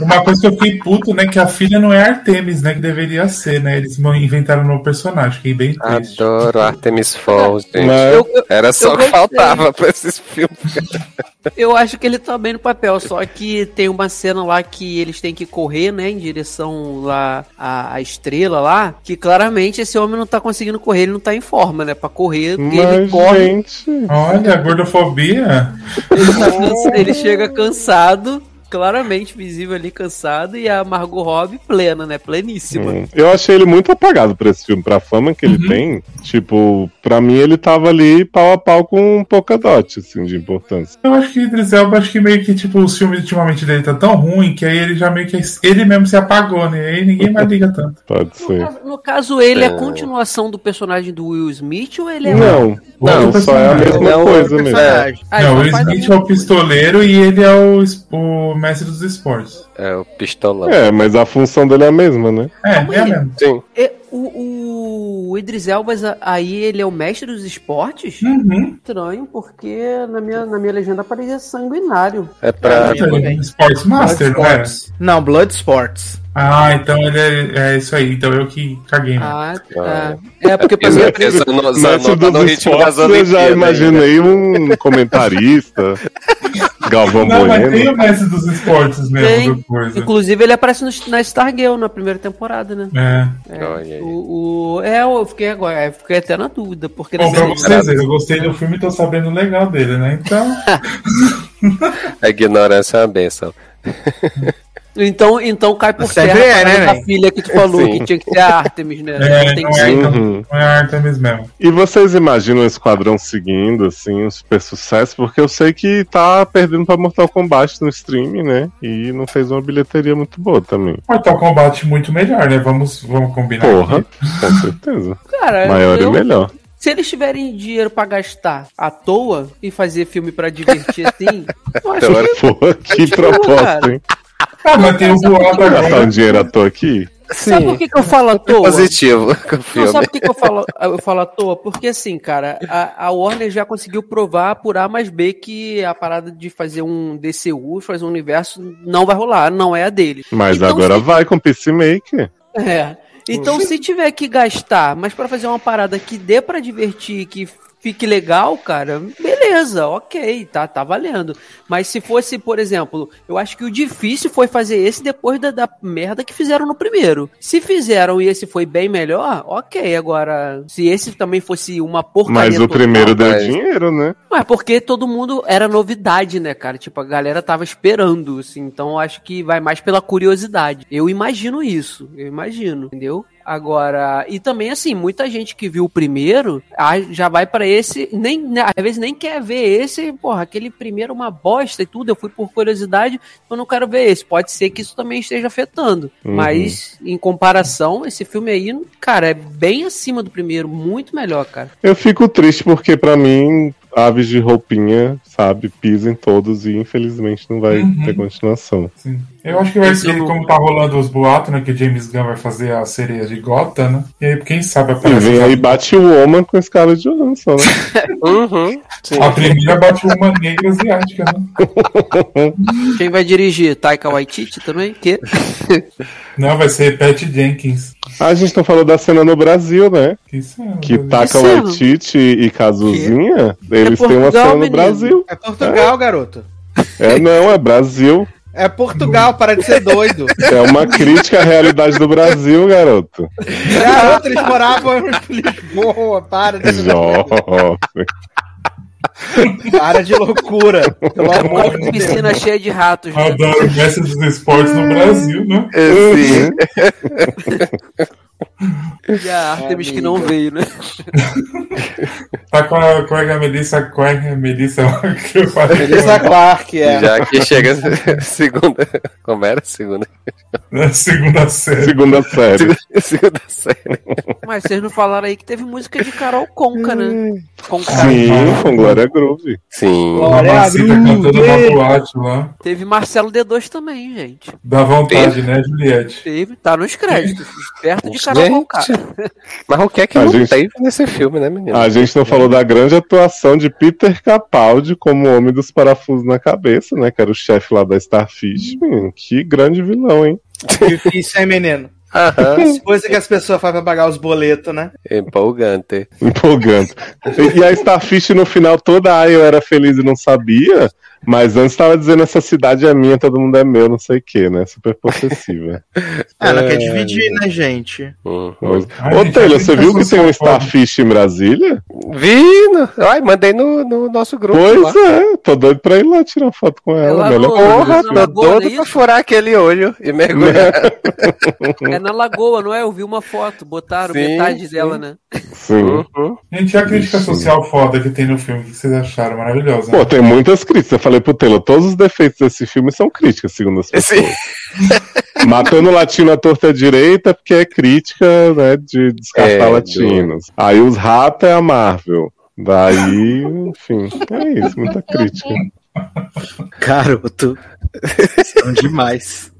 Uma coisa que eu fiquei puto, né? Que a filha não é Artemis, né? Que deveria ser, né? Eles inventaram um novo personagem. Fiquei bem triste. Adoro Artemis Falls, gente. Mas- Eu- eu- Era só o que faltava pra esses filmes. Eu acho que ele tá bem no papel, só que tem uma cena lá que eles têm que correr, né, em direção lá à, à estrela lá, que claramente esse homem não tá conseguindo correr, ele não tá em forma, né, pra correr, porque ele Mas, corre, gente. Olha, a gordofobia. ele, tá cansa- ele chega cansado, claramente visível ali cansado, e a Margot Robbie plena, né, pleníssima. Hum. Eu achei ele muito apagado pra esse filme, pra fama que ele Uhum. tem. Tipo, pra mim ele tava ali pau a pau com um Polkadot, assim, de importância. Eu acho que Idris Elba, acho que meio que, tipo, os filmes ultimamente dele tá tão ruim que aí ele já meio que. Ele mesmo se apagou, né? Aí ninguém mais liga tanto. Pode No ser. caso, no caso, ele é É. a continuação do personagem do Will Smith ou ele é Não, não, Outro só é a mesma Não, coisa mesmo. Personagem. Ah, não, então o Will faz a Smith é o pistoleiro e ele é o, o mestre dos esportes. É o pistolão. É, mas a função dele é a mesma, né? É, Calma é aí. mesmo. Sim. É, o, o Idris Elba, aí ele é o mestre dos esportes? Uhum. Estranho, porque na minha, na minha legenda aparecia sanguinário. É pra. Sports Master, não é? Sports. Não, Blood Sports. Ah, então ele é, é isso aí. Então eu que caguei. né? Ah, tá. É, porque pra mim... Esportes, eu já Olimpíadas imaginei um comentarista, Galvão Não, mas tem Bueno. o mestre dos esportes mesmo, Tem. coisa. Inclusive, ele aparece no, na Stargirl na primeira temporada, né? É. É, Olha o, o- é, eu fiquei agora, eu fiquei até na dúvida, porque Bom, pra vocês eu gostei do filme e tô sabendo legal dele, né? Então. A ignorância é uma benção. Então, então cai por Sempre terra é, a parada né, da velho? filha que tu falou, Sim. que tinha que ser a Artemis, né? É, Tem não que é, ser. então, Uhum. não é Artemis mesmo. E vocês imaginam o Esquadrão seguindo, assim, um super sucesso? Porque eu sei que tá perdendo pra Mortal Kombat no streaming, né? E não fez uma bilheteria muito boa também. Mortal Kombat muito melhor, né? Vamos, vamos combinar. Porra, aqui. com certeza. Cara, Maior eu- e melhor. Se eles tiverem dinheiro pra gastar à toa e fazer filme pra divertir assim, eu acho Agora, que Porra, que proposta, hein? Ah, mas tem o boato Gastar um agora. dinheiro à toa aqui? Sabe por que, que eu falo à toa? positivo Não, sabe por que, que eu, falo, eu falo à toa? Porque assim, cara, a, a Warner já conseguiu provar por A mais B que a parada de fazer um DCU, fazer um universo, não vai rolar, não é a dele. Mas Então, agora se- vai com Peacemaker. É. Então, se tiver que gastar, mas pra fazer uma parada que dê pra divertir, que fique legal, cara, beleza, ok, tá, tá valendo. Mas se fosse, por exemplo, eu acho que o difícil foi fazer esse depois da, da merda que fizeram no primeiro. Se fizeram e esse foi bem melhor, ok. Agora, se esse também fosse uma porcaria. Mas o total- primeiro deu mas- dinheiro, né? Mas porque todo mundo era novidade, né, cara? Tipo, a galera tava esperando, assim. Então eu acho que vai mais pela curiosidade. Eu imagino isso. Eu imagino, entendeu? Agora, e também assim, muita gente que viu o primeiro ah, já vai pra esse, nem né, às vezes nem quer ver esse, porra, aquele primeiro é uma bosta e tudo, eu fui por curiosidade, eu não quero ver esse. Pode ser que isso também esteja afetando. Uhum. Mas em comparação, esse filme aí, cara, é bem acima do primeiro, muito melhor, cara. Eu fico triste porque pra mim aves de roupinha, sabe, pisem todos e infelizmente não vai Uhum. ter continuação. Eu acho que vai Esse ser, como tá rolando os boatos, né? Que James Gunn vai fazer a sereia de Gotham, né? E aí, quem sabe E aparece. vem aí bate o Woman com escala de Johansson, né? Uhum. Sim. A primeira bate uma negra asiática, né? Quem vai dirigir? Taika Waititi também? Que? Não, vai ser Pat Jenkins. A gente não falou da cena no Brasil, né? Que cena? Que Que Taca cena? Waititi e Cazuzinha, eles É têm uma Portugal, cena no menino. Brasil. É Portugal, garoto. É, não, é Brasil. É Portugal, para de ser doido. É uma crítica à realidade do Brasil, garoto. Garoto, eles moravam em Lisboa, para de, Jovem. para de loucura. Pelo amor de Deus. Piscina cheia de ratos. Adoro mestre dos esportes no Brasil, né? Sim. E a Artemis que não veio, né? Tá com a, com a Melissa Clark, a Melissa que eu falei. Melissa Clark, é. Já que chega segunda. Como era? Segunda. Na segunda série. Segunda série. Segunda série. Mas vocês não falaram aí que teve música de Carol Conca, né? Conca. Sim, com Glória Groove. Sim. Glória cantando uma boate lá. Teve Marcelo D2 também, gente. Dá vontade, né, Juliette? Teve, tá nos créditos. Perto de Conká. Mas o que é que A não gente- teve nesse filme, né, menino? A gente não falou da grande atuação de Peter Capaldi como homem dos parafusos na cabeça, né? Que era o chefe lá da Starfish. Menino, que grande vilão, hein? Difícil, hein, menino? Aham. Coisa que as pessoas fazem pra pagar os boletos, né? Empolgante. Empolgante. E, a Starfish no final toda, ai, eu era feliz e não sabia. Mas antes tava dizendo essa cidade é minha, todo mundo é meu, não sei o que, né? Super possessiva. Ela quer É. dividir, né, gente? Uhum. Ô, Taylor, você viu que tem um Starfish em Brasília? Vi! no- Ai, mandei no, no nosso grupo. lá. Pois é, tô doido pra ir lá tirar foto com ela. Ela melhor Porra, tô é doido pra isso? furar aquele olho e mergulhar. É na Lagoa, não é? Eu vi uma foto, botaram Sim, metade sim. dela, né? Sim. Uhum. Gente, e a crítica social foda que tem no filme, o que vocês acharam? Maravilhosa. Pô, tem muitas críticas. Falei pro Taylor, todos os defeitos desse filme são críticas, segundo as pessoas. Matando latino à torta direita, porque é crítica, né, de descartar É, latinos. Aí os ratos é a Marvel. Daí, enfim, é isso, muita crítica. Garoto. São demais.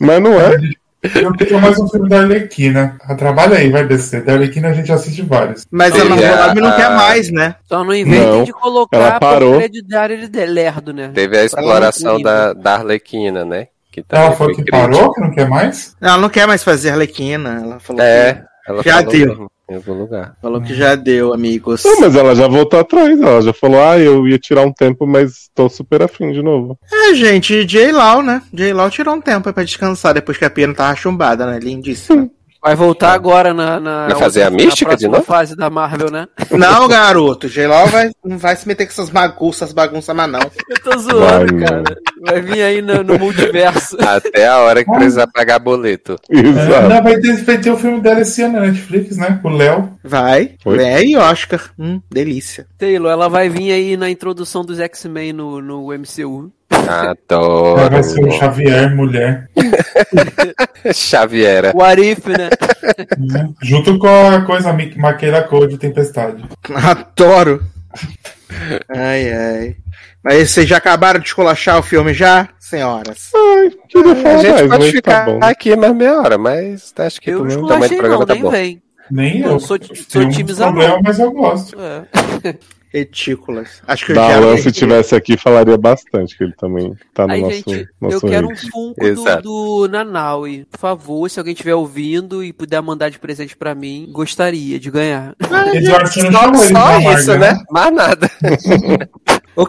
Mas não é. Eu queria mais um filme da Arlequina. Ah, Trabalha aí, vai descer. Da Arlequina a gente assiste vários. Mas ela Teve a- não quer mais, né? Só não inventem de colocar ela parou. hereditário de lerdo, né? Teve a exploração da, da Arlequina, né? Que Ela falou foi que crítica. parou, que não quer mais? Ela não quer mais fazer Arlequina. Ela falou É, ela Já falou deu. mesmo, em algum lugar. falou que já deu, amigos. Não, mas ela já voltou atrás. Ela já falou, ah, eu ia tirar um tempo, mas tô super afim de novo. É, gente, J. Law, né? J. Law tirou um tempo pra descansar depois que a pena tava chumbada, né? Lindíssima. Vai voltar agora na, na, Vai fazer a na mística de novo? fase da Marvel, né? Não, garoto. Law vai, não vai se meter com essas bagunças, bagunças, mas não. Eu tô Vai, zoando, não. cara. Vai vir aí no, no multiverso. Até a hora que precisar pagar boleto. É, Exato. não, vai, ter, vai ter o filme dela esse ano na Netflix, né? O Léo. Vai. Oi? É, e Oscar. Hum, delícia. Taylor, ela vai vir aí na introdução dos X-Men no, no MCU. Ela Adoro. vai ser o Xavier, mulher. Xaviera. O Arif, né? né? Junto com a coisa Maqueira Code Tempestade. Adoro. Ai, ai. Mas vocês já acabaram de esculachar o filme já, senhoras? Ai, queria A falar gente mais, pode mas ficar tá bom. aqui mais meia hora, mas acho que Eu não tamanho do programa não, tá nem bom. vem. Nem Eu eu. sou, sou um time problema, mas eu gosto. É. Retículas. Acho que eu já. Se tivesse aqui, falaria bastante, que ele também tá no Aí, nosso, gente, eu nosso quero um. Funko do, do Nanaui. Por favor, se alguém estiver ouvindo e puder mandar de presente pra mim, gostaria de ganhar. Não Só, só isso, né? Mais nada. O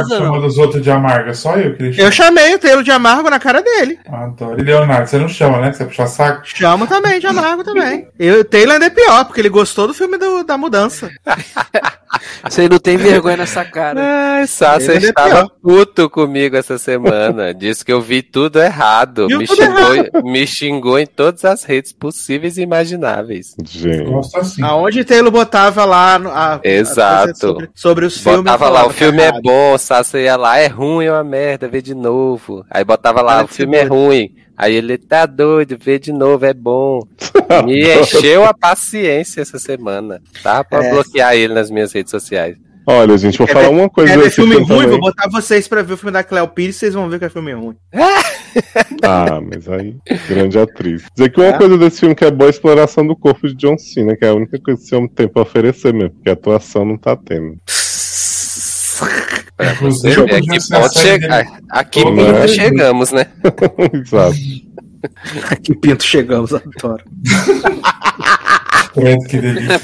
não. chama dos outros de amarga, só eu que. Eu chamei o Taylor de amargo na cara dele. Adoro. E Leonardo, você não chama, né? Que você puxa saco? Chamo também de amargo também. Eu, o Taylor ainda é pior, porque ele gostou do filme do- da mudança. Você não tem vergonha nessa cara. Ai, Sassa Ele é estava pior. puto comigo essa semana. Disse que eu vi tudo errado. Me tudo xingou, me xingou em todas as redes possíveis e imagináveis. Gente. Gosto assim. Aonde Taylor botava lá no- a, a Exato. coisa sobre, sobre os filmes. Botava lá, o filme tá é bom, Sassa ia lá, é ruim, é uma merda, vê de novo. Aí botava lá, o filme é ruim. Aí ele tá doido, vê de novo, é bom. Me Adoro. encheu a paciência essa semana. Tava pra É. bloquear ele nas minhas redes sociais. Olha, gente, vou Quer falar ver- uma coisa Quer ver desse filme filme ruim? também. Vou botar vocês pra ver o filme da Cleo Pires, vocês vão ver que é filme ruim. Ah, mas aí, grande atriz. Dizer que uma É. coisa desse filme que é boa a exploração do corpo de John Cena, que é a única coisa que esse homem tem pra oferecer mesmo, porque a atuação não tá tendo. Pra você ver a que ponto série che- dele. a- a que Como ponto é? chegamos, né? Exato. que pinto chegamos, adoro. Que delícia.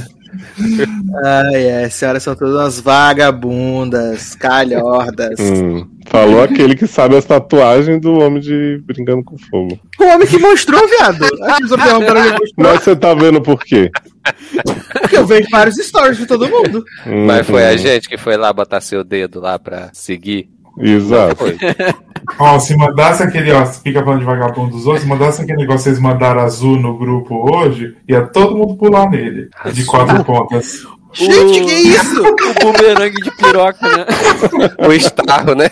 Ai, ai, senhoras são todas umas vagabundas, calhordas. Hum, falou aquele que sabe as tatuagens do homem de Brincando com Fogo. O homem que mostrou, viado. Mas você tá vendo por quê? porque eu vejo vários stories de todo mundo. Mas foi a Uhum. gente que foi lá botar seu dedo lá pra seguir. Exato. Ó, se mandasse aquele, ó, fica falando de vagabundo dos outros, se mandasse aquele negócio que vocês mandaram azul no grupo hoje, ia todo mundo pular nele. De quatro pontas. Gente, que isso? O bumerangue de piroca, né? O estarro, né?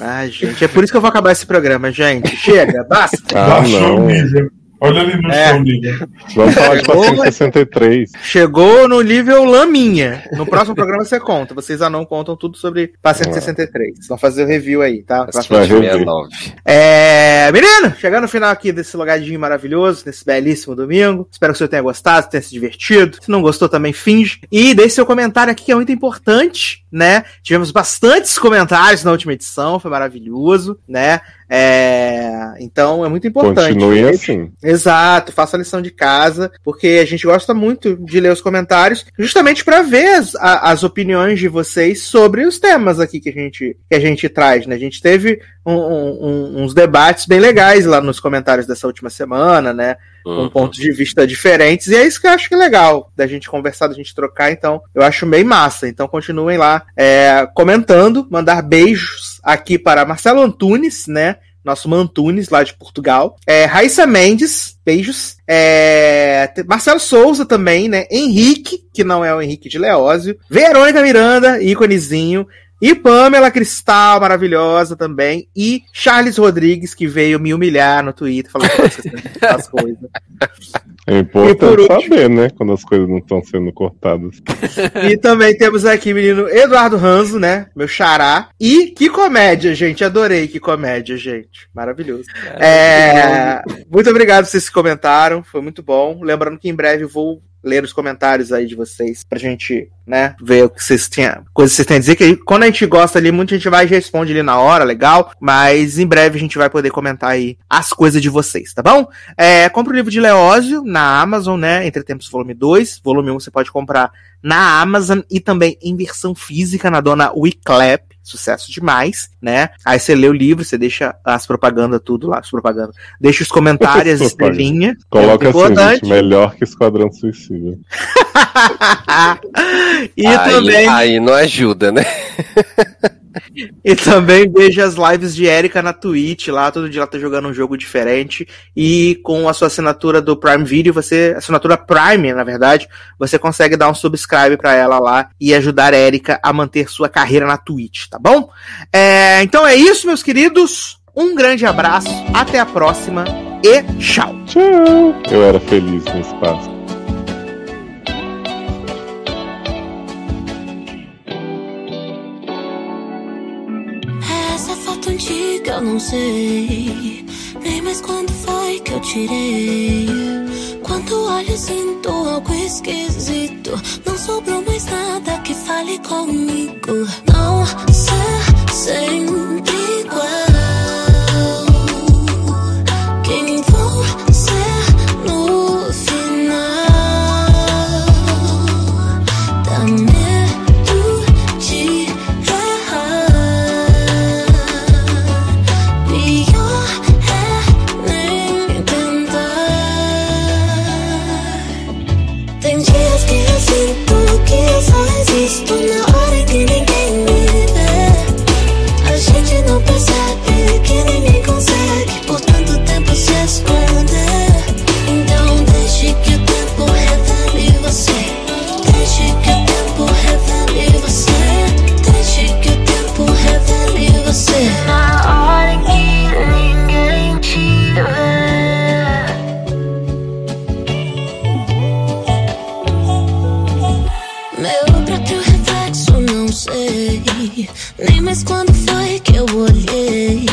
Ah, gente, é por isso que eu vou acabar esse programa, gente. Chega, basta. Ah, Baixou não. o nível. Olha ali no É. chão, nível. Vamos falar de Chegou, paciente 63. Chegou no nível laminha. No próximo programa você conta. Vocês já não contam tudo sobre Paciente 63. Vão fazer o review aí, tá? Próximo Vai. 69. É, menino, chegando no final aqui desse logadinho maravilhoso, nesse belíssimo domingo. Espero que o senhor tenha gostado, tenha se divertido. Se não gostou, também finge. E deixe seu comentário aqui, que é muito importante, né? Tivemos bastantes comentários na última edição, foi maravilhoso, né? É, então é muito importante. Continue Deixe- assim. Exato, faça a lição de casa, porque a gente gosta muito de ler os comentários, justamente para ver as, a- as opiniões de vocês sobre os temas aqui que a gente, que a gente traz, né? A gente teve um- um- uns debates bem legais lá nos comentários dessa última semana, né? Com pontos de vista diferentes, e é isso que eu acho que é legal da gente conversar, da gente trocar, então eu acho bem massa. Então continuem lá é, comentando, mandar beijos aqui para Marcelo Antunes, né? Nosso Mantunes, lá de Portugal. É, Raíssa Mendes, beijos. É, Marcelo Souza também, né? Henrique, que não é o Henrique de Leózio. Verônica Miranda, íconezinho. E Pamela Cristal, maravilhosa também. E Charles Rodrigues, que veio me humilhar no Twitter, falando que vocês têm que as coisas. É por importante último- saber, né? Quando as coisas não estão sendo cortadas. E também temos aqui o menino Eduardo Ranzo, né? Meu xará. E que comédia, gente. Adorei que comédia, gente. Maravilhoso. É, muito obrigado por vocês que comentaram. Foi muito bom. Lembrando que em breve vou ler os comentários aí de vocês pra gente, né, ver o que vocês têm, coisas que vocês têm a dizer, que quando a gente gosta ali, muita gente vai e responde ali na hora, legal, mas em breve a gente vai poder comentar aí as coisas de vocês, tá bom? É, compra o livro de Leózio na Amazon, né, Entre Tempos Volume 2, volume 1 você pode comprar na Amazon e também em versão física na dona Wiclap, sucesso demais, né? Aí você lê o livro, você deixa as propagandas tudo lá, as propagandas, deixa os comentários, estrelinha. Coloca é assim, melhor que Esquadrão Suicida. e aí, também aí não ajuda, né? E também veja as lives de Erika na Twitch, lá todo dia ela tá jogando um jogo diferente. E com a sua assinatura do Prime Video, você. Assinatura Prime, na verdade, você consegue dar um subscribe pra ela lá e ajudar a Erika a manter sua carreira na Twitch, tá bom? É, então é isso, meus queridos. Um grande abraço, até a próxima e tchau. Tchau. Eu era feliz no espaço. Antiga eu não sei. Nem mais quando foi que eu tirei. Quando olho sinto algo esquisito. Não sobrou mais nada que fale comigo. Não ser sempre igual nem mais quando foi que eu olhei.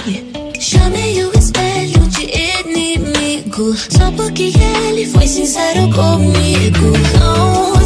Chamei o espelho de inimigo só porque ele foi sincero comigo. Não